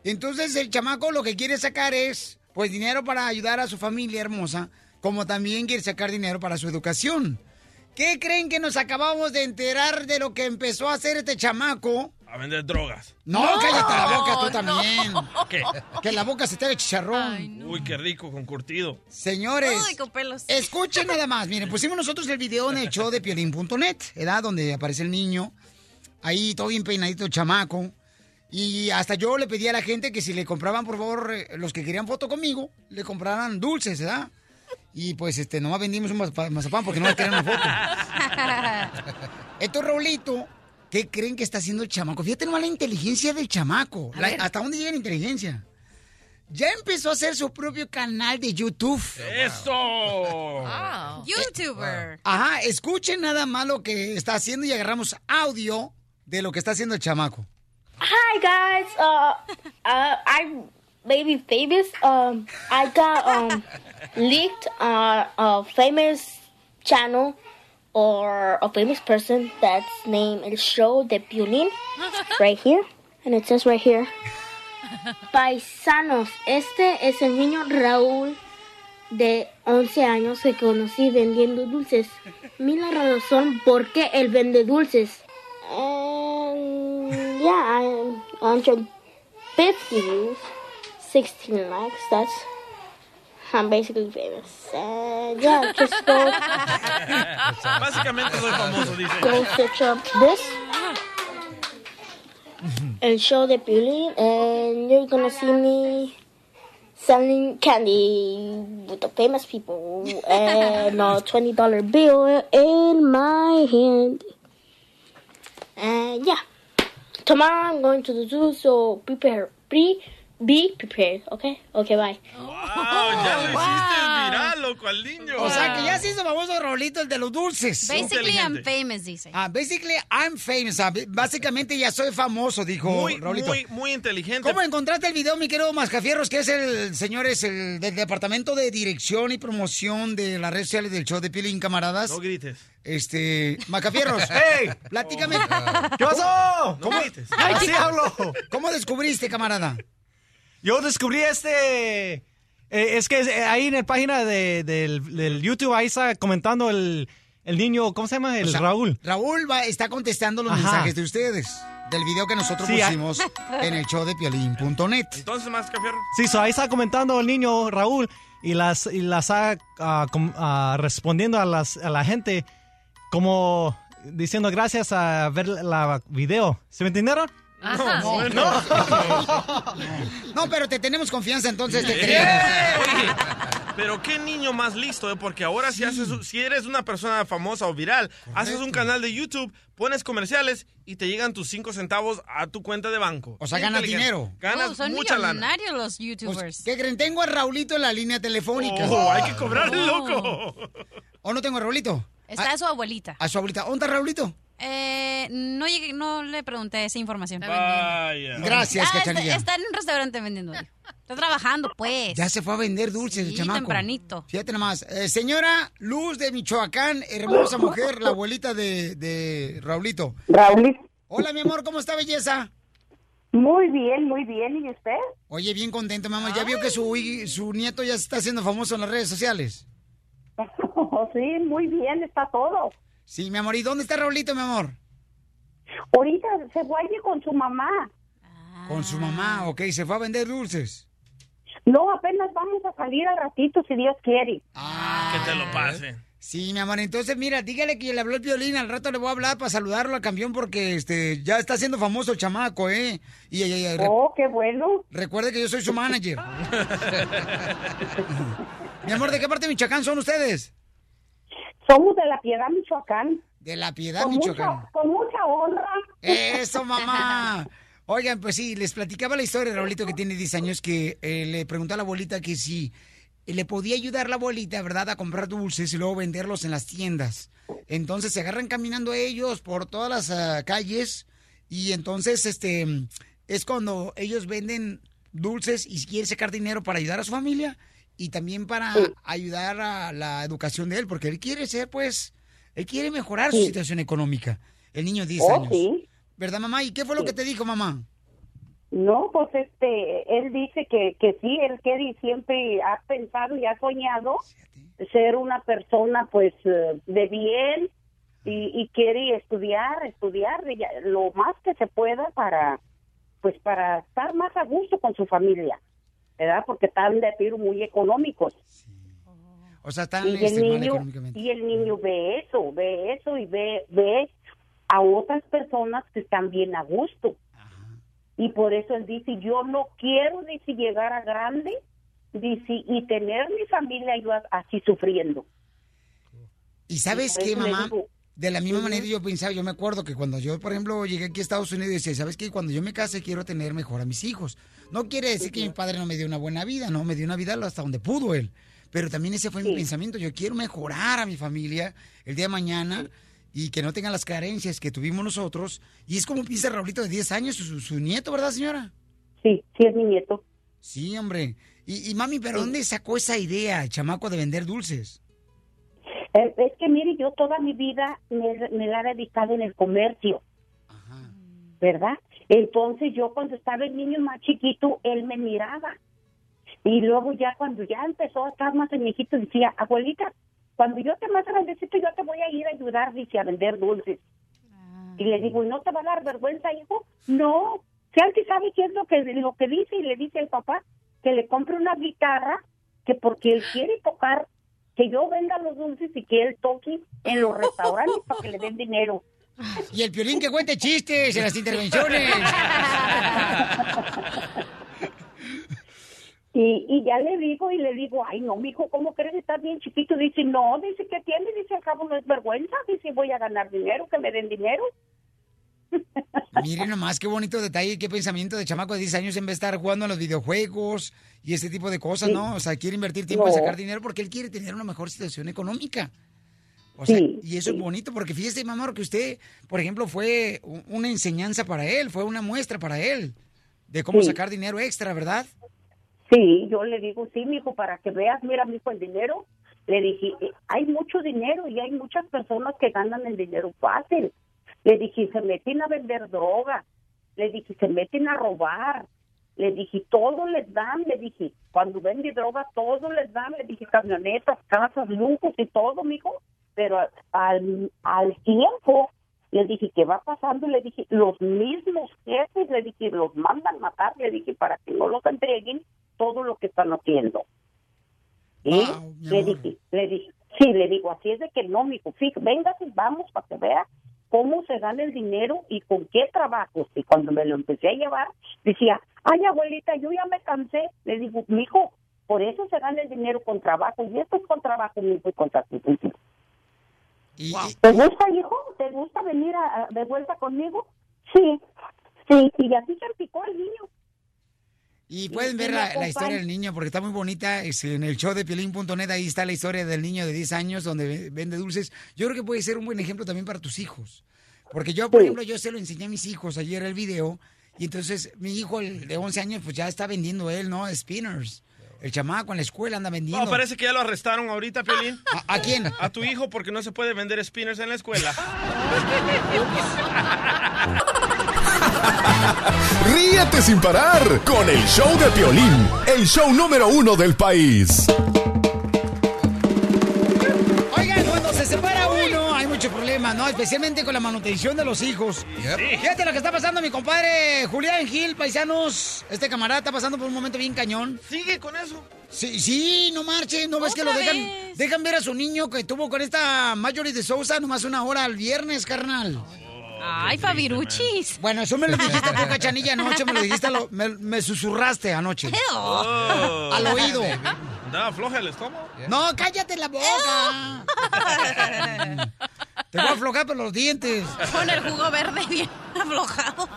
Speaker 3: Entonces el chamaco lo que quiere sacar es pues dinero para ayudar a su familia hermosa, como también quiere sacar dinero para su educación. ¿Qué creen que nos acabamos de enterar de lo que empezó a hacer este chamaco?
Speaker 2: A vender drogas.
Speaker 3: No, cállate la boca tú también.
Speaker 2: ¿Qué?
Speaker 3: Que la boca se te haga chicharrón.
Speaker 2: Uy, qué rico, con curtido.
Speaker 3: Señores,
Speaker 4: Ay, con pelos.
Speaker 3: escuchen nada más. Miren, pusimos nosotros el video en el show de piolín.net, ¿verdad? Donde aparece el niño. Ahí todo bien peinadito, el chamaco. Y hasta yo le pedí a la gente que si le compraban, por favor, eh, los que querían foto conmigo, le compraran dulces, ¿verdad? Y pues, este, nomás vendimos un mazap- mazapán porque no le querían una foto. Esto, Raulito, ¿qué creen que está haciendo el chamaco? Fíjate nomás la inteligencia del chamaco. La- ¿Hasta dónde llega la inteligencia? Ya empezó a hacer su propio canal de YouTube.
Speaker 2: ¡Eso!
Speaker 4: YouTuber.
Speaker 3: Ajá, escuchen nada más lo que está haciendo y agarramos audio de lo que está haciendo el chamaco.
Speaker 18: Hi guys, uh, uh, I'm maybe famous. Um, I got um leaked uh, a famous channel or a famous person that's name El Show de right here, and it says right here. Paisanos, este es el niño Raúl de 11 años que conocí vendiendo dulces. Mira la razón por qué él vende dulces. And yeah, I'm 150 views, 16 likes. That's I'm basically famous. And yeah, just go
Speaker 2: Básicamente soy famoso, dice.
Speaker 18: go search up this. and show the Piolín, and you're gonna see me selling candy with the famous people and a twenty dollar bill in my hand. And yeah, tomorrow I'm going to the zoo, so prepare, be be prepared. Okay, okay, bye.
Speaker 2: ¡Wow! ¡Ya lo hiciste viral, loco, al niño.
Speaker 3: O sea, que ya se hizo famoso Raulito, el de los dulces.
Speaker 4: Basically, I'm famous, dice.
Speaker 3: Ah, basically, I'm famous. Ah, básicamente ya soy famoso, dijo
Speaker 2: Muy,
Speaker 3: Raulito.
Speaker 2: muy, muy inteligente.
Speaker 3: ¿Cómo encontraste el video, mi querido Mascafierros, que es el señor es el del Departamento de Dirección y Promoción de las redes sociales del show de Pilín, camaradas?
Speaker 2: No grites.
Speaker 3: Este, Macafierros.
Speaker 19: ¡Ey!
Speaker 3: Platícame.
Speaker 19: ¿Qué pasó?
Speaker 3: ¿Cómo,
Speaker 19: No grites. Así hablo.
Speaker 3: ¿Cómo descubriste, camarada?
Speaker 19: Yo descubrí este. eh, es que eh, ahí en la página de- del, del YouTube, ahí está comentando el, el niño, ¿cómo se llama? El
Speaker 3: O sea,
Speaker 19: Raúl.
Speaker 3: Raúl va, está contestando los
Speaker 19: Ajá.
Speaker 3: mensajes de ustedes del video que nosotros
Speaker 19: Sí, ah.
Speaker 3: pusimos en el show de piolín.net.
Speaker 2: Entonces, más café.
Speaker 19: Sí, so ahí está comentando el niño Raúl y las, y las está ah, com- ah, respondiendo a, las, a la gente como diciendo gracias a ver la video. ¿Se me entendieron?
Speaker 3: Ajá. No,
Speaker 19: no.
Speaker 3: No, pero te tenemos confianza, entonces te
Speaker 2: pero qué niño más listo, ¿eh? porque ahora si haces, si eres una persona famosa o viral, haces un canal de YouTube, pones comerciales y te llegan tus cinco centavos a tu cuenta de banco.
Speaker 3: O sea, ganas dinero.
Speaker 2: Ganas
Speaker 4: Oh, son
Speaker 2: mucha lana.
Speaker 4: los YouTubers.
Speaker 3: Pues, ¿Qué creen? Tengo a Raulito en la línea telefónica.
Speaker 2: Oh, hay que cobrarle, loco.
Speaker 3: ¿O no tengo a Raulito?
Speaker 4: Está su abuelita.
Speaker 3: A su abuelita. ¿Dónde está Raulito?
Speaker 4: Eh, no, llegué- no le pregunté esa información.
Speaker 2: Vaya.
Speaker 3: Gracias,
Speaker 4: Ah, está, en un restaurante vendiendo. Está trabajando, pues.
Speaker 3: Ya se fue a vender dulces el
Speaker 4: Sí,
Speaker 3: chamaco.
Speaker 4: tempranito.
Speaker 3: Fíjate nomás. Eh, señora Luz de Michoacán, hermosa mujer, la abuelita de, de Raulito.
Speaker 20: Raulito.
Speaker 3: Hola, mi amor, ¿cómo está, belleza?
Speaker 20: Muy bien, muy bien. ¿Y usted?
Speaker 3: Oye, bien contento, mamá. ¿Ya vio que su, su nieto ya se está haciendo famoso en las redes sociales?
Speaker 20: sí, muy bien, está todo.
Speaker 3: Sí, mi amor. ¿Y dónde está Raulito, mi amor?
Speaker 20: Ahorita se fue allí con su mamá.
Speaker 3: Con su mamá, ok. Se fue a vender dulces.
Speaker 20: No, apenas vamos a salir al ratito, si Dios quiere.
Speaker 2: Que te lo pase.
Speaker 3: Sí, mi amor. Entonces, mira, dígale que le habló el violín. Al rato le voy a hablar para saludarlo al campeón porque este ya está haciendo famoso el chamaco, ¿eh? Y, y- y-
Speaker 20: Oh, qué bueno.
Speaker 3: Recuerde que yo soy su manager. mi amor, ¿de qué parte de Michoacán son ustedes?
Speaker 20: Somos de La Piedad, Michoacán.
Speaker 3: De La Piedad,
Speaker 20: Con
Speaker 3: Michoacán.
Speaker 20: mucha, con mucha honra.
Speaker 3: Eso, mamá. Oigan, pues sí, les platicaba la historia de Raulito que tiene 10 años que eh, le preguntó a la abuelita que si le podía ayudar la abuelita, ¿verdad?, a comprar dulces y luego venderlos en las tiendas. Entonces se agarran caminando ellos por todas las ah, calles y entonces este es cuando ellos venden dulces y quieren sacar dinero para ayudar a su familia y también para
Speaker 20: Sí.
Speaker 3: ayudar a la educación de él, porque él quiere ser, pues, él quiere mejorar su situación económica. El niño de 10
Speaker 20: Oh,
Speaker 3: años.
Speaker 20: sí.
Speaker 3: ¿Verdad, mamá? ¿Y qué fue lo que te dijo, mamá?
Speaker 20: No, pues este, él dice que, que sí, él quiere y siempre ha pensado y ha soñado ser una persona pues eh, de bien y, y quiere estudiar, estudiar lo más que se pueda para pues para estar más a gusto con su familia, ¿verdad? Porque están de tiro muy económicos.
Speaker 3: O sea, están
Speaker 20: y el
Speaker 3: este,
Speaker 20: niño
Speaker 3: económicamente.
Speaker 20: y el niño ve eso, ve eso y ve ve a otras personas que están bien a gusto. Y por eso él dice, yo no quiero dice llegar a grande dice y tener mi familia yo así sufriendo.
Speaker 3: ¿Y sabes
Speaker 20: por
Speaker 3: qué, mamá?
Speaker 20: digo,
Speaker 3: De la misma manera yo pensaba, yo me acuerdo que cuando yo, por ejemplo, llegué aquí a Estados Unidos y decía, ¿sabes qué? Cuando yo me case quiero tener mejor a mis hijos. No quiere decir que mi padre no me dio una buena vida, no, me dio una vida hasta donde pudo él. Pero también ese fue mi pensamiento, yo quiero mejorar a mi familia el día de mañana y que no tengan las carencias que tuvimos nosotros. Y es como piensa Raulito de 10 años, su, su nieto, ¿verdad, señora?
Speaker 20: Sí, sí es mi nieto.
Speaker 3: Sí, hombre. Y, y mami, ¿pero dónde sacó esa idea, el chamaco, de vender dulces?
Speaker 20: Eh, Es que mire, yo toda mi vida me, me la he dedicado en el comercio, ¿verdad? Entonces yo cuando estaba el niño más chiquito, él me miraba. Y luego ya cuando ya empezó a estar más viejito, decía, abuelita, cuando yo te más grandecito, yo te voy a ir a ayudar, dice, a vender dulces. Y le digo, ¿y no te va a dar vergüenza, hijo? No. Si alguien sabe qué es lo que, lo que dice y le dice al papá que le compre una guitarra, que porque él quiere tocar, que yo venda los dulces y que él toque en los restaurantes para que le den dinero.
Speaker 3: Y el piolín que cuente chistes en las intervenciones.
Speaker 20: Y, y ya le digo y le digo, ay no, mijo, ¿cómo crees? Estás bien chiquito. Dice, no, dice, que tiene? Dice, al cabo no es vergüenza. Dice, voy a ganar dinero, que me den dinero.
Speaker 3: Miren nomás qué bonito detalle, qué pensamiento de chamaco de 10 años en vez de estar jugando a los videojuegos y ese tipo de cosas,
Speaker 20: Sí.
Speaker 3: ¿no? O sea, quiere invertir tiempo en
Speaker 20: No.
Speaker 3: sacar dinero porque él quiere tener una mejor situación económica. O sea,
Speaker 20: Sí,
Speaker 3: y eso es bonito porque fíjese, mamá, que usted, por ejemplo, fue una enseñanza para él, fue una muestra para él de cómo sacar dinero extra, ¿verdad?
Speaker 20: Sí, yo le digo, sí, mijo, para que veas, mira, mijo, el dinero. Le dije, eh, hay mucho dinero y hay muchas personas que ganan el dinero fácil. Le dije, se meten a vender droga. Le dije, se meten a robar. Le dije, todo les dan. Le dije, cuando vende droga, todo les dan. Le dije, camionetas, casas, lujos y todo, mijo. Pero al, al tiempo, le dije, ¿qué va pasando? Le dije, los mismos jefes, le dije, los mandan matar. Le dije, para que no los entreguen todo lo que están haciendo. ¿Sí? le dije, le dije, sí, le digo, así es de que no, mijo, fíjate, véngase, vamos para que vea cómo se gana el dinero y con qué trabajo. Y cuando me lo empecé a llevar, decía, ay, abuelita, yo ya me cansé. Le digo, mijo, por eso se gana el dinero con trabajo, y esto es con trabajo, mijo, y con sacrificio. ¿Te gusta, hijo? ¿Te gusta venir a- a- de vuelta conmigo? Sí, sí, y así se picó el niño.
Speaker 3: Y pueden ver la, historia del niño porque está muy bonita. Es en el show de piolín.net, ahí está la historia del niño de 10 años donde ve- vende dulces. Yo creo que puede ser un buen ejemplo también para tus hijos. Porque yo, por ejemplo, yo se lo enseñé a mis hijos ayer el video. Y entonces mi hijo, el de 11 años, pues ya está vendiendo él, ¿no? Spinners. El chamaco en la escuela anda vendiendo.
Speaker 2: No, parece que ya lo arrestaron ahorita, Piolín.
Speaker 3: ¿A, a quién?
Speaker 2: A tu hijo porque no se puede vender spinners en la escuela.
Speaker 7: Ríete sin parar con el show de Piolín, el show número uno del país.
Speaker 3: Oigan, cuando se separa uno hay mucho problema, ¿no? Especialmente con la manutención de los hijos. Fíjate lo que está pasando mi compadre Julián Gil, paisanos. Este camarada está pasando por un momento bien cañón.
Speaker 2: ¿Sigue con eso?
Speaker 3: Sí, sí, no marchen, ¿no ves que lo
Speaker 4: ¿Otra
Speaker 3: dejan?
Speaker 4: vez?
Speaker 3: Dejan ver a su niño que tuvo con esta Marjorie de Sousa nomás una hora al viernes, carnal.
Speaker 4: Ay, Fabiruchis.
Speaker 3: Bueno, eso me lo dijiste tú, cachanilla, anoche, me lo dijiste, a lo- me, me susurraste anoche.
Speaker 2: Oh.
Speaker 3: Al oído.
Speaker 2: ¿Andaba floja el estómago?
Speaker 3: No, cállate la boca. Te voy a aflojar por los dientes.
Speaker 4: Con el jugo verde bien aflojado.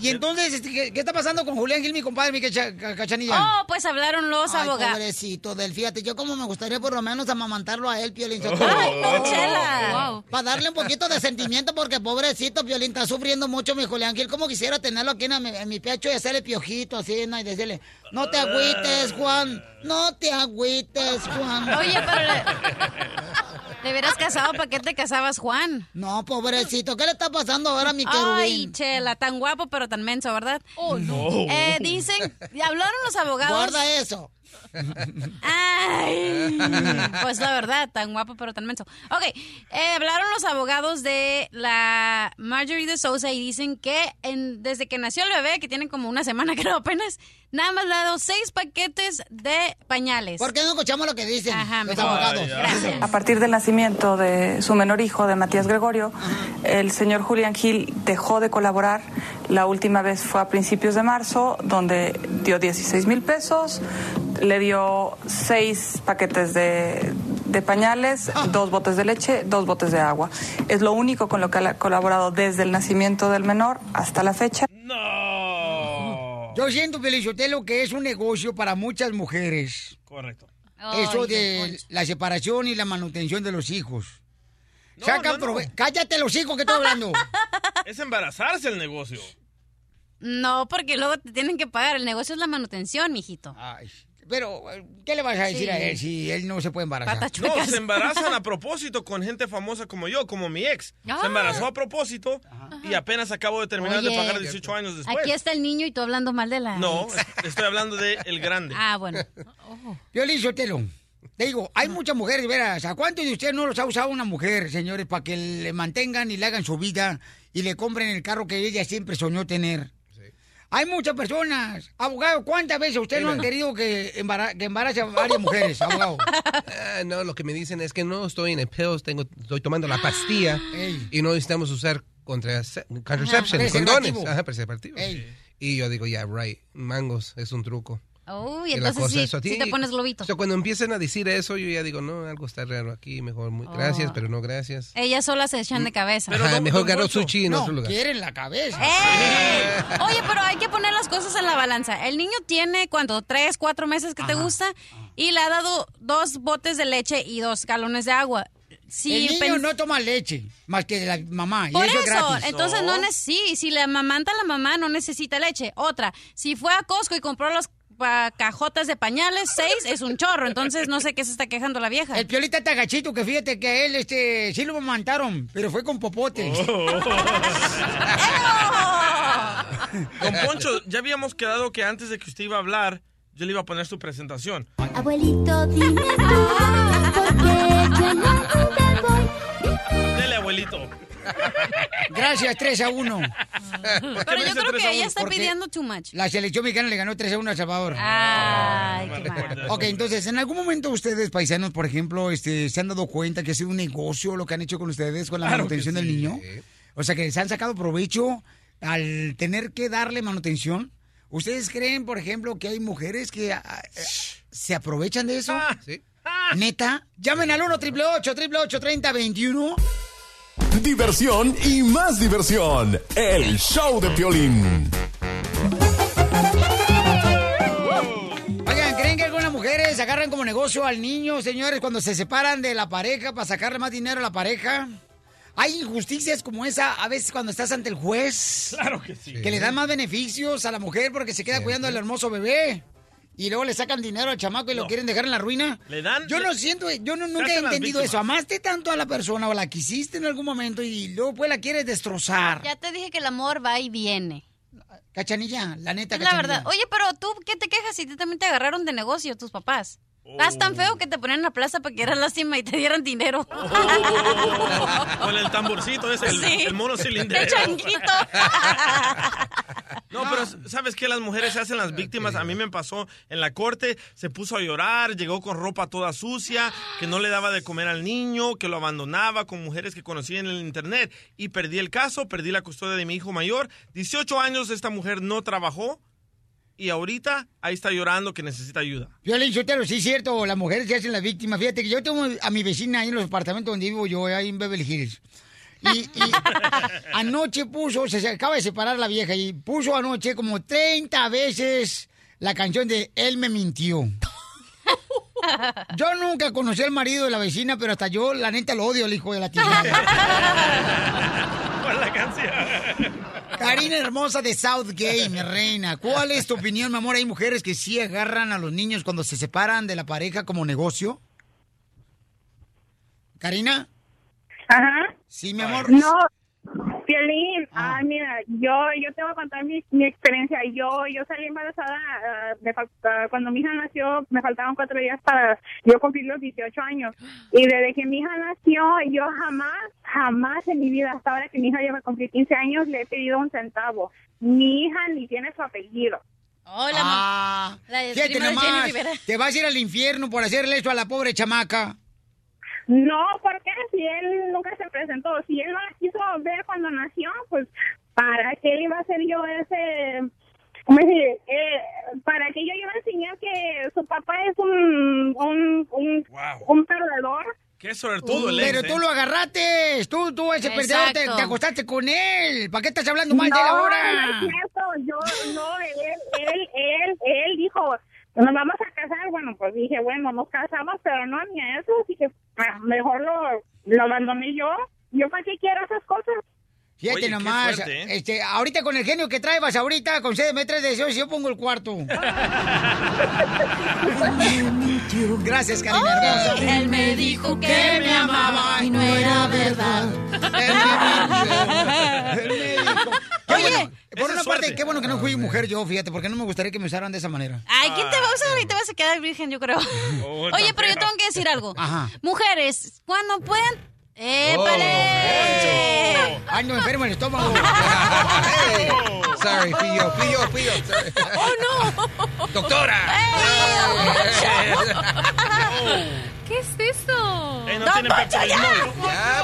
Speaker 3: Y entonces, este, ¿qué, qué está pasando con Julián Gil, mi compadre, mi cacha- ca- cachanilla?
Speaker 4: Oh, pues hablaron los
Speaker 3: Ay,
Speaker 4: abogados.
Speaker 3: pobrecito del, fíjate, yo como me gustaría por lo menos amamantarlo a él, Piolín.
Speaker 4: Ay, no, Chela. Wow.
Speaker 3: Para darle un poquito de sentimiento, porque pobrecito, Piolín, está sufriendo mucho mi Julián Gil. Como quisiera tenerlo aquí en mi, en mi pecho y hacerle piojito así, ¿no? Y decirle, no te agüites, Juan, no te agüites, Juan.
Speaker 4: Oye, pero le, le hubieras casado, ¿para qué te casabas, Juan?
Speaker 3: No, pobrecito, ¿qué le está pasando ahora a mi
Speaker 4: Ay,
Speaker 3: querubín?
Speaker 4: Chela, tan guapo, pero tan menso, ¿verdad? Oh,
Speaker 3: no.
Speaker 4: Eh, dicen, hablaron los abogados.
Speaker 3: Guarda eso.
Speaker 4: Ay, pues la verdad, tan guapo pero tan menso. Ok, eh, hablaron los abogados de la Marjorie de Sousa y dicen que en- desde que nació el bebé, que tiene como una semana creo apenas, nada más le ha dado seis paquetes de pañales.
Speaker 3: ¿Por qué no escuchamos lo que dicen
Speaker 4: Ajá,
Speaker 3: los
Speaker 4: mejor.
Speaker 3: abogados?
Speaker 4: Gracias.
Speaker 21: A partir del nacimiento de su menor hijo, de Matías Gregorio, el señor Julián Gil dejó de colaborar. La última vez fue a principios de marzo, donde dio 16 mil pesos, le dio seis paquetes de, de pañales, dos botes de leche, dos botes de agua. Es lo único con lo que ha colaborado desde el nacimiento del menor hasta la fecha.
Speaker 3: Yo siento, Felizotelo, que es un negocio para muchas mujeres.
Speaker 2: Correcto.
Speaker 3: Eso de la separación y la manutención de los hijos.
Speaker 2: No,
Speaker 3: Sacan
Speaker 2: no, no.
Speaker 3: Cállate los hijos que estoy hablando.
Speaker 2: Es embarazarse el negocio.
Speaker 4: No, porque luego te tienen que pagar. El negocio es la manutención, mijito.
Speaker 3: Ay, pero, ¿qué le vas a decir
Speaker 4: Sí.
Speaker 3: a él si él no se puede embarazar?
Speaker 2: No, se embarazan a propósito con gente famosa como yo, como mi ex.
Speaker 4: Ah.
Speaker 2: Se embarazó a propósito y apenas acabo de terminar de pagar 18 años después.
Speaker 4: Aquí está el niño y tú hablando mal de la...
Speaker 2: No, estoy hablando de el grande.
Speaker 4: Ah, bueno.
Speaker 3: Yo le Sotelo, te digo, hay muchas mujeres, veras, ¿a cuántos de ustedes no los ha usado una mujer, señores, para que le mantengan y le hagan su vida y le compren el carro que ella siempre soñó tener? Hay muchas personas. Abogado, ¿cuántas veces ustedes no han querido que, embara que embarace a varias mujeres, abogado?
Speaker 13: Ah, no, lo que me dicen es que no estoy en el pills, tengo, estoy tomando la pastilla
Speaker 3: Ey.
Speaker 13: y no necesitamos usar contra, contraception,
Speaker 3: Ajá,
Speaker 13: condones.
Speaker 3: preservativo.
Speaker 13: Ajá, preservativos.
Speaker 3: Ey.
Speaker 13: Y yo digo, yeah, right, mangos, es un truco.
Speaker 4: Uy, entonces sí,
Speaker 13: eso
Speaker 4: sí te pones globito.
Speaker 13: O sea, cuando empiezan a decir eso, yo ya digo, no, algo está raro aquí, mejor muy, gracias,
Speaker 4: Oh.
Speaker 13: pero no gracias.
Speaker 4: Ellas solas se echan de cabeza.
Speaker 13: Ajá, mejor agarro sushi en
Speaker 3: no,
Speaker 13: otro lugar.
Speaker 3: quieren la cabeza.
Speaker 4: ¡Eh! Oye, pero hay que poner las cosas en la balanza. El niño tiene, ¿cuánto? ¿Tres, cuatro meses que te gusta? Y le ha dado dos botes de leche y dos galones de agua. Si
Speaker 3: el niño no toma leche, más que la mamá.
Speaker 4: Por
Speaker 3: y eso,
Speaker 4: eso,
Speaker 3: es
Speaker 4: entonces no, neces- sí, si le amamanta la mamá no necesita leche. Otra, si fue a Costco y compró las pa- cajotas de pañales, seis es un chorro, entonces no sé qué se está quejando la vieja.
Speaker 3: El piolita está gachito, que fíjate que a él este, sí lo amamantaron, pero fue con popote.
Speaker 2: Don Poncho, ya habíamos quedado que antes de que usted iba a hablar, yo le iba a poner su presentación.
Speaker 22: Abuelito, dime porque yo no te voy.
Speaker 2: Dele, abuelito.
Speaker 3: Gracias, 3 a 1.
Speaker 4: Pero yo creo que ella está pidiendo too much.
Speaker 3: La selección mexicana le ganó 3 a 1 a El Salvador.
Speaker 4: Ay, qué mal.
Speaker 3: Ok, entonces, ¿en algún momento ustedes, paisanos, por ejemplo, este, se han dado cuenta que ha sido un negocio lo que han hecho con ustedes con la
Speaker 2: Claro
Speaker 3: manutención del
Speaker 2: sí.
Speaker 3: niño? O sea, que se han sacado provecho al tener que darle manutención. ¿Ustedes creen, por ejemplo, que hay mujeres que ah, eh, se aprovechan de eso?
Speaker 13: Sí.
Speaker 3: ¿Neta? Llamen al 1 888 30 21
Speaker 7: Diversión y más diversión. El show de Piolín.
Speaker 3: Oigan, ¿creen que algunas mujeres agarran como negocio al niño, señores, cuando se separan de la pareja para sacarle más dinero a la pareja? Hay injusticias como esa a veces cuando estás ante el juez.
Speaker 2: Claro que sí.
Speaker 3: Que le dan más beneficios a la mujer porque se queda cuidando al hermoso bebé. Y luego le sacan dinero al chamaco y lo quieren dejar en la ruina.
Speaker 2: Le dan-
Speaker 3: Yo no siento, yo no, nunca he entendido eso. Amaste tanto a la persona o la quisiste en algún momento y luego pues la quieres destrozar.
Speaker 4: Ya te dije que el amor va y viene.
Speaker 3: Cachanilla, la neta,
Speaker 4: Es la
Speaker 3: cachanilla.
Speaker 4: verdad. Oye, pero tú, ¿qué te quejas si también te agarraron de negocio tus papás? Estás tan feo que te ponían en la plaza para que eras lástima y te dieran dinero.
Speaker 2: Con el tamborcito ese, el,
Speaker 4: Sí.
Speaker 2: el mono cilindrero.
Speaker 4: El changuito.
Speaker 2: No, pero ¿sabes qué? Las mujeres se hacen las víctimas. A mí me pasó en la corte, se puso a llorar, llegó con ropa toda sucia, que no le daba de comer al niño, que lo abandonaba con mujeres que conocí en el internet. Y perdí el caso, perdí la custodia de mi hijo mayor. 18 años esta mujer no trabajó y ahorita ahí está llorando que necesita ayuda.
Speaker 3: Violín Sotelo, sí es cierto, las mujeres se hacen las víctimas. Fíjate que yo tengo a mi vecina ahí en los apartamentos donde vivo yo, ahí en Beverly Hills. Y, y anoche puso, se acaba de separar la vieja y puso anoche como 30 veces la canción de Él me mintió. Yo nunca conocí al marido de la vecina, pero hasta yo, la neta, lo odio, el hijo de la tía.
Speaker 2: ¿Cuál es la canción?
Speaker 3: Karina hermosa de Southgate, mi reina. ¿Cuál es tu opinión, mi amor? ¿Hay mujeres que sí agarran a los niños cuando se separan de la pareja como negocio? ¿Karina?
Speaker 23: Ajá.
Speaker 3: Sí, mi amor.
Speaker 23: No, Piolín, ay, mira, yo yo te voy a contar mi, mi experiencia. Yo yo salí embarazada ah, me ah, cuando mi hija nació, me faltaban cuatro días para yo cumplir los 18 años. Y desde que mi hija nació, yo jamás, jamás en mi vida, hasta ahora que mi hija ya va a cumplir 15 años, le he pedido un centavo. Mi hija ni tiene su apellido.
Speaker 4: Hola,
Speaker 3: Ah,
Speaker 4: La
Speaker 3: nomás, te vas a ir al infierno por hacerle eso a la pobre chamaca.
Speaker 23: No, porque si él nunca se presentó, si él no la quiso ver cuando nació, pues para qué le iba a hacer yo ese, ¿cómo decir? Eh, para que yo iba a enseñar que su papá es un un un, un perdedor.
Speaker 2: Qué suertudo el
Speaker 3: Pero tú
Speaker 2: ¿eh?
Speaker 3: lo agarraste, tú, tú ese perdedor, te, acostaste con él. ¿Para qué estás hablando mal de él
Speaker 23: No,
Speaker 3: ahora?
Speaker 23: no es cierto, yo, no, él, él, él, él dijo, nos vamos a casar, bueno, pues dije, bueno, nos casamos, pero no ni a eso, así que ah, mejor lo, lo abandoné yo. ¿Yo para qué quiero esas cosas?
Speaker 3: Fíjate
Speaker 23: Oye,
Speaker 3: nomás,
Speaker 23: fuerte, ¿eh?
Speaker 3: este, ahorita con el genio que traes ahorita, con sede tres deseos, yo pongo el cuarto. Gracias, Karina hermosa.
Speaker 22: Él me dijo que me amaba y no era verdad.
Speaker 3: Él me dijo. Oye, por una parte, qué bueno que no fui mujer yo, fíjate, porque no me gustaría que me usaran de esa manera.
Speaker 4: Ay, ¿quién te va a usar? Y te vas a quedar virgen, yo creo. Oye, pero yo tengo que decir algo.
Speaker 3: Ajá.
Speaker 4: Mujeres, cuando puedan...
Speaker 3: Oh.
Speaker 4: ¡Épale!
Speaker 3: Ando enfermo el estómago.
Speaker 13: Sorry, fui yo, fui yo, fui yo. sorry.
Speaker 4: ¡Oh, no!
Speaker 13: ¡Doctora!
Speaker 11: ¿Qué es eso?
Speaker 2: Ey, no tiene pepto-bismol.
Speaker 13: Ya,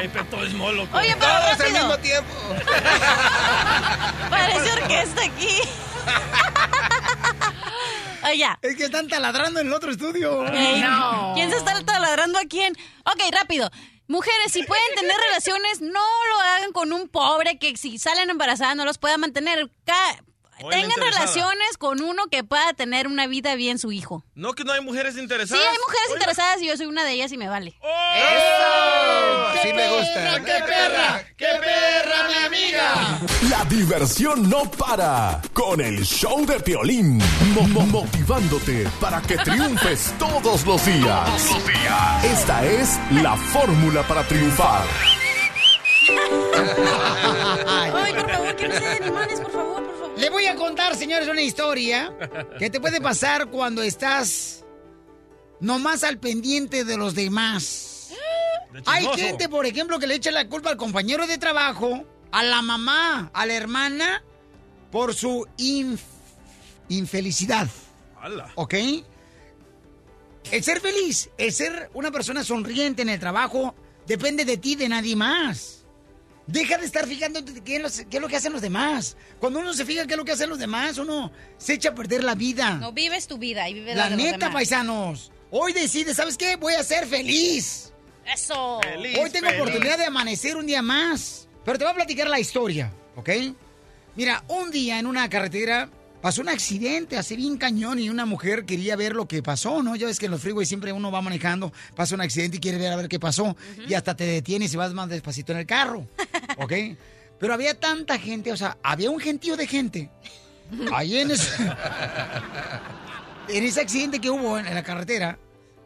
Speaker 2: Ey, pepto-bismol, loco.
Speaker 4: Oye, pero
Speaker 13: Todos al
Speaker 4: rápido.
Speaker 13: mismo tiempo.
Speaker 4: Parece orquesta aquí.
Speaker 3: Es que están taladrando en el otro estudio.
Speaker 4: Ey, ¿Quién se está taladrando a quién? Ok, rápido. Mujeres, si pueden tener relaciones, no lo hagan con un pobre que si salen embarazadas no los pueda mantener. Ca- Tengan relaciones con uno que pueda tener una vida bien su hijo.
Speaker 2: No, que no hay mujeres
Speaker 4: Sí,
Speaker 2: interesadas.
Speaker 4: hay mujeres interesadas y yo soy una de ellas y me vale.
Speaker 13: Así me gusta.
Speaker 2: ¡Qué perra! ¡Qué perra, mi amiga!
Speaker 7: La diversión no para con el show de Piolín. Mo- mo- motivándote para que triunfes todos los días.
Speaker 15: Todos los días.
Speaker 7: Esta es la fórmula para triunfar.
Speaker 4: Ay, por favor, que no sea de animales, por favor.
Speaker 3: Le voy a contar, señores, una historia que te puede pasar cuando estás nomás al pendiente de los demás. Hay gente, por ejemplo, que le echa la culpa al compañero de trabajo, a la mamá, a la hermana, por su inf- infelicidad. ¿Ok? El ser feliz, el ser una persona sonriente en el trabajo, depende de ti, de nadie más. Deja de estar fijándote qué es, lo- qué es lo que hacen los demás. Cuando uno se fija qué es lo que hacen los demás, uno se echa a perder la vida.
Speaker 4: No vives tu vida y vives
Speaker 3: la
Speaker 4: de los
Speaker 3: neta,
Speaker 4: demás.
Speaker 3: paisanos. Hoy decides, ¿sabes qué? Voy a ser feliz.
Speaker 4: Eso.
Speaker 3: Hoy tengo oportunidad de amanecer un día más. Pero te voy a platicar la historia, ¿ok? Mira, un día en una carretera pasó un accidente así bien cañón y una mujer quería ver lo que pasó, ¿no? Ya ves que en los freeways siempre uno va manejando, pasa un accidente y quiere ver a ver qué pasó. Y hasta te detienes y vas más despacito en el carro, ¿ok? Pero había tanta gente, o sea, había un gentío de gente. Ahí en ese, en ese accidente que hubo en la carretera,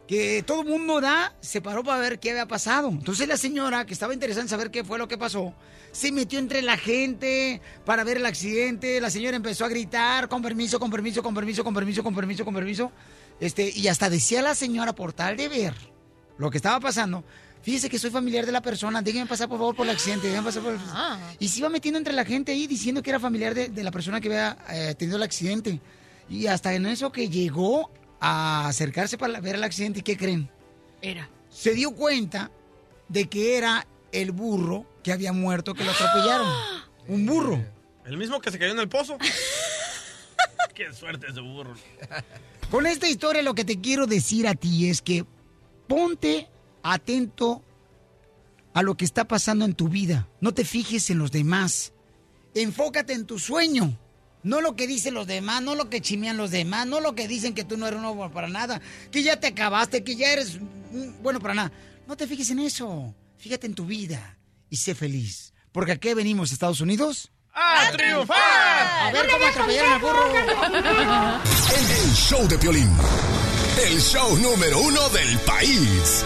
Speaker 3: que todo el mundo da, se paró para ver qué había pasado. Entonces la señora, que estaba interesada en saber qué fue lo que pasó, se metió entre la gente para ver el accidente. La señora empezó a gritar, con permiso, con permiso, con permiso, con permiso, con permiso, con permiso. Este, y hasta decía la señora, por tal de ver lo que estaba pasando, fíjese que soy familiar de la persona, déjenme pasar por favor por el accidente, déjenme pasar por el... Y se iba metiendo entre la gente ahí diciendo que era familiar de, de la persona que había eh, tenido el accidente. Y hasta en eso que llegó a acercarse para ver el accidente, ¿y qué creen?
Speaker 11: Era.
Speaker 3: Se dio cuenta de que era el burro que había muerto, que lo atropellaron. Un burro.
Speaker 2: ¿El mismo que se cayó en el pozo? ¡Qué suerte ese burro!
Speaker 3: Con esta historia lo que te quiero decir a ti es que ponte atento a lo que está pasando en tu vida. No te fijes en los demás. Enfócate en tu sueño. No lo que dicen los demás, no lo que chimean los demás, no lo que dicen que tú no eres uno bueno para nada, que ya te acabaste, que ya eres bueno para nada. No te fijes en eso. Fíjate en tu vida y sé feliz. Porque aquí venimos, Estados Unidos.
Speaker 2: ¡A triunfar!
Speaker 3: A ver cómo atropellaron al burro.
Speaker 7: El show de Piolín. El show número uno del país.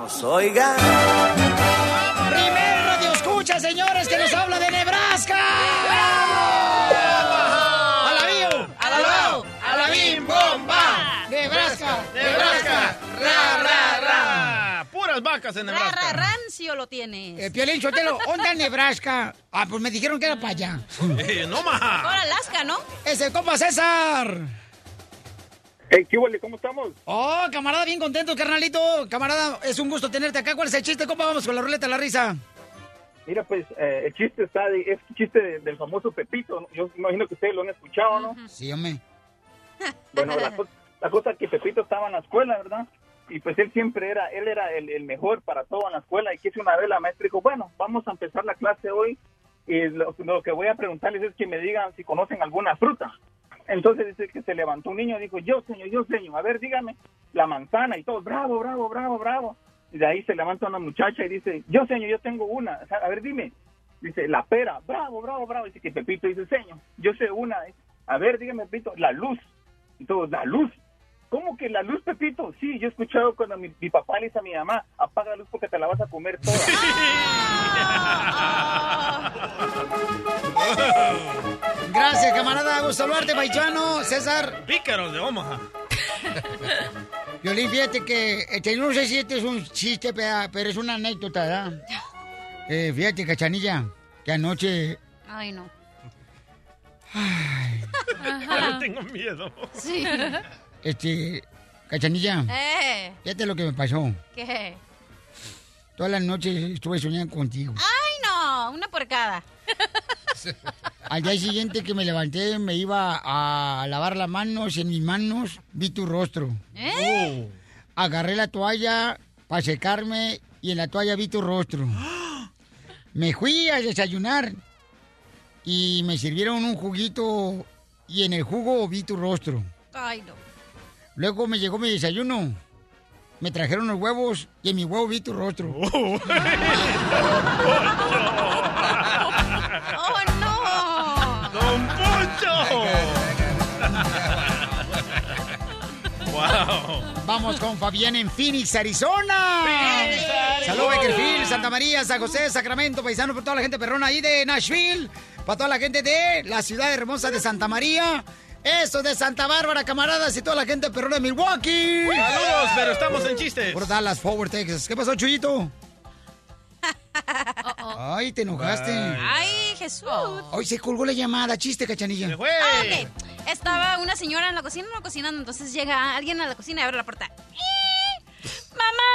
Speaker 15: Vámonos, oiga.
Speaker 3: Primer radio escucha, señores, que nos habla de Nebraska. ¡A la bio!
Speaker 15: ¡A la bio!
Speaker 3: ¡A la bim bomba! ¡Nebraska! ¡Nebraska!
Speaker 2: ¡Ra, ra, ra! Puras vacas en
Speaker 4: Ra,
Speaker 2: Nebraska.
Speaker 4: ra, rancio lo tienes.
Speaker 3: Eh, Piolín ¿dónde está Nebraska? Ah, pues me dijeron que era para allá.
Speaker 2: Eh, no más.
Speaker 4: Ahora Alaska, ¿no?
Speaker 3: ¡Es el compa César!
Speaker 10: Hey. ¿Cómo estamos?
Speaker 3: Oh, camarada, bien contento, carnalito. Camarada, es un gusto tenerte acá. ¿Cuál es el chiste, compa? Vamos con la ruleta de la risa.
Speaker 10: Mira, pues eh, el chiste está, de, es el chiste de- del famoso Pepito. ¿no? Yo imagino que ustedes lo han escuchado, ¿no?
Speaker 3: Sí, hombre.
Speaker 10: Bueno, la, co- la cosa es que Pepito estaba en la escuela, ¿verdad? Y pues él siempre era, él era el, el mejor para todo en la escuela. Y que una vez la maestra dijo, bueno, vamos a empezar la clase hoy. Y lo, lo que voy a preguntarles es que me digan si conocen alguna fruta. Entonces dice que se levantó un niño y dijo, yo señor, yo señor, a ver, dígame, la manzana y todo, bravo, bravo, bravo, bravo. Y de ahí se levanta una muchacha y dice, yo señor, yo tengo una, O sea, a ver, dime. Dice, la pera, bravo, bravo, bravo. Dice que Pepito dice, señor, yo sé una. A ver, dígame, Pepito, la luz. Y todos, la luz. ¿Cómo que la luz, Pepito? Sí, yo he escuchado cuando mi, mi papá le dice a mi mamá, apaga la luz porque te la vas a comer toda.
Speaker 3: Gracias, camarada. Gusto saludarte, paisano. César.
Speaker 2: Pícaros de Omaha.
Speaker 3: Violín, fíjate que, este, no sé si este es un chiste, pea, pero es una anécdota, ¿verdad? Eh, fíjate, cachanilla, que anoche,
Speaker 4: Ay, no.
Speaker 2: Ya tengo miedo.
Speaker 4: Sí.
Speaker 3: Este, cachanilla,
Speaker 4: Eh,
Speaker 3: fíjate lo que me pasó.
Speaker 4: ¿qué?
Speaker 3: Todas las noches estuve soñando contigo.
Speaker 4: Ay, no, una por cada.
Speaker 3: Al día siguiente que me levanté, me iba a lavar las manos, en mis manos vi tu rostro.
Speaker 4: ¿Eh?
Speaker 3: Agarré la toalla para secarme y en la toalla vi tu rostro. Me fui a desayunar y me sirvieron un juguito y en el jugo vi tu rostro.
Speaker 4: Ay, no.
Speaker 3: Luego me llegó mi desayuno. Me trajeron los huevos y en mi huevo vi tu rostro.
Speaker 4: ¡Oh, no!
Speaker 2: ¡Don Poncho! ¡Wow!
Speaker 3: Vamos con Fabián en Phoenix, Arizona.
Speaker 2: Phoenix, Arizona.
Speaker 3: Saludos, Beckerfield, Santa María, San José, Sacramento, paisano, para toda la gente perrona ahí de Nashville, para toda la gente de la ciudad hermosa de Santa María. Eso de Santa Bárbara, camaradas, y toda la gente perrona de Milwaukee.
Speaker 2: Saludos, pero estamos en chistes.
Speaker 3: Por Dallas, Forward, Texas. ¿Qué pasó, Chuyito? Ay, te enojaste.
Speaker 4: Ay, Jesús.
Speaker 3: Hoy se colgó la llamada, chiste, cachanilla.
Speaker 4: Ah, ok. Estaba una señora en la cocina, no cocinando, entonces llega alguien a la cocina y abre la puerta. ¡Eh! ¡Mamá!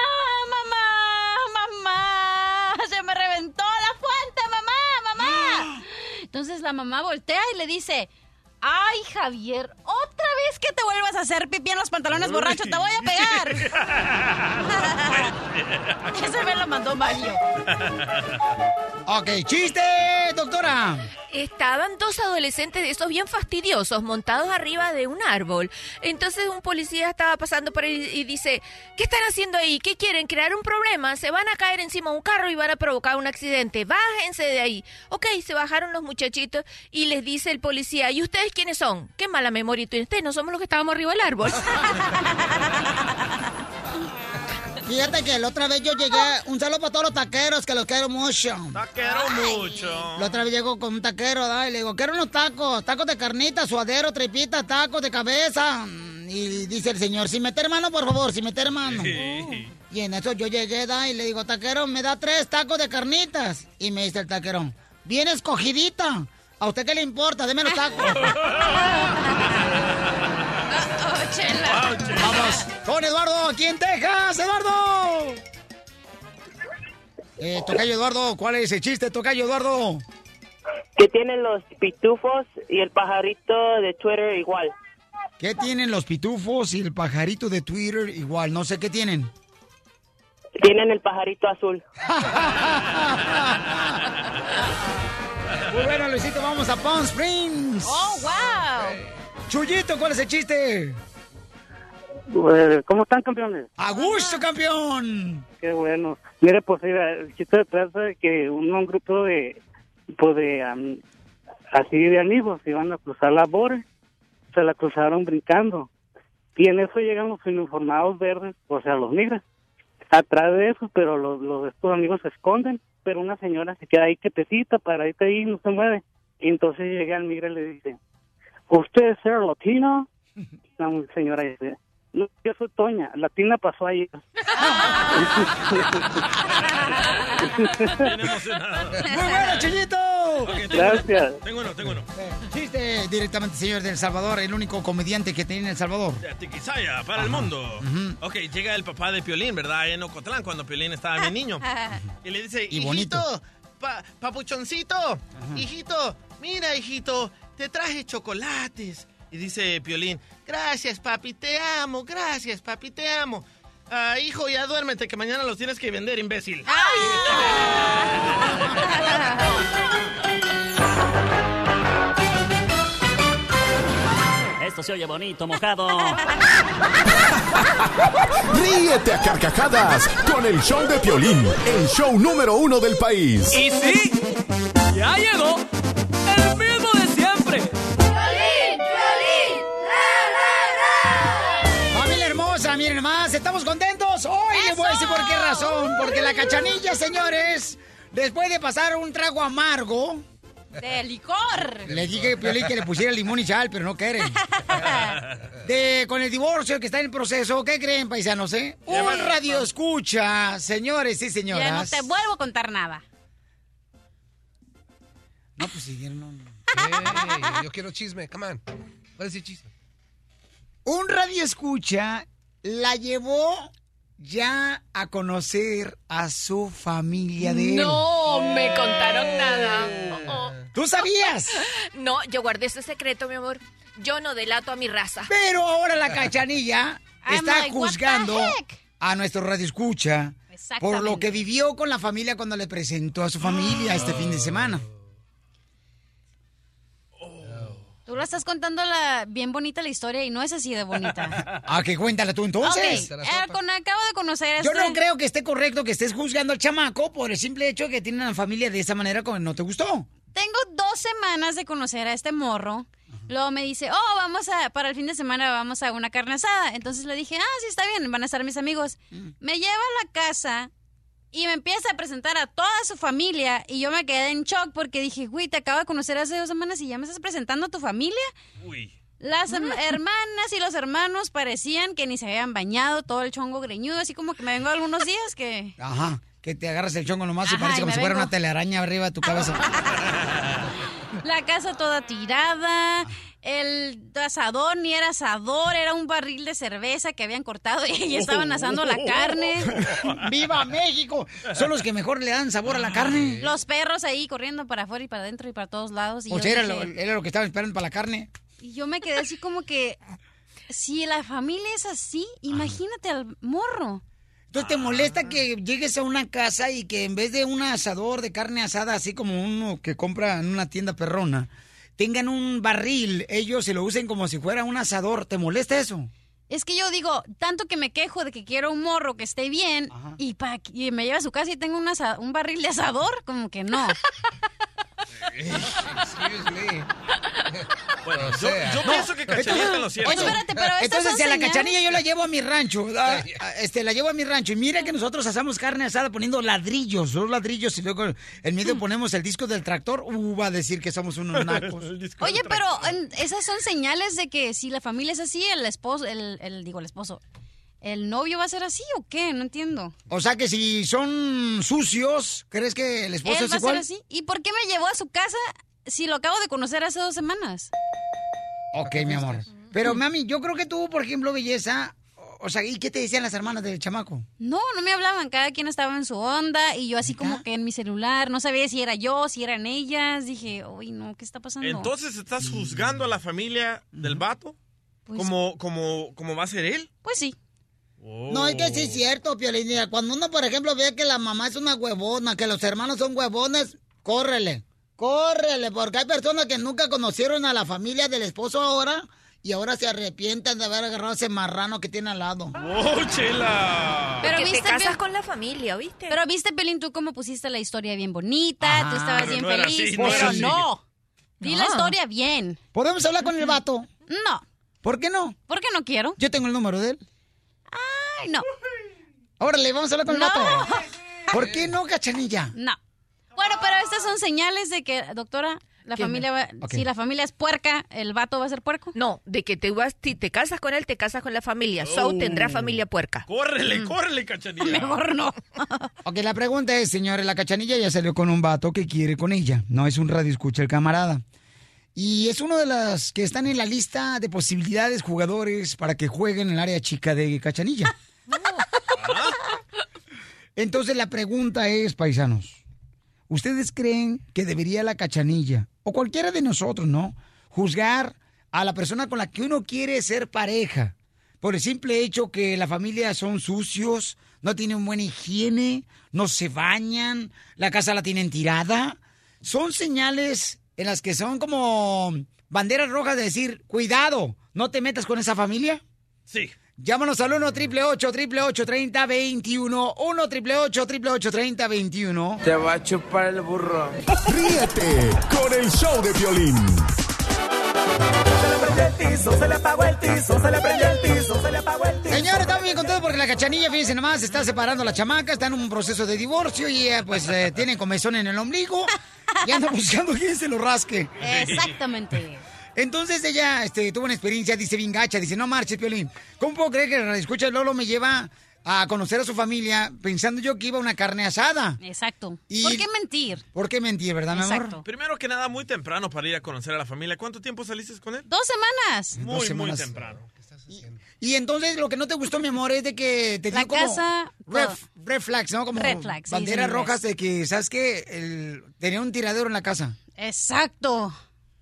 Speaker 4: ¡Mamá! ¡Mamá! ¡Se me reventó la fuente! ¡Mamá! ¡Mamá! Entonces la mamá voltea y le dice... Ay, Javier, otra vez que te vuelvas a hacer pipí en los pantalones borrachos, te voy a pegar. Ese me lo mandó Mario.
Speaker 3: Ok, chiste, doctora.
Speaker 11: Estaban dos adolescentes de esos bien fastidiosos montados arriba de un árbol. Entonces un policía estaba pasando por ahí y dice, ¿qué están haciendo ahí? ¿Qué quieren? ¿Crear un problema? Se van a caer encima de un carro y van a provocar un accidente. Bájense de ahí. Ok, se bajaron los muchachitos y les dice el policía, ¿y ustedes quiénes son? Qué mala memoria tienen ustedes, no somos los que estábamos arriba del árbol.
Speaker 3: Fíjate que la otra vez yo llegué, un saludo para todos los taqueros, que los quiero mucho.
Speaker 2: Taquero mucho.
Speaker 3: La otra vez llegó con un taquero, ¿verdad? Y le digo, quiero unos tacos, tacos de carnita, suadero, tripita, tacos de cabeza. Y dice el señor, sin meter mano, por favor, sin meter mano. Y en eso yo llegué, ¿da? Y le digo, taquero, me da tres tacos de carnitas. Y me dice el taquero, bien escogidita. ¿A usted qué le importa? Deme los tacos. Vamos con Eduardo, aquí en Texas. ¡Eduardo! Eh, tocayo Eduardo, ¿cuál es el chiste, Tocayo Eduardo?
Speaker 24: que tienen los pitufos y el pajarito de Twitter igual.
Speaker 3: ¿Qué tienen los pitufos y el pajarito de Twitter igual? No sé qué tienen.
Speaker 24: Tienen el pajarito azul.
Speaker 3: Muy bueno, Luisito, vamos a Palm Springs.
Speaker 4: ¡Oh, wow!
Speaker 3: Chuyito, ¿cuál es el chiste?
Speaker 10: Eh, ¿Cómo están, campeones?
Speaker 3: ¡A gusto, campeón!
Speaker 10: Qué bueno. Mire, pues el chiste trata de que un, un grupo de, pues de, así de amigos iban a cruzar la Bore, se la cruzaron brincando. Y en eso llegan los uniformados verdes, o sea, los negros, atrás de eso, pero los, los estos amigos se esconden, pero una señora se queda ahí quietecita, paradita ahí, no se mueve. Y entonces llega el migre y le dice, ¿usted es ser latino? La señora dice, no, yo soy Toña, latina pasó ayer.
Speaker 3: ¡Muy bueno, Chuyito!
Speaker 10: Gracias.
Speaker 2: Tengo uno, tengo uno.
Speaker 3: Chiste directamente, señor del Salvador, el único comediante que tiene en El Salvador.
Speaker 2: De Tiquisaya, para el mundo. Ok, llega el papá de Piolín, ¿verdad? En Ocotlán, cuando Piolín estaba bien niño. Y le dice,
Speaker 3: Y bonito.
Speaker 2: hijito, pa- papuchoncito, hijito, mira, hijito, te traje chocolates. Y dice Piolín, gracias, papi, te amo, gracias, papi, te amo. Ah, hijo, ya duérmete, que mañana los tienes que vender, imbécil.
Speaker 25: Esto se oye bonito, mojado.
Speaker 7: Ríete a carcajadas con el show de Piolín, el show número uno del país.
Speaker 25: Y sí, ya llegó
Speaker 3: Porque la cachanilla, señores, después de pasar un trago amargo,
Speaker 4: De licor.
Speaker 3: le dije a que le pusiera limón y sal, pero no quieren. De, con el divorcio que está en proceso, ¿qué creen, paisanos, eh? Un radio escucha, señores y señoras.
Speaker 4: Ya no te vuelvo a contar nada.
Speaker 3: No, pues si no, no.
Speaker 13: Ey, yo quiero chisme, come on. Voy a decir chisme.
Speaker 3: Un radio escucha la llevó ya a conocer a su familia de él.
Speaker 11: No me contaron nada. Oh, oh.
Speaker 3: ¿Tú sabías?
Speaker 11: No, yo guardé ese secreto, mi amor. Yo no delato a mi raza.
Speaker 3: Pero ahora la cachanilla está
Speaker 11: like,
Speaker 3: juzgando a nuestro radio escucha por lo que vivió con la familia cuando le presentó a su familia este fin de semana.
Speaker 4: Tú lo estás contando la, bien bonita la historia y no es así de bonita.
Speaker 3: Ah, que cuéntala tú entonces.
Speaker 4: Eh, con- acabo de conocer a
Speaker 3: Yo
Speaker 4: este...
Speaker 3: no creo que esté correcto que estés juzgando al chamaco por el simple hecho de que tiene una familia de esa manera como no te gustó.
Speaker 4: Tengo dos semanas de conocer a este morro. Luego me dice, oh, vamos a, para el fin de semana vamos a una carne asada. Entonces le dije, ah, sí, está bien, van a estar mis amigos. Me lleva a la casa y me empieza a presentar a toda su familia y yo me quedé en shock porque dije, güey, te acabo de conocer hace dos semanas y ya me estás presentando a tu familia. Las herm- hermanas y los hermanos parecían que ni se habían bañado, todo el chongo greñudo, así como que me vengo algunos días que...
Speaker 3: Ajá. Que te agarras el chongo nomás y
Speaker 4: Ajá,
Speaker 3: parece
Speaker 4: y
Speaker 3: como si fuera una telaraña arriba de tu cabeza.
Speaker 4: La casa toda tirada, el asador ni era asador, era un barril de cerveza que habían cortado y estaban asando la carne.
Speaker 3: ¡Viva México! Son los que mejor le dan sabor a la carne.
Speaker 4: Los perros ahí corriendo para afuera y para adentro y para todos lados. Y,
Speaker 3: O sea, era
Speaker 4: dije-
Speaker 3: lo, era lo que estaban esperando para la carne.
Speaker 4: y yo me quedé así como que, si la familia es así, imagínate al morro.
Speaker 3: Entonces, ¿te molesta que llegues a una casa y que en vez de un asador de carne asada, así como uno que compra en una tienda perrona, tengan un barril, ellos se lo usen como si fuera un asador? ¿Te molesta eso?
Speaker 4: Es que yo digo, tanto que me quejo de que quiero un morro que esté bien y, pa, y me lleva a su casa y tengo un, asa- un barril de asador, como que no.
Speaker 13: Excuse me.
Speaker 2: Bueno,
Speaker 13: O
Speaker 2: yo, pienso que Cachanilla está en lo cierto.
Speaker 4: Oye, espérate, pero
Speaker 3: Entonces, si a la
Speaker 4: señales.
Speaker 3: cachanilla yo la llevo a mi rancho, ah, ah, este, la llevo a mi rancho, y mira que nosotros asamos carne asada poniendo ladrillos, dos ladrillos, y luego en medio ponemos el disco del tractor, uh, va a decir que somos unos nacos.
Speaker 4: Oye, pero esas son señales de que si la familia es así, el esposo, el, el- digo, el esposo, ¿el novio va a ser así o qué? No entiendo.
Speaker 3: O sea que si son sucios, ¿crees que el esposo
Speaker 4: Él
Speaker 3: es
Speaker 4: va a ser
Speaker 3: igual?
Speaker 4: así. ¿Y por qué me llevó a su casa si lo acabo de conocer hace dos semanas?
Speaker 3: Ok, mi amor. Pero, mami, yo creo que tú, por ejemplo, belleza, o sea, ¿y qué te decían las hermanas del chamaco?
Speaker 4: No, no me hablaban, cada quien estaba en su onda y yo así como que en mi celular, no sabía si era yo, si eran ellas, dije, uy, no, ¿qué está pasando?
Speaker 2: Entonces, ¿estás juzgando a la familia del vato? como, como, como va a ser él?
Speaker 4: Pues sí.
Speaker 3: No, es que sí es cierto, Piolín. Mira, Cuando uno, por ejemplo, ve que la mamá es una huevona, que los hermanos son huevones, córrele, córrele, porque hay personas que nunca conocieron a la familia del esposo ahora y ahora se arrepienten de haber agarrado ese marrano que tiene al lado.
Speaker 2: ¡Oh, chela!
Speaker 11: Pero
Speaker 4: viste,
Speaker 11: te casas con la familia, ¿viste?
Speaker 4: Pero viste, Pelín, tú cómo pusiste la historia bien bonita, tú estabas bien
Speaker 3: no
Speaker 4: feliz,
Speaker 3: así, no
Speaker 4: pero no. Di la historia bien.
Speaker 3: ¿Podemos hablar con el vato?
Speaker 4: No.
Speaker 3: ¿Por qué no?
Speaker 4: ¿Por qué no quiero?
Speaker 3: Yo tengo el número de él.
Speaker 4: Ay, no.
Speaker 3: Órale, vamos a hablar con el
Speaker 4: No.
Speaker 3: vato. ¿Por qué no, cachanilla?
Speaker 4: No. Bueno, pero estas son señales de que, doctora, la familia va, si la familia es puerca, el vato va a ser puerco.
Speaker 11: No, de que te vas, si te casas con él, te casas con la familia. So
Speaker 2: Oh.
Speaker 11: tendrá familia puerca.
Speaker 2: ¡Córrele, córrele, Cachanilla!
Speaker 4: Mejor no.
Speaker 3: Ok, la pregunta es, señores, la cachanilla ya salió con un vato que quiere con ella. No es un radio escucha el camarada. Y es uno de las que están en la lista de posibilidades jugadores para que jueguen en el área chica de cachanilla. Entonces la pregunta es, paisanos, ¿ustedes creen que debería la cachanilla, o cualquiera de nosotros, ¿no? Juzgar a la persona con la que uno quiere ser pareja por el simple hecho que la familia son sucios, no tienen buena higiene, no se bañan, la casa la tienen tirada. Son señales en las que son como banderas rojas de decir, cuidado, no te metas con esa familia.
Speaker 2: Sí.
Speaker 3: Llámanos al 1 888 888 3021 1 888 888 3021
Speaker 26: Te va a chupar el burro.
Speaker 7: Ríete con el show de violín.
Speaker 27: Se le prendió el tizo, se le apagó el tizo, se le prendió el tizo, se le apagó el tizo.
Speaker 3: Señores, estamos bien contentos porque la cachanilla, fíjense nomás, está separando la chamaca, está en un proceso de divorcio y ella, pues, eh, tiene comezón en el ombligo y anda buscando quién se lo rasque.
Speaker 4: Exactamente.
Speaker 3: Entonces ella este, tuvo una experiencia, dice bien gacha, dice, no marches, Piolín. ¿Cómo puedo creer que la escucha Lolo me lleva a conocer a su familia pensando yo que iba a una carne asada?
Speaker 4: Exacto.
Speaker 3: Y-
Speaker 4: ¿Por qué mentir?
Speaker 3: ¿Por qué mentir, verdad, mi amor?
Speaker 2: Primero que nada, muy temprano para ir a conocer a la familia. ¿Cuánto tiempo saliste con él?
Speaker 4: Dos semanas.
Speaker 2: Muy,
Speaker 3: Dos
Speaker 2: muy
Speaker 3: semanas.
Speaker 2: temprano.
Speaker 3: Y entonces lo que no te gustó, mi amor, es de que te
Speaker 4: La
Speaker 3: dio como
Speaker 4: casa,
Speaker 3: red,
Speaker 4: todo.
Speaker 3: red flags, ¿no? Como
Speaker 4: Red flags,
Speaker 3: banderas rojas de que, ¿sabes qué? El- tenía un tiradero en la casa.
Speaker 4: Exacto.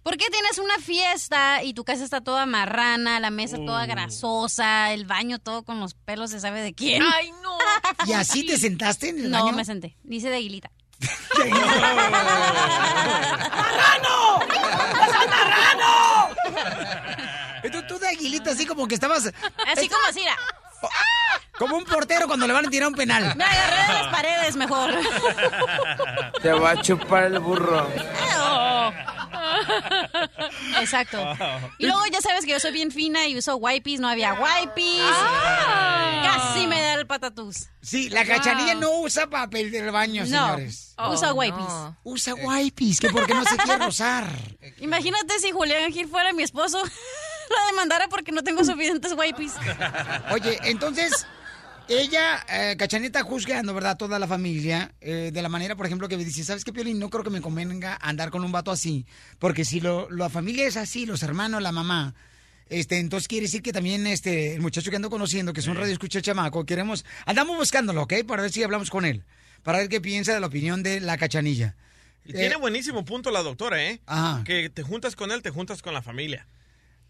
Speaker 4: ¿Por qué tienes una fiesta y tu casa está toda marrana, la mesa toda grasosa, el baño todo con los pelos se sabe de quién?
Speaker 11: Ay, no.
Speaker 3: ¿Y así te sentaste en el
Speaker 4: No,
Speaker 3: baño?
Speaker 4: me senté. Dice de aguilita.
Speaker 3: Entonces tú de aguilita, así como que estabas...
Speaker 4: Así como así, era.
Speaker 3: Como un portero cuando le van a tirar un penal.
Speaker 4: Me agarré de las paredes mejor.
Speaker 26: Te va a chupar el burro.
Speaker 4: Exacto. Y luego ya sabes que yo soy bien fina y uso wipes, no había wipes. Casi me da el patatús.
Speaker 3: Sí, la cachanilla no usa papel del baño,
Speaker 4: No,
Speaker 3: señores.
Speaker 4: usa wipes.
Speaker 3: Usa wipes, que porque no se quiere rozar.
Speaker 4: Imagínate si Julián Gil fuera mi esposo, lo demandara porque no tengo suficientes wipes.
Speaker 3: Oye, entonces, ella, eh, Cachaneta, juzgando, ¿verdad? Toda la familia, eh, de la manera, por ejemplo, que me dice, ¿sabes qué, Piolín? No creo que me convenga andar con un vato así. Porque si lo, la familia es así, los hermanos, la mamá, este, entonces quiere decir que también este, el muchacho que ando conociendo, que es un radio escucha chamaco, queremos, andamos buscándolo, ¿ok? Para ver si hablamos con él. Para ver qué piensa de la opinión de la cachanilla.
Speaker 2: Y
Speaker 3: Eh,
Speaker 2: tiene buenísimo punto la doctora, ¿eh?
Speaker 3: Ajá.
Speaker 2: Que te juntas con él, te juntas con la familia.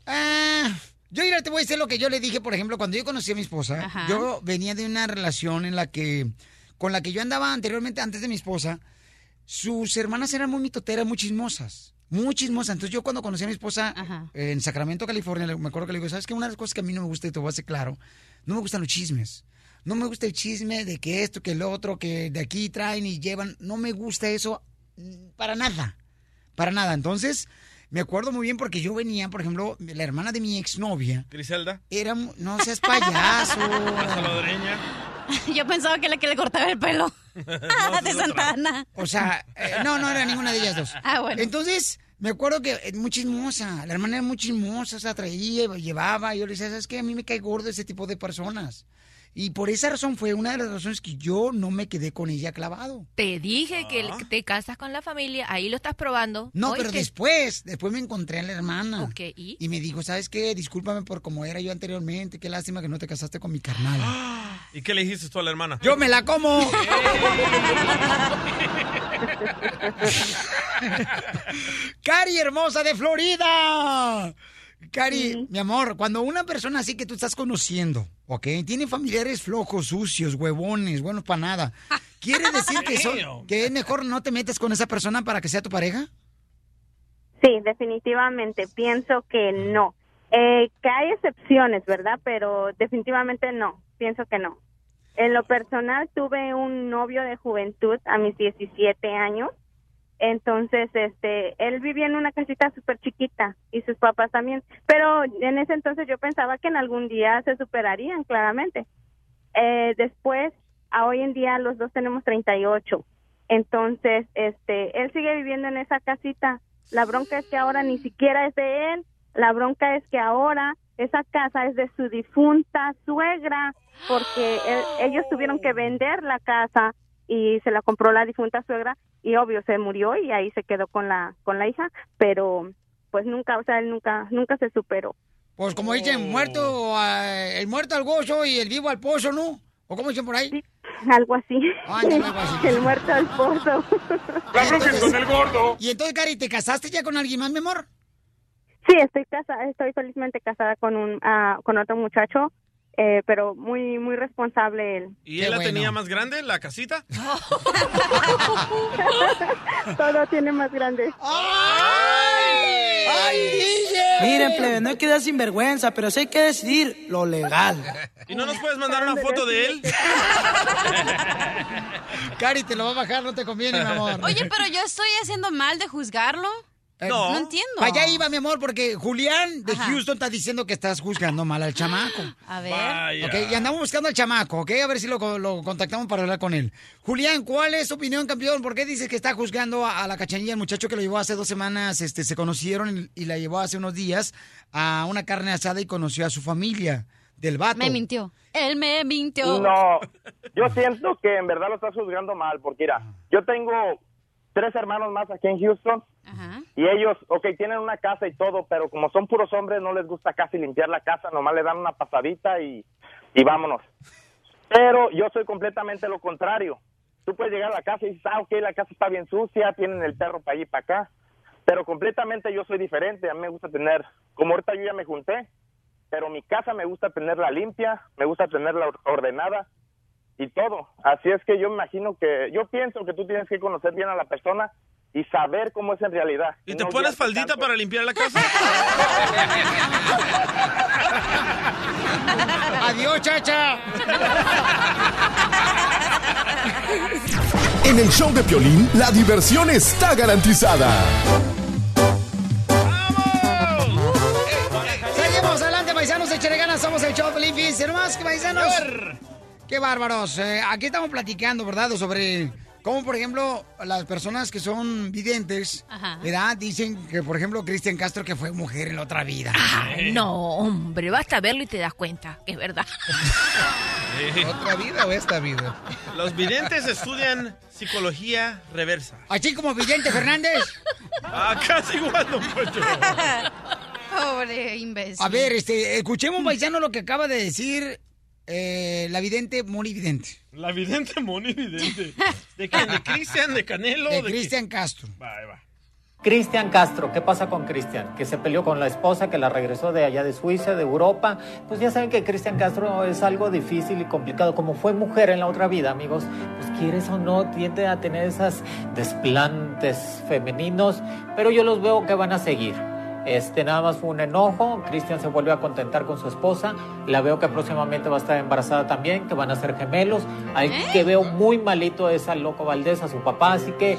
Speaker 3: Ah, yo mira, te voy a decir lo que yo le dije, por ejemplo, cuando yo conocí a mi esposa,
Speaker 4: Ajá.
Speaker 3: yo venía de una relación en la que, con la que yo andaba anteriormente, antes de mi esposa, sus hermanas eran muy mitoteras, muy chismosas, muy chismosas. Entonces yo cuando conocí a mi esposa en Sacramento, California, me acuerdo que le digo, ¿sabes qué? Una de las cosas que a mí no me gusta, y te voy a hacer claro, no me gustan los chismes. No me gusta el chisme de que esto, que el otro, que de aquí traen y llevan. No me gusta eso para nada. Para nada. Entonces, me acuerdo muy bien porque yo venía, por ejemplo, la hermana de mi exnovia.
Speaker 2: Griselda.
Speaker 3: Era, mu- no seas payaso.
Speaker 2: La salvadoreña.
Speaker 4: Yo pensaba que la que le cortaba el pelo. de Santana.
Speaker 3: O sea, eh, no, no era ninguna de ellas dos.
Speaker 4: Ah, bueno.
Speaker 3: Entonces, me acuerdo que es muy chismosa. La hermana era muy chismosa, se atraía, llevaba. Y yo le decía, ¿sabes qué? A mí me cae gordo ese tipo de personas. Y por esa razón fue una de las razones que yo no me quedé con ella clavado.
Speaker 11: Te dije que
Speaker 2: Ah.
Speaker 11: te casas con la familia, ahí lo estás probando.
Speaker 3: No, pero después, después me encontré a la hermana.
Speaker 11: Ok, ¿y?
Speaker 3: me dijo, ¿sabes qué? Discúlpame por cómo era yo anteriormente. Qué lástima que no te casaste con mi carnal.
Speaker 2: ¿Y qué le dijiste tú a la hermana?
Speaker 3: ¡Yo me la como! Cari hermosa de Florida. Cari, mi amor, cuando una persona así que tú estás conociendo, ¿ok? Tiene familiares flojos, sucios, huevones, buenos para nada. ¿Quiere decir que, son- que es mejor no te metes con esa persona para que sea tu pareja?
Speaker 28: Sí, definitivamente. Pienso que no. Eh, que hay excepciones, ¿verdad? Pero definitivamente no. Pienso que no. En lo personal tuve un novio de juventud a mis 17 años. Entonces, este, él vivía en una casita súper chiquita y sus papás también. Pero en ese entonces yo pensaba que en algún día se superarían, claramente. Eh, después, a hoy en día los dos tenemos 38. Entonces, este, él sigue viviendo en esa casita. La bronca es que ahora ni siquiera es de él. La bronca es que ahora esa casa es de su difunta suegra, porque ellos tuvieron que vender la casa y se la compró la difunta suegra y obvio se murió y ahí se quedó con la con la hija, pero pues nunca, o sea, él nunca nunca se superó.
Speaker 3: Pues como dicen, muerto, ah, el muerto al gozo y el vivo al pozo, ¿no? ¿O cómo dicen por ahí?
Speaker 28: Algo así.
Speaker 3: Algo así.
Speaker 28: El muerto al pozo.
Speaker 3: La bronca es con el gordo. Y entonces, Cari, ¿te casaste ya con alguien más, mi amor?
Speaker 28: Sí, estoy casada, estoy felizmente casada con un ah, con otro muchacho, eh, pero muy muy responsable él.
Speaker 2: ¿Y él la tenía más grande, la casita?
Speaker 28: Todo tiene más grande.
Speaker 26: Miren, plebe, no hay que dar sinvergüenza, pero sí hay que decidir lo legal.
Speaker 2: ¿Y no nos puedes mandar una foto de él?
Speaker 3: Cari, te lo va a bajar, no te conviene, mi amor.
Speaker 4: Oye, pero yo estoy haciendo mal de juzgarlo. No entiendo.
Speaker 3: Allá iba, mi amor, porque Julián de
Speaker 4: Ajá.
Speaker 3: Houston está diciendo que estás juzgando mal al chamaco.
Speaker 4: A ver.
Speaker 2: Vaya.
Speaker 3: Ok, y andamos buscando al chamaco, ¿ok? A ver si lo, lo contactamos para hablar con él. Julián, ¿cuál es tu opinión, campeón? ¿Por qué dices que está juzgando a, a la cachanilla, el muchacho que lo llevó hace dos semanas, este, se conocieron y, y la llevó hace unos días a una carne asada y conoció a su familia del vato?
Speaker 4: Me mintió. Él me mintió.
Speaker 29: No, yo siento que en verdad lo estás juzgando mal, porque mira, yo tengo tres hermanos más aquí en Houston y ellos, ok, tienen una casa y todo, pero como son puros hombres, no les gusta casi limpiar la casa, nomás le dan una pasadita y, y vámonos. Pero yo soy completamente lo contrario. Tú puedes llegar a la casa y dices, ah, ok, la casa está bien sucia, tienen el perro para allí y para acá, pero completamente yo soy diferente. A mí me gusta tener, como ahorita yo ya me junté, pero mi casa me gusta tenerla limpia, me gusta tenerla or- ordenada y todo. Así es que yo me imagino que, yo pienso que tú tienes que conocer bien a la persona y saber cómo es en realidad.
Speaker 2: ¿Y te
Speaker 29: no
Speaker 2: pones faldita
Speaker 29: tanto.
Speaker 2: para limpiar la casa?
Speaker 3: Adiós, chacha.
Speaker 7: En el show de Piolín, la diversión está garantizada.
Speaker 3: Seguimos adelante, paisanos, échale ganas, somos el show de Pelín, fíjense nomás, que paisanos. Qué bárbaros. Eh, aquí estamos platicando, ¿verdad? Sobre cómo, por ejemplo, las personas que son videntes,
Speaker 11: Ajá.
Speaker 3: ¿verdad? Dicen que, por ejemplo, Cristian Castro que fue mujer en la otra vida.
Speaker 11: No, hombre, basta verlo y te das cuenta que es verdad.
Speaker 13: ¿Otra vida o esta vida?
Speaker 2: Los videntes estudian psicología reversa.
Speaker 3: Así como Vidente Fernández.
Speaker 2: Ah, casi igual, don Poncho.
Speaker 4: Pobre imbécil.
Speaker 3: A ver, este, escuchemos, paisano, lo que acaba de decir eh, la vidente Moni Vidente.
Speaker 2: La vidente Moni vidente. ¿De quién? ¿De Cristian? ¿De Canelo?
Speaker 3: De? Cristian Castro.
Speaker 2: Va, ahí va.
Speaker 8: Cristian Castro, ¿qué pasa con Cristian? Que se peleó con la esposa, que la regresó de allá de Suiza, de Europa. Pues ya saben que Cristian Castro es algo difícil y complicado. Como fue mujer en la otra vida, amigos, pues quieres o no, tiende a tener esas desplantes femeninos, pero yo los veo que van a seguir. Este nada más fue un enojo, Cristian se vuelve a contentar con su esposa, la veo que próximamente va a estar embarazada también, que van a ser gemelos, al que veo muy malito es al loco Valdés, a su papá, así que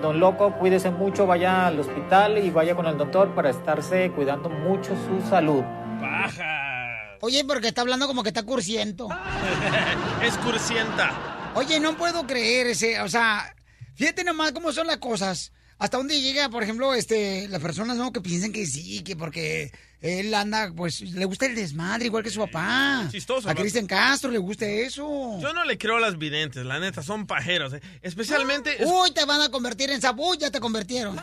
Speaker 8: Don Loco, cuídese mucho, vaya al hospital y vaya con el doctor para estarse cuidando mucho su salud.
Speaker 3: Oye, porque está hablando como que está cursiento.
Speaker 2: Es cursienta.
Speaker 3: Oye, no puedo creer ese, o sea, fíjate nomás cómo son las cosas. Hasta dónde llega, por ejemplo, este, las personas, ¿no? Que piensan que sí, que porque él anda, pues, le gusta el desmadre, igual que su papá.
Speaker 2: Chistoso,
Speaker 3: A. Cristian Castro le gusta eso.
Speaker 2: Yo no le creo a las videntes, la neta, son pajeros. ¿eh? Especialmente,
Speaker 3: Uy, te van a convertir en sabu, ya te convirtieron.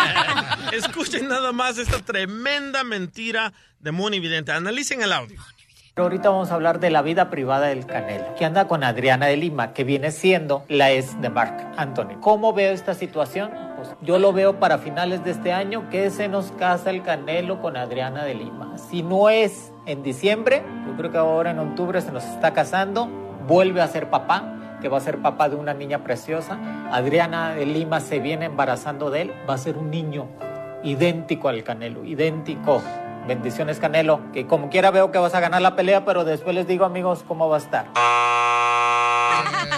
Speaker 2: escuchen nada más esta tremenda mentira de Moni Vidente. Analicen el audio.
Speaker 8: Pero ahorita vamos a hablar de la vida privada del Canelo, que anda con Adriana de Lima, que viene siendo la ex de Mark Anthony. ¿Cómo veo esta situación? Pues yo lo veo para finales de este año que se nos casa el Canelo con Adriana de Lima. Si no es en diciembre, yo creo que ahora en octubre se nos está casando, vuelve a ser papá, que va a ser papá de una niña preciosa. Adriana de Lima se viene embarazando de él, va a ser un niño idéntico al Canelo, idéntico. Bendiciones Canelo, que como quiera veo que vas a ganar la pelea, pero después les digo amigos cómo va a estar.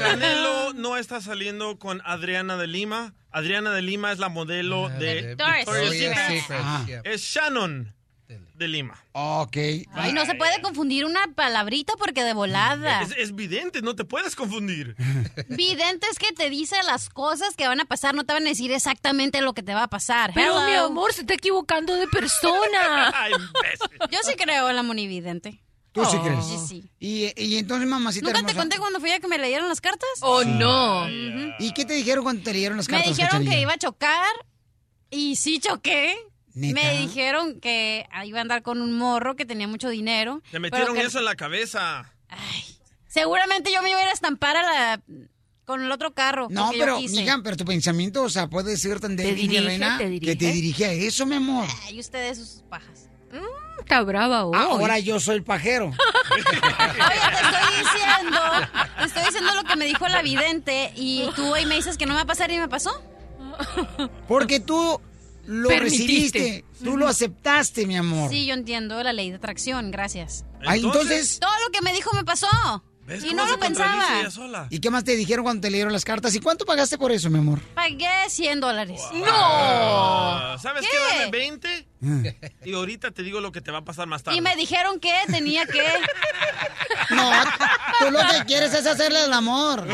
Speaker 2: Canelo no está saliendo con Adriana de Lima. Adriana de Lima es la modelo de
Speaker 4: Victoria's
Speaker 2: Victoria's
Speaker 4: Secret.
Speaker 2: Secret.
Speaker 3: Ah.
Speaker 2: Es Shannon de Lima.
Speaker 3: Ok.
Speaker 4: Ay, no se puede confundir una palabrita porque de volada.
Speaker 2: Es, es vidente, no te puedes confundir.
Speaker 4: Vidente es que te dice las cosas que van a pasar, no te van a decir exactamente lo que te va a pasar.
Speaker 11: Pero
Speaker 4: Hello.
Speaker 11: mi amor, se está equivocando de persona.
Speaker 4: Yo sí creo en la monividente.
Speaker 3: ¿Tú sí
Speaker 4: Oh.
Speaker 3: crees?
Speaker 4: Sí, sí.
Speaker 3: Y, y entonces, mamacita
Speaker 4: ¿Nunca te conté cuando fui a que me leyeron las cartas?
Speaker 11: Oh, no.
Speaker 3: ¿Y qué te dijeron cuando te leyeron las
Speaker 4: Me
Speaker 3: cartas,
Speaker 4: dijeron que iba a chocar y sí choqué.
Speaker 3: ¿Neta?
Speaker 4: Me dijeron que iba a andar con un morro que tenía mucho dinero.
Speaker 2: Te metieron
Speaker 4: que-
Speaker 2: eso en la cabeza.
Speaker 4: Seguramente yo me iba a ir a estampar a la... con el otro carro.
Speaker 3: No, pero,
Speaker 4: quise.
Speaker 3: mija, pero tu pensamiento, o sea, puede ser tan reina,
Speaker 11: te
Speaker 3: que te dirige a eso, mi amor.
Speaker 4: Ay, ustedes sus pajas.
Speaker 11: Está brava hoy.
Speaker 3: Ahora yo soy el pajero.
Speaker 4: estoy diciendo, te estoy diciendo lo que me dijo la vidente y tú ahí me dices que no me va a pasar y me pasó.
Speaker 3: Porque tú lo
Speaker 4: Permitiste.
Speaker 3: recibiste, tú lo aceptaste, mi amor.
Speaker 4: Sí, yo entiendo la ley de atracción, gracias.
Speaker 3: Ah, entonces-
Speaker 4: Todo lo que me dijo me pasó.
Speaker 2: ¿Ves
Speaker 4: Y
Speaker 2: cómo
Speaker 4: no
Speaker 2: se
Speaker 4: lo pensaba.
Speaker 2: ella sola?
Speaker 3: ¿Y qué más te dijeron cuando te leyeron las cartas? ¿Y cuánto pagaste por eso, mi amor?
Speaker 4: Pagué 100 dólares.
Speaker 2: Ah, ¿Sabes qué?
Speaker 4: ¿Qué?
Speaker 2: Dame 20 y ahorita te digo lo que te va a pasar más tarde.
Speaker 4: Y me dijeron que tenía que...
Speaker 3: No, tú lo que quieres es hacerle el amor.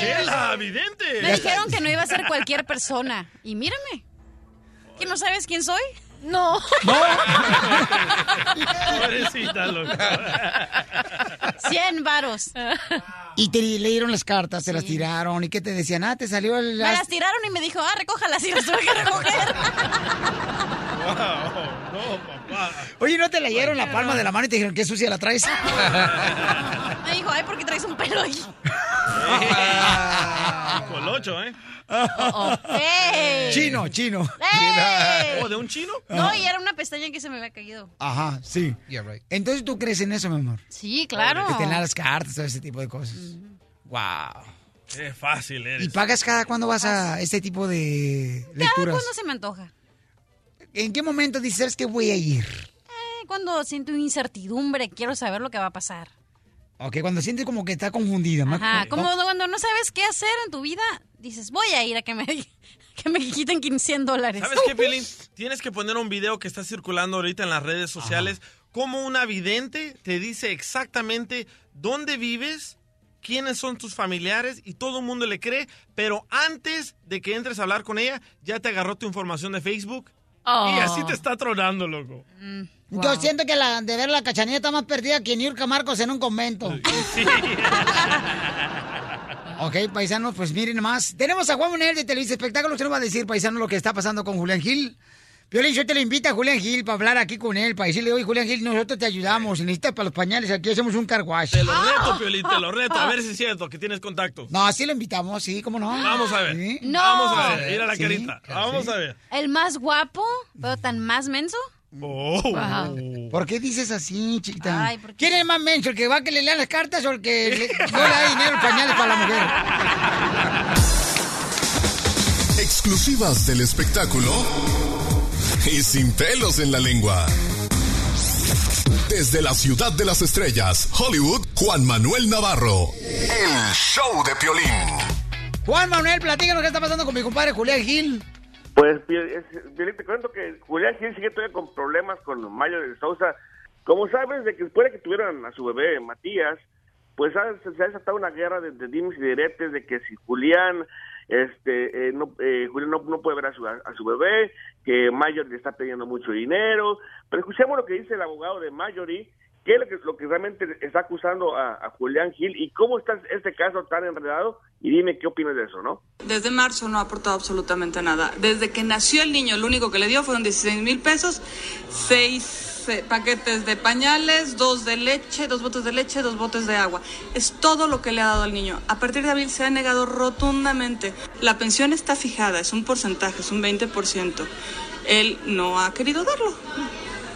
Speaker 2: Chela, vidente.
Speaker 4: Me dijeron que no iba a ser cualquier persona. Y mírame. ¿Que no sabes quién soy? No.
Speaker 2: Pobrecita, loco.
Speaker 4: 100 varos.
Speaker 3: Y te leyeron las cartas, te las tiraron. ¿Y qué te decían? Ah, te salió el...
Speaker 4: Me las tiraron y me dijo, ah, recójalas y las tuve que recoger.
Speaker 2: No, papá.
Speaker 3: Oye, ¿no te leyeron la palma de la mano y te dijeron qué sucia la traes?
Speaker 4: Me dijo, ay, ¿por qué traes un pelo ahí?
Speaker 2: Colocho, ¿eh?
Speaker 4: ¡Ey!
Speaker 3: Chino, chino.
Speaker 4: ¡Ey!
Speaker 2: ¿O de un chino?
Speaker 4: No, y era una pestaña que se me había caído.
Speaker 3: Ajá, sí. Entonces tú crees en eso, mi amor.
Speaker 4: Sí, claro.
Speaker 3: Que te dan las cartas, todo ese tipo de cosas. Wow.
Speaker 2: Qué fácil eres.
Speaker 3: ¿Y pagas cada cuando vas a este tipo de
Speaker 4: Cada
Speaker 3: lecturas?
Speaker 4: cuando se me antoja.
Speaker 3: ¿En qué momento dices "¿Sabes que voy a ir?
Speaker 4: Eh, Cuando siento incertidumbre, quiero saber lo que va a pasar.
Speaker 3: Ok, cuando sientes como que está confundida.
Speaker 4: Ajá, como cuando no sabes qué hacer en tu vida, dices, voy a ir a que me, que me quiten 100 dólares.
Speaker 2: ¿Sabes qué, Pelín? Tienes que poner un video que está circulando ahorita en las redes sociales. Como una vidente te dice exactamente dónde vives, quiénes son tus familiares y todo el mundo le cree. Pero antes de que entres a hablar con ella, ya te agarró tu información de Facebook.
Speaker 3: Oh.
Speaker 2: Y así te está tronando, loco.
Speaker 3: Yo siento que la de ver la cachanilla está más perdida que Niurka Marcos en un convento. ok, paisanos, pues miren más. Tenemos a Juan Manuel de Televisa Espectáculos que nos va a decir, paisano, lo que está pasando con Julián Gil. Piolín, yo te lo invito a Julián Gil para hablar aquí con él, para decirle, oye, Julián Gil, nosotros te ayudamos. Si necesitas para los pañales, aquí hacemos un carguash.
Speaker 2: Te lo reto, Piolín, te lo reto. A ver si es cierto que tienes contactos.
Speaker 3: No, sí lo invitamos, sí, ¿cómo no?
Speaker 2: Vamos a ver.
Speaker 3: Sí.
Speaker 4: No.
Speaker 2: Vamos a ver. Mira la
Speaker 3: Sí,
Speaker 2: carita. Vamos a ver.
Speaker 4: ¿El más guapo, pero tan más menso?
Speaker 2: Oh.
Speaker 4: Wow.
Speaker 3: ¿Por qué dices así, chiquita?
Speaker 4: Ay, ¿por
Speaker 3: ¿Quién es más menso, el que va a que le lean las cartas o el que le, no le da dinero pañales para la mujer?
Speaker 7: Exclusivas del espectáculo y sin pelos en la lengua. Desde la ciudad de las estrellas, Hollywood, Juan Manuel Navarro. El show de Piolín.
Speaker 3: Juan Manuel, platícanos qué está pasando con mi compadre Julián Gil.
Speaker 30: Pues, te cuento que Julián Gil sigue todavía con problemas con Mayo de Sousa. Como sabes, de que después de que tuvieron a su bebé, Matías, pues ha- se ha desatado una guerra de, de dimes y diretes de que si Julián este eh, no, eh, Julián no, no puede ver a su, a, su bebé, que Mayor le está pidiendo mucho dinero. Pero escuchemos lo que dice el abogado de Mayory, qué es lo que, lo que realmente está acusando a, a Julián Gil y cómo está este caso tan enredado. Y dime qué opinas de eso, ¿no?
Speaker 21: Desde marzo no ha aportado absolutamente nada. Desde que nació el niño, lo único que le dio fueron 16 mil pesos, seis eh, paquetes de pañales, dos de leche, dos botes de leche, dos botes de agua. Es todo lo que le ha dado al niño. A partir de abril se ha negado rotundamente. La pensión está fijada, es un porcentaje, es un 20%. Él no ha querido darlo.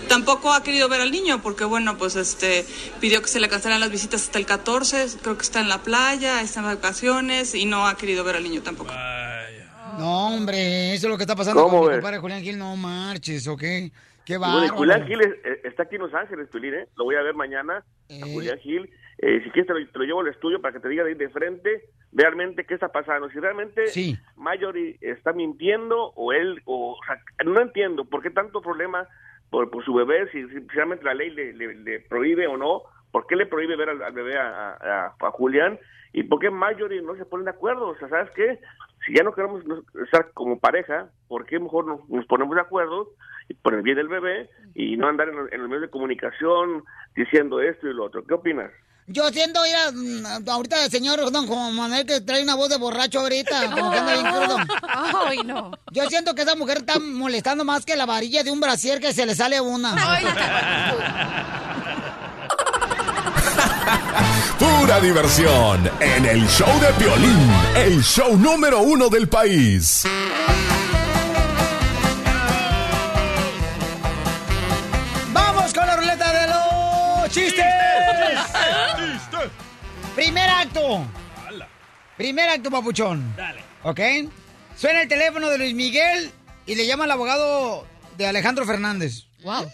Speaker 21: Tampoco ha querido ver al niño porque, bueno, pues este pidió que se le cancelaran las visitas hasta el 14, creo que está en la playa, está en vacaciones y no ha querido ver al niño tampoco.
Speaker 3: No, hombre, eso es lo que está pasando
Speaker 30: ¿Cómo
Speaker 3: con mi
Speaker 30: ves?
Speaker 3: compadre Julián Gil. No marches, ¿ok? Qué
Speaker 30: Bueno. Julián Gil es- eh, está aquí en Los Ángeles, Tulín, ¿eh? Lo voy a ver mañana. A Julián Gil. Eh, si quieres, te lo, te lo llevo al estudio para que te diga de, ahí de frente realmente qué está pasando. Si realmente
Speaker 3: Sí.
Speaker 30: Mayori está mintiendo o él, o, o sea, no entiendo por qué tanto problema por, por su bebé, si, si realmente la ley le, le- prohíbe o no. ¿Por qué le prohíbe ver al, bebé a, a- a Julián? ¿Y por qué Mayori no se ponen de acuerdo? O sea, ¿sabes qué? Si ya no queremos estar como pareja, ¿por qué mejor no- nos ponemos de acuerdo por el bien del bebé y no andar en los medios de comunicación diciendo esto y lo otro? ¿Qué opinas?
Speaker 3: Yo siento, mira, mm, ahorita el señor Don Juan Manuel que trae una voz de borracho ahorita, como que anda bien crudo.
Speaker 4: Ay, no.
Speaker 3: Yo siento que esa mujer está molestando más que la varilla de un brasier que se le sale una.
Speaker 7: Pura diversión en el show de Piolín, el show número uno del país.
Speaker 3: ¡Vamos con la ruleta de los chistes! Primer acto. Primer acto, papuchón.
Speaker 2: Dale.
Speaker 3: ¿Ok? Suena el teléfono de Luis Miguel y le llama al abogado de Alejandro Fernández.
Speaker 4: Wow.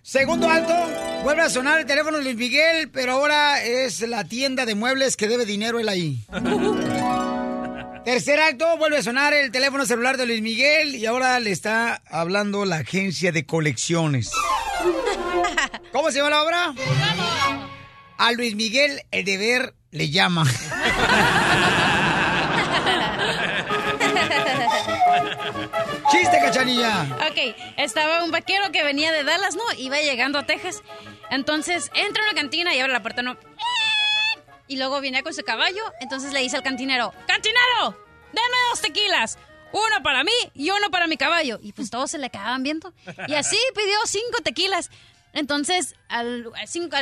Speaker 3: Segundo alto, vuelve a sonar el teléfono de Luis Miguel, pero ahora es la tienda de muebles que debe dinero él ahí. Tercer acto, vuelve a sonar el teléfono celular de Luis Miguel y ahora le está hablando la agencia de colecciones. ¿Cómo se llama la obra? A Luis Miguel el deber le llama. ¡Chiste, cachanilla!
Speaker 4: Ok, estaba un vaquero que venía de Dallas, ¿no? Iba llegando a Texas. Entonces entra a una cantina y abre la puerta, ¿no? Y luego viene con su caballo. Entonces le dice al cantinero: ¡Cantinero! ¡Dame dos tequilas! Uno para mí y uno para mi caballo. Y pues todos se le quedaban viendo. Y así pidió cinco tequilas. Entonces, al,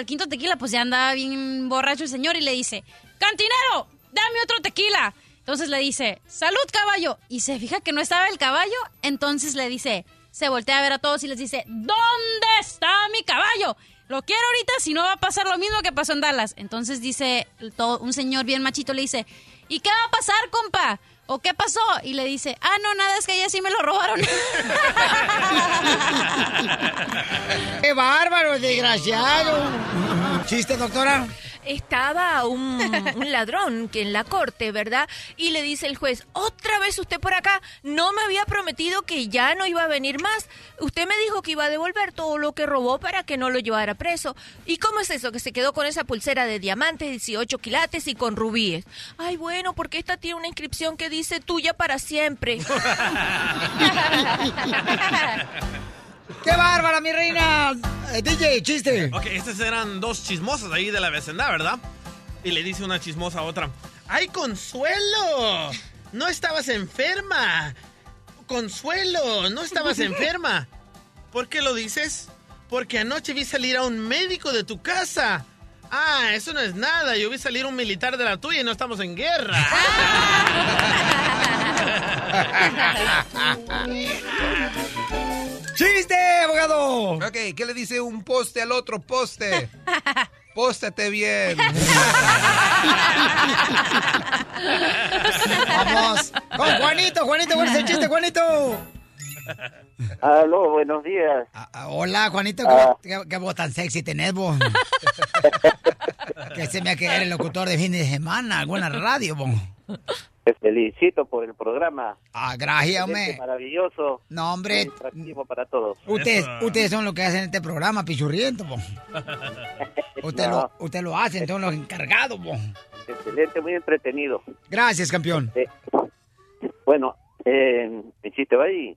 Speaker 4: quinto tequila, pues ya andaba bien borracho el señor y le dice: ¡Cantinero! ¡Dame otro tequila! Entonces le dice, salud caballo. Y se fija que no estaba el caballo. Entonces le dice, se voltea a ver a todos y les dice, ¿dónde está mi caballo? Lo quiero ahorita, si no va a pasar lo mismo que pasó en Dallas. Entonces dice, todo- un señor bien machito le dice, ¿y qué va a pasar, compa? ¿O qué pasó? Y le dice, ah, no, nada, es que ya sí me lo robaron.
Speaker 3: ¡Qué bárbaro, desgraciado! ¿Chiste, doctora?
Speaker 11: Estaba un, un ladrón que en la corte, ¿verdad? Y le dice el juez, otra vez usted por acá, no me había prometido que ya no iba a venir más. Usted me dijo que iba a devolver todo lo que robó para que no lo llevara preso. ¿Y cómo es eso? Que se quedó con esa pulsera de diamantes, 18 quilates y con rubíes. Ay, bueno, porque esta tiene una inscripción que dice tuya para siempre.
Speaker 3: ¡Qué bárbara, mi reina! Eh, DJ, chiste.
Speaker 2: Ok, estas eran dos chismosas ahí de la vecindad, ¿verdad? Y le dice una chismosa a otra. ¡Ay, Consuelo! No estabas enferma. Consuelo, no estabas enferma. ¿Por qué lo dices? Porque anoche vi salir a un médico de tu casa. Ah, eso no es nada. Yo vi salir un militar de la tuya y no estamos en guerra.
Speaker 3: ¡Chiste, abogado!
Speaker 13: Ok, ¿qué le dice un poste al otro poste? Póstate bien.
Speaker 3: Vamos. Con Juanito, Juanito, ¿cuál es el chiste, Juanito?
Speaker 31: Aló, buenos días.
Speaker 3: Hola, Juanito,
Speaker 31: Ah.
Speaker 3: ¿qué, qué- qué voz tan sexy tenés vos? que se me ha quedado el locutor de fin de semana, alguna radio, vos.
Speaker 31: Te felicito por el programa.
Speaker 3: Ah, gracias, hombre.
Speaker 31: Maravilloso.
Speaker 3: No, hombre.
Speaker 31: Atractivo para todos.
Speaker 3: Ustedes, ustedes son los que hacen este programa, pichurriento, vos. Usted,
Speaker 31: No.
Speaker 3: lo, usted lo hacen, son los encargados, vos.
Speaker 31: Excelente, muy entretenido.
Speaker 3: Gracias, campeón.
Speaker 31: Bueno, eh, el chiste va ahí.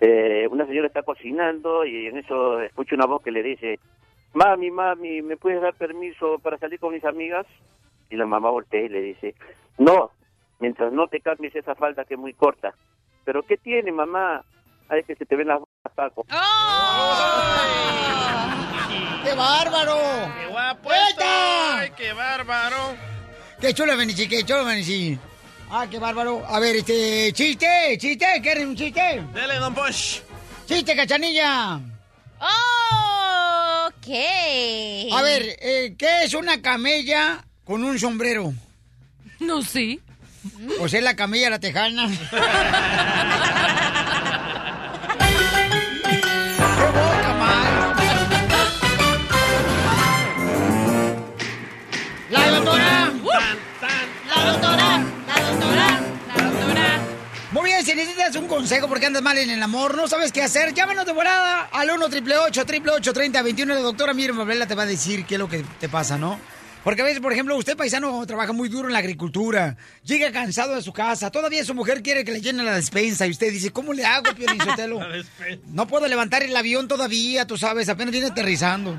Speaker 31: Eh, una señora está cocinando y en eso escucha una voz que le dice, mami, mami, ¿me puedes dar permiso para salir con mis amigas? Y la mamá voltea y le dice, no, mientras no te cambies esa falda que es muy corta. ¿Pero qué tiene, mamá? Ay, es que se te ven las bolas, Paco.
Speaker 3: ¡Qué bárbaro!
Speaker 2: ¡Qué guapo
Speaker 3: ¡Eta!
Speaker 2: ¡Ay, qué bárbaro!
Speaker 3: ¡Qué chulo, Benichi! ¡Qué chulo, Benichi! ¡Ah, qué bárbaro! A ver, este, chiste, chiste, ¿quieren un chiste?
Speaker 2: Dele, don Bosch.
Speaker 3: ¡Chiste, cachanilla!
Speaker 4: ok.
Speaker 3: A ver, eh, ¿qué es una camella con un sombrero?
Speaker 11: No sé.
Speaker 3: Pues es la camilla la tejana. ¡La doctora!
Speaker 4: ¡La doctora! ¡La doctora! ¡La doctora!
Speaker 3: Muy bien, si necesitas un consejo porque andas mal en el amor, no sabes qué hacer, llámanos de volada al 1 888 3021 La doctora Miriam Mablela te va a decir qué es lo que te pasa, ¿no? Porque a veces, por ejemplo, usted paisano trabaja muy duro en la agricultura, llega cansado de su casa, todavía su mujer quiere que le llene la despensa y usted dice, ¿cómo le hago, Sotelo? No puedo levantar el avión todavía, tú sabes, apenas viene aterrizando.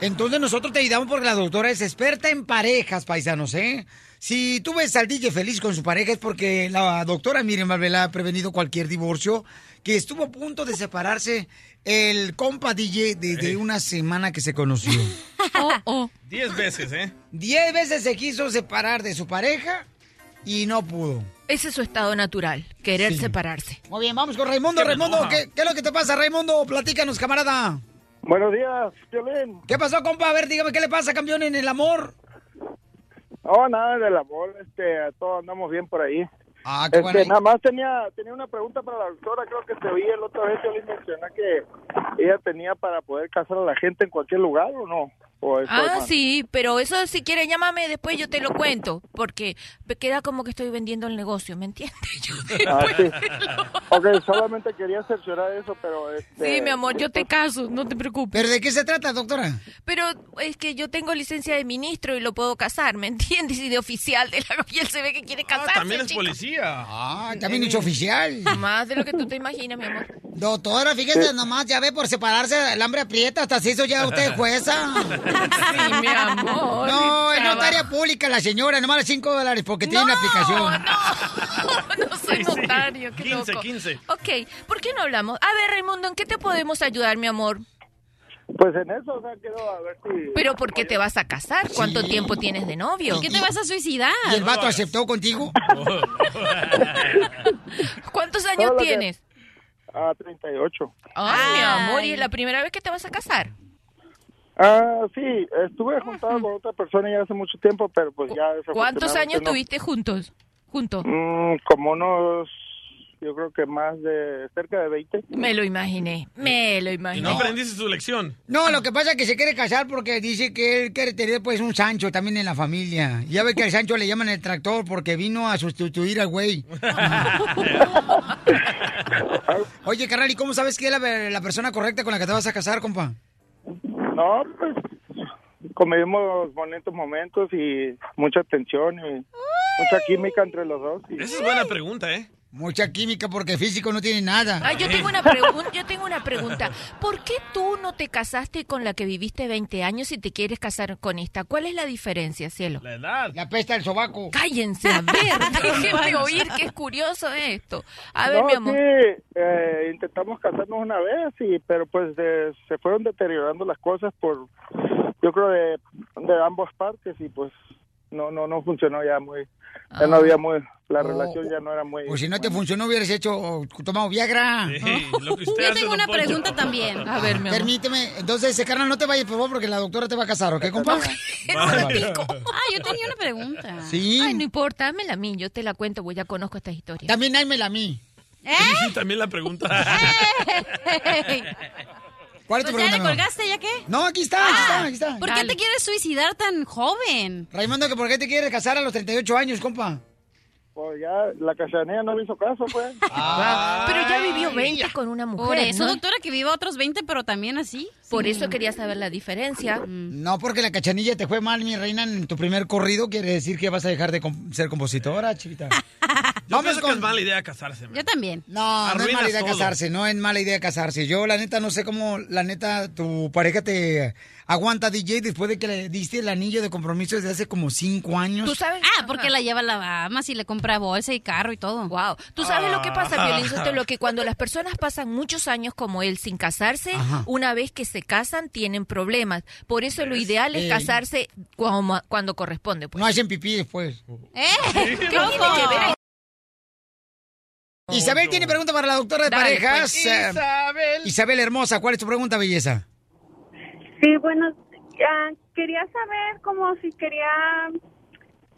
Speaker 3: Entonces nosotros te ayudamos porque la doctora es experta en parejas, paisanos, ¿eh? Si tú ves al DJ feliz con su pareja es porque la doctora Miriam Marbella ha prevenido cualquier divorcio, que estuvo a punto de separarse el compa DJ desde una semana que se conoció.
Speaker 2: Diez veces, ¿eh?
Speaker 3: Diez veces se quiso separar de su pareja y no pudo.
Speaker 11: Ese es su estado natural, querer
Speaker 3: Sí.
Speaker 11: separarse.
Speaker 3: Muy bien, vamos con Raimundo.
Speaker 11: Me
Speaker 3: Raimundo. ¿qué, qué es lo que te pasa, Raimundo? Platícanos, camarada.
Speaker 10: Buenos días, Violín.
Speaker 3: ¿Qué pasó, compa? A ver, dígame, ¿qué le pasa, campeón, en el amor?
Speaker 10: No, nada del amor, este, todos andamos bien por ahí.
Speaker 3: Ah,
Speaker 10: Este,
Speaker 3: bueno.
Speaker 10: nada más tenía, tenía una pregunta para la doctora, creo que te oí el otra vez, yo le mencioné que ella tenía para poder casar a la gente en cualquier lugar o no. O
Speaker 11: Ah,
Speaker 10: mal?
Speaker 11: sí, pero eso si quieres llámame después yo te lo cuento, porque me queda como que estoy vendiendo el negocio, ¿me entiendes? Yo
Speaker 10: Ah, sí. Ok, solamente quería cerciorar eso, pero... Este,
Speaker 11: Sí, mi amor, yo te caso, no te preocupes.
Speaker 3: ¿Pero de qué se trata, doctora?
Speaker 11: Pero es que yo tengo licencia de ministro y lo puedo casar, ¿me entiendes? Y de oficial de la y él se ve que quiere casarse.
Speaker 2: Ah, también es
Speaker 11: chico.
Speaker 2: policía.
Speaker 3: Ah, también es oficial.
Speaker 11: Más de lo que tú te imaginas, mi amor.
Speaker 3: Doctora, fíjese nomás, ya ve por separarse el hambre aprieta, hasta se hizo ya usted jueza.
Speaker 11: Sí, mi amor.
Speaker 3: No, es notaria pública la señora, nomás los 5 dólares porque tiene la aplicación.
Speaker 11: No soy notario, qué
Speaker 2: 15,
Speaker 11: loco.
Speaker 2: 15.
Speaker 11: Ok, ¿por qué no hablamos? A ver, Raimundo, ¿en qué te podemos ayudar, mi amor?
Speaker 10: Pues en eso, o sea, quiero a ver si...
Speaker 11: ¿Pero por qué te vas a casar? ¿Cuánto tiempo tienes de novio?
Speaker 4: ¿Por qué te vas a suicidar?
Speaker 3: ¿Y el vato aceptó contigo?
Speaker 11: ¿Cuántos años
Speaker 10: Solo que-
Speaker 11: tienes?
Speaker 10: Ah, 38.
Speaker 11: Ay, mi amor, ¿y es la primera vez que te vas a casar?
Speaker 10: Ah, sí, estuve juntado con otra persona ya hace mucho tiempo, pero pues ya...
Speaker 11: ¿Cuántos años
Speaker 10: no.
Speaker 11: tuviste juntos? Juntos.
Speaker 10: Mm, como unos, yo creo que más de, cerca de 20.
Speaker 11: Me lo imaginé, me lo
Speaker 2: Y
Speaker 11: imaginé.
Speaker 2: no aprendiste su lección.
Speaker 3: No, lo que pasa es que se quiere casar porque dice que él quiere tener pues un Sancho también en la familia. Ya ve que al Sancho le llaman el tractor porque vino a sustituir al güey. Oye, carnal, ¿y cómo sabes que es la, la persona correcta con la que te vas a casar, compa?
Speaker 10: No, pues convivimos bonitos momentos y mucha atención y mucha química entre los dos.
Speaker 2: Esa es buena pregunta, ¿eh?
Speaker 3: Mucha química porque físico no tiene nada.
Speaker 11: Ay, yo tengo una pregunta, yo tengo una pregunta. ¿Por qué tú no te casaste con la que viviste 20 años y te quieres casar con esta? ¿Cuál es la diferencia, cielo?
Speaker 2: La edad.
Speaker 3: La pesta del sobaco.
Speaker 11: Cállense, a ver, déjenme oír, que es curioso esto. A ver,
Speaker 10: no,
Speaker 11: mi amor.
Speaker 10: sí, eh, intentamos casarnos una vez, y, pero pues de- se fueron deteriorando las cosas por, yo creo, de, de ambas partes y pues no no no funcionó ya muy, ya no había muy, la relación ya no era muy...
Speaker 3: Pues si no te funcionó, hubieras hecho, tomado Viagra.
Speaker 2: lo que
Speaker 4: Yo tengo una pregunta también.
Speaker 11: A ver, mi amor.
Speaker 3: Permíteme. Entonces, ese carnal, no te vayas, por favor, porque la doctora te va a casar, ¿ok, compa?
Speaker 4: Ah, yo tenía una pregunta.
Speaker 3: Sí.
Speaker 11: Ay, no importa, dámela a mí, yo te la cuento, porque ya conozco esta historia.
Speaker 3: También dámela a mí.
Speaker 2: Sí, también la pregunta.
Speaker 3: ¿Cuál es tu
Speaker 4: Pues ya
Speaker 3: pregunta,
Speaker 4: le
Speaker 3: mi amor?
Speaker 4: colgaste, ¿ya qué?
Speaker 3: No, aquí está, aquí está, aquí está.
Speaker 4: ¿Por qué te quieres suicidar tan joven?
Speaker 3: Raimundo, ¿que ¿por qué te quieres casar a los 38 años, compa?
Speaker 10: Pues ya la cachanilla no me hizo caso, pues.
Speaker 11: Pero ya vivió 20 con una mujer.
Speaker 4: Por eso,
Speaker 11: ¿no?
Speaker 4: doctora, que viva otros 20, pero también así.
Speaker 11: Por
Speaker 4: Sí.
Speaker 11: eso quería saber la diferencia.
Speaker 3: No, porque la cachanilla te fue mal, mi reina, en tu primer corrido, quiere decir que vas a dejar de ser compositora, chiquita.
Speaker 2: Yo
Speaker 3: Vamos
Speaker 2: pienso que
Speaker 3: con-
Speaker 2: es mala idea casarse. man.
Speaker 4: Yo también.
Speaker 3: No, no es mala idea
Speaker 2: todo.
Speaker 3: casarse, no es mala idea casarse. Yo, la neta, no sé cómo, la neta, tu pareja te aguanta, DJ, después de que le diste el anillo de compromiso desde hace como cinco años.
Speaker 11: ¿Tú sabes?
Speaker 4: Ah, porque la lleva a la Bahamas y le compra bolsa y carro y todo.
Speaker 11: Wow. ¿Tú sabes lo que pasa,
Speaker 3: Ah.
Speaker 11: Violín Sotelo? Que cuando las personas pasan muchos años como él sin casarse,
Speaker 3: Ajá.
Speaker 11: una vez que se casan tienen problemas. Por eso lo ideal es casarse cuando corresponde. Pues.
Speaker 3: No hacen pipí después.
Speaker 4: ¡Eh!
Speaker 11: ¿Qué tiene que ver?
Speaker 3: Isabel tiene pregunta para la doctora de
Speaker 11: Dale,
Speaker 3: parejas.
Speaker 11: pues.
Speaker 3: Eh,
Speaker 2: Isabel.
Speaker 3: Isabel hermosa, ¿cuál es tu pregunta, belleza?
Speaker 16: Sí, bueno, quería saber como si quería,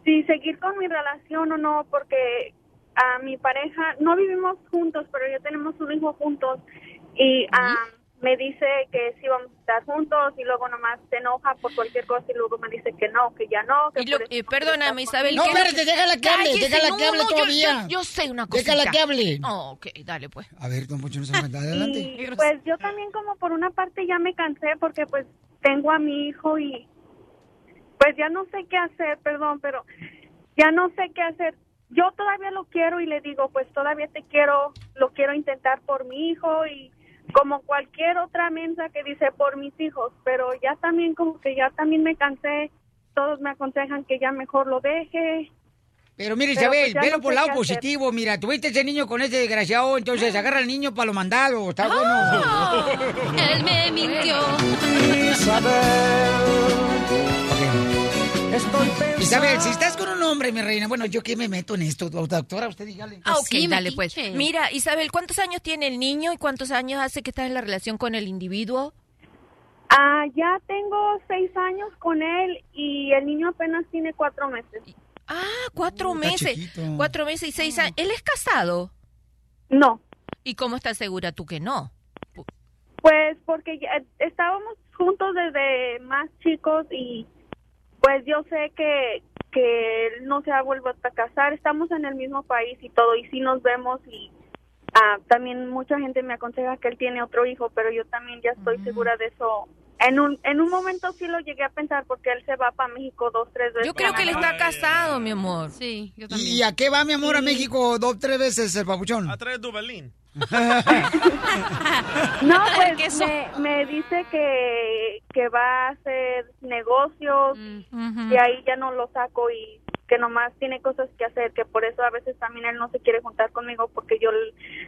Speaker 16: si seguir con mi relación o no, porque a mi pareja, no vivimos juntos, pero ya tenemos un hijo juntos y ah, me dice que sí vamos a estar juntos y luego nomás se enoja por cualquier cosa y luego me dice que no, que ya no. Que
Speaker 11: Y lo- eh, perdóname, Isabel.
Speaker 3: No,
Speaker 11: ¿qué es lo
Speaker 3: espérate,
Speaker 11: que-
Speaker 3: déjala que hable,
Speaker 11: Cállese,
Speaker 3: déjala
Speaker 11: no,
Speaker 3: que hable
Speaker 11: no, yo-
Speaker 3: todavía.
Speaker 11: Yo, yo sé una cosita.
Speaker 3: Déjala que hable.
Speaker 11: Oh, ok, dale pues.
Speaker 3: A ver, don Poncho, no se me adelante.
Speaker 16: Y pues yo también como por una parte ya me cansé porque pues tengo a mi hijo y pues ya no sé qué hacer, perdón, pero ya no sé qué hacer. Yo todavía lo quiero y le digo, pues todavía te quiero, lo quiero intentar por mi hijo y como cualquier otra mensa que dice por mis hijos, pero ya también como que ya también me cansé, todos me aconsejan que ya mejor lo deje.
Speaker 3: Pero mire,
Speaker 16: Pero,
Speaker 3: Isabel,
Speaker 16: pues,
Speaker 3: velo
Speaker 16: no
Speaker 3: por lado positivo. Mira, tuviste ese niño con ese desgraciado, entonces agarra al niño para lo mandado. Está bueno.
Speaker 4: Él me mintió.
Speaker 3: Isabel, si estás con un hombre, mi reina, bueno, ¿yo qué me meto en esto? Doctora, usted dígale.
Speaker 11: Ah, ok,
Speaker 4: sí,
Speaker 11: dale pues. Mira, Isabel, ¿cuántos años tiene el niño y cuántos años hace que estás en la relación con el individuo?
Speaker 16: Ah, ya tengo seis años con él y el niño apenas tiene cuatro meses.
Speaker 11: Ah, cuatro meses.
Speaker 3: chiquito.
Speaker 11: Cuatro meses y seis años. ¿Él es casado?
Speaker 16: No.
Speaker 11: ¿Y cómo estás segura tú que no?
Speaker 16: Pues porque ya estábamos juntos desde más chicos y pues yo sé que que él no se ha vuelto a casar, estamos en el mismo país y todo y sí nos vemos y ah, también mucha gente me aconseja que él tiene otro hijo, pero yo también ya estoy segura de eso. En un en un momento sí lo llegué a pensar porque él se va para México dos tres veces.
Speaker 11: Yo creo que él está casado, mi amor.
Speaker 4: Sí, yo
Speaker 3: ¿Y a qué va, mi amor, a México dos, tres veces el papuchón?
Speaker 2: A traer Dubalín.
Speaker 16: No, pues me, me dice que, que va a hacer negocios
Speaker 11: Mm.
Speaker 16: y ahí ya no lo saco y que nomás tiene cosas que hacer, que por eso a veces también él no se quiere juntar conmigo porque yo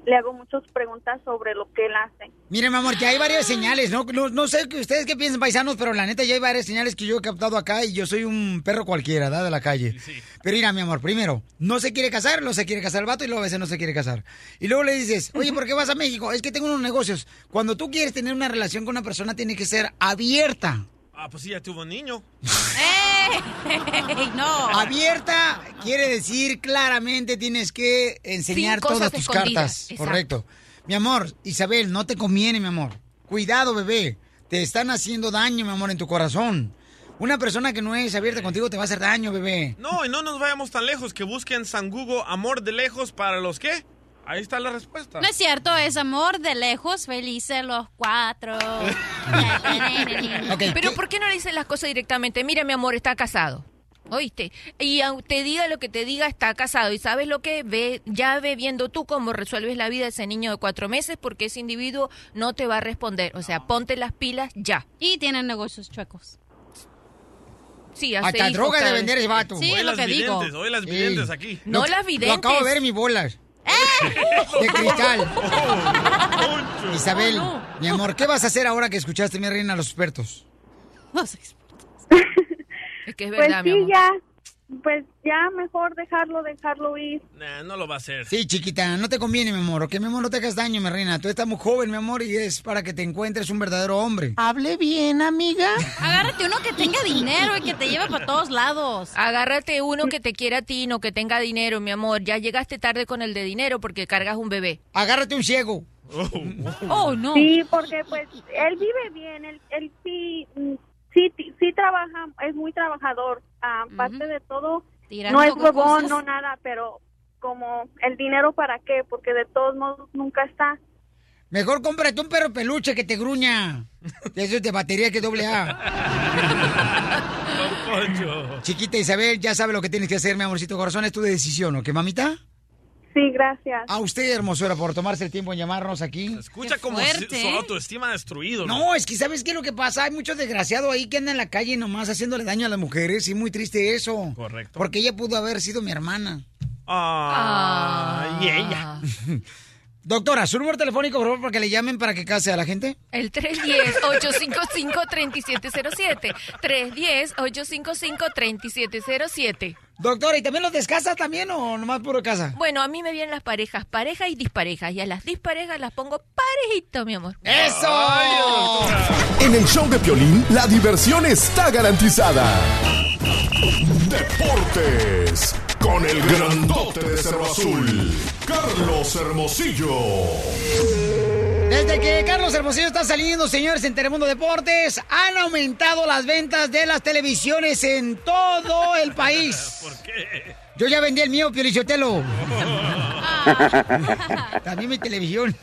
Speaker 16: le, hago muchas preguntas sobre lo que él hace.
Speaker 3: Mire, mi amor, que hay varias señales, ¿no? No, no sé que ustedes qué piensan, paisanos, pero la neta ya hay varias señales que yo he captado acá y yo soy un perro cualquiera, ¿da? De la calle. Pero mira, mi amor, primero, no se quiere casar, no se quiere casar el vato y luego a veces no se quiere casar. Y luego le dices, oye, ¿por qué vas a México? Es que tengo unos negocios. Cuando tú quieres tener una relación con una persona, tiene que ser abierta.
Speaker 2: Ah, pues sí, ya tuvo un niño.
Speaker 4: ¡Ey! ¡No!
Speaker 3: Abierta quiere decir claramente tienes que enseñar todas tus
Speaker 4: escondidas,
Speaker 3: cartas.
Speaker 4: exacto.
Speaker 3: Correcto. Mi amor, Isabel, no te conviene, mi amor. Cuidado, bebé. Te están haciendo daño, mi amor, en tu corazón. Una persona que no es abierta contigo te va a hacer daño, bebé.
Speaker 2: No, y no nos vayamos tan lejos, que busquen San Google amor de lejos para los qué. Ahí está la respuesta.
Speaker 4: No es cierto, es amor de lejos, felices los cuatro.
Speaker 11: Pero ¿por qué no le dicen las cosas directamente? Mira, mi amor, está casado. ¿Oíste? Y te diga lo que te diga, está casado. ¿Y sabes lo que? Ve, ya ve viendo tú cómo resuelves la vida de ese niño de cuatro meses porque ese individuo no te va a responder. O sea, ponte las pilas ya.
Speaker 4: Y tienen negocios chuecos.
Speaker 11: Sí, hace
Speaker 3: Hasta droga de vender el vato.
Speaker 4: Sí, es lo que digo.
Speaker 2: Hoy las videntes aquí.
Speaker 11: No
Speaker 3: Lo-
Speaker 11: las videntes.
Speaker 3: Lo acabo de ver en mis bolas. De cristal. Isabel, mi amor, ¿qué vas a hacer ahora que escuchaste, mi reina, a los expertos?
Speaker 11: Es que es
Speaker 16: Pues
Speaker 11: verdad, mi
Speaker 16: sí,
Speaker 11: amor.
Speaker 16: ya, pues ya mejor dejarlo, dejarlo ir.
Speaker 2: Nah, no lo va a hacer.
Speaker 3: Sí, chiquita, no te conviene, mi amor. Que mi amor no te hagas daño, mi reina. Tú estás muy joven, mi amor, y es para que te encuentres un verdadero hombre.
Speaker 26: Hable bien, amiga.
Speaker 4: Agárrate uno que tenga dinero y que te lleve para todos lados.
Speaker 11: Agárrate uno que te quiera a ti, no que tenga dinero, mi amor. Ya llegaste tarde con el de dinero porque cargas un bebé.
Speaker 3: Agárrate un ciego.
Speaker 11: Oh, no.
Speaker 16: Sí, porque pues él vive bien, él, él sí, sí, sí, trabaja, es muy trabajador. Aparte de todo,
Speaker 4: Tirando
Speaker 16: no es huevón, no nada, pero como el dinero para qué, porque de todos modos nunca está.
Speaker 3: Mejor cómprate un perro peluche que te gruña. Eso es de batería que doble A. Chiquita Isabel, ya sabe lo que tienes que hacer, mi amorcito corazón. Es tu decisión, ¿ok, mamita?
Speaker 16: Sí, gracias.
Speaker 3: A usted, hermosura, por tomarse el tiempo en llamarnos aquí.
Speaker 2: Escucha como si- su autoestima destruido.
Speaker 3: No, es que ¿sabes qué es lo que pasa? Hay muchos desgraciados ahí que andan en la calle nomás haciéndole daño a las mujeres y muy triste eso.
Speaker 2: Correcto.
Speaker 3: Porque ella pudo haber sido mi hermana.
Speaker 2: Ah, y ella.
Speaker 3: Doctora, su número telefónico, por favor, para que le llamen para que case a la gente.
Speaker 11: El 310-855-3707. 310-855-3707.
Speaker 3: Doctora, ¿y también los descasas también o nomás puro casa?
Speaker 11: Bueno, a mí me vienen las parejas, parejas y disparejas. Y a las disparejas las pongo parejito, mi amor.
Speaker 3: ¡Eso!
Speaker 7: En el show de Piolín, la diversión está garantizada. Deportes. Con el grandote de Cerro Azul, Carlos Hermosillo.
Speaker 3: Desde que Carlos Hermosillo está saliendo, señores, en Telemundo Deportes, han aumentado las ventas de las televisiones en todo el país.
Speaker 2: ¿Por qué?
Speaker 3: Yo ya vendí el mío, Piolichotelo. También mi televisión.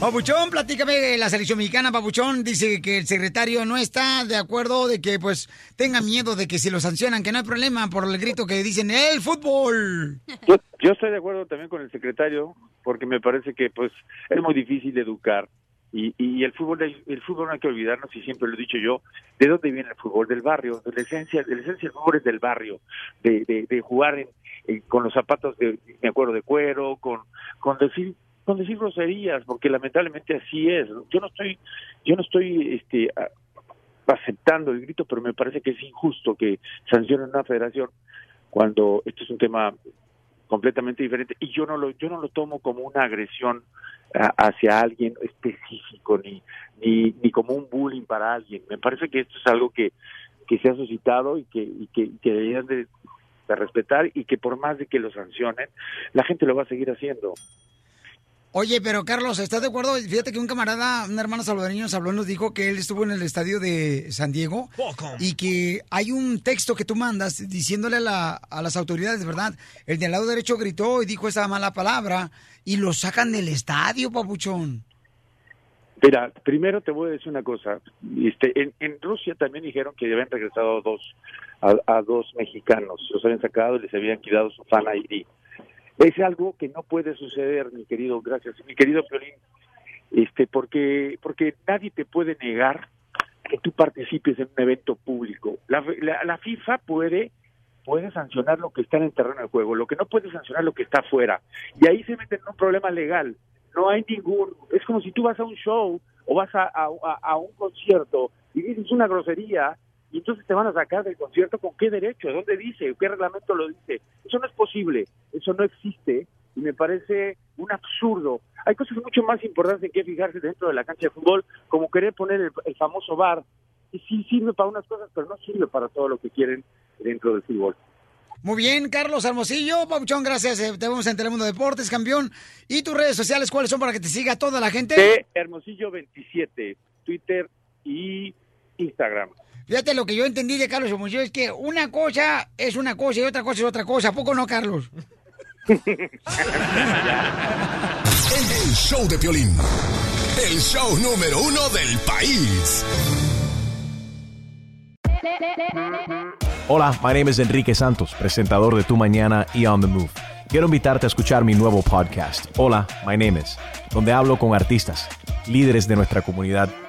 Speaker 3: Papuchón, platícame de la selección mexicana. Papuchón dice que el secretario no está de acuerdo de que pues tenga miedo de que si lo sancionan, que no hay problema por el grito que dicen el fútbol.
Speaker 32: Yo, yo estoy de acuerdo también con el secretario porque me parece que pues es muy difícil educar. Y, y el fútbol el fútbol no hay que olvidarnos y siempre lo he dicho yo de dónde viene el fútbol del barrio de la esencia de la esencia del fútbol es del barrio de, de, de jugar en- con los zapatos de me acuerdo de cuero con con decir con decir groserías porque lamentablemente así es. Yo no estoy yo no estoy este aceptando el grito pero me parece que es injusto que sancionen una federación cuando esto es un tema completamente diferente y yo no lo yo no lo tomo como una agresión a- hacia alguien específico ni, ni ni como un bullying para alguien me parece que esto es algo que que se ha suscitado y que y que, que deberían de de respetar y que por más de que lo sancionen, la gente lo va a seguir haciendo.
Speaker 3: Oye, pero Carlos, ¿estás de acuerdo? Fíjate que un camarada, un hermano salvadoreño nos habló, nos dijo que él estuvo en el estadio de San Diego y que hay un texto que tú mandas diciéndole a, la- a las autoridades, ¿verdad? El de al lado derecho gritó y dijo esa mala palabra y lo sacan del estadio, papuchón.
Speaker 32: Mira, primero te voy a decir una cosa. Este, en, en Rusia también dijeron que habían regresado a dos, a, a dos mexicanos. Los habían sacado y les habían quitado su fan ID. Es algo que no puede suceder, mi querido, gracias, mi querido Piolín, este, porque, porque nadie te puede negar que tú participes en un evento público. La, la, la FIFA puede puede sancionar lo que está en el terreno de juego, lo que no puede sancionar lo que está afuera. Y ahí se meten en un problema legal. No hay ningún... Es como si tú vas a un show o vas a, a- a un concierto y dices una grosería y entonces te van a sacar del concierto con qué derecho, dónde dice, qué reglamento lo dice. Eso no es posible, eso no existe y me parece un absurdo. Hay cosas mucho más importantes en que fijarse dentro de la cancha de fútbol, como querer poner el, el famoso bar, y sí sirve para unas cosas, pero no sirve para todo lo que quieren dentro del fútbol.
Speaker 3: Muy bien, Carlos Hermosillo, papuchón, gracias. eh, Te vemos en Telemundo Deportes, campeón. ¿Y tus redes sociales cuáles son para que te siga toda la gente?
Speaker 32: De Hermosillo 27, Twitter y Instagram.
Speaker 3: Fíjate, lo que yo entendí de Carlos Hermosillo es que una cosa es una cosa y otra cosa es otra cosa. ¿A poco no, Carlos?
Speaker 7: El show de Piolín. El show número uno del país.
Speaker 33: Hola, my name is Enrique Santos, presentador de Tu Mañana y On the Move. Quiero invitarte a escuchar mi nuevo podcast, Hola, my name is, donde hablo con artistas, líderes de nuestra comunidad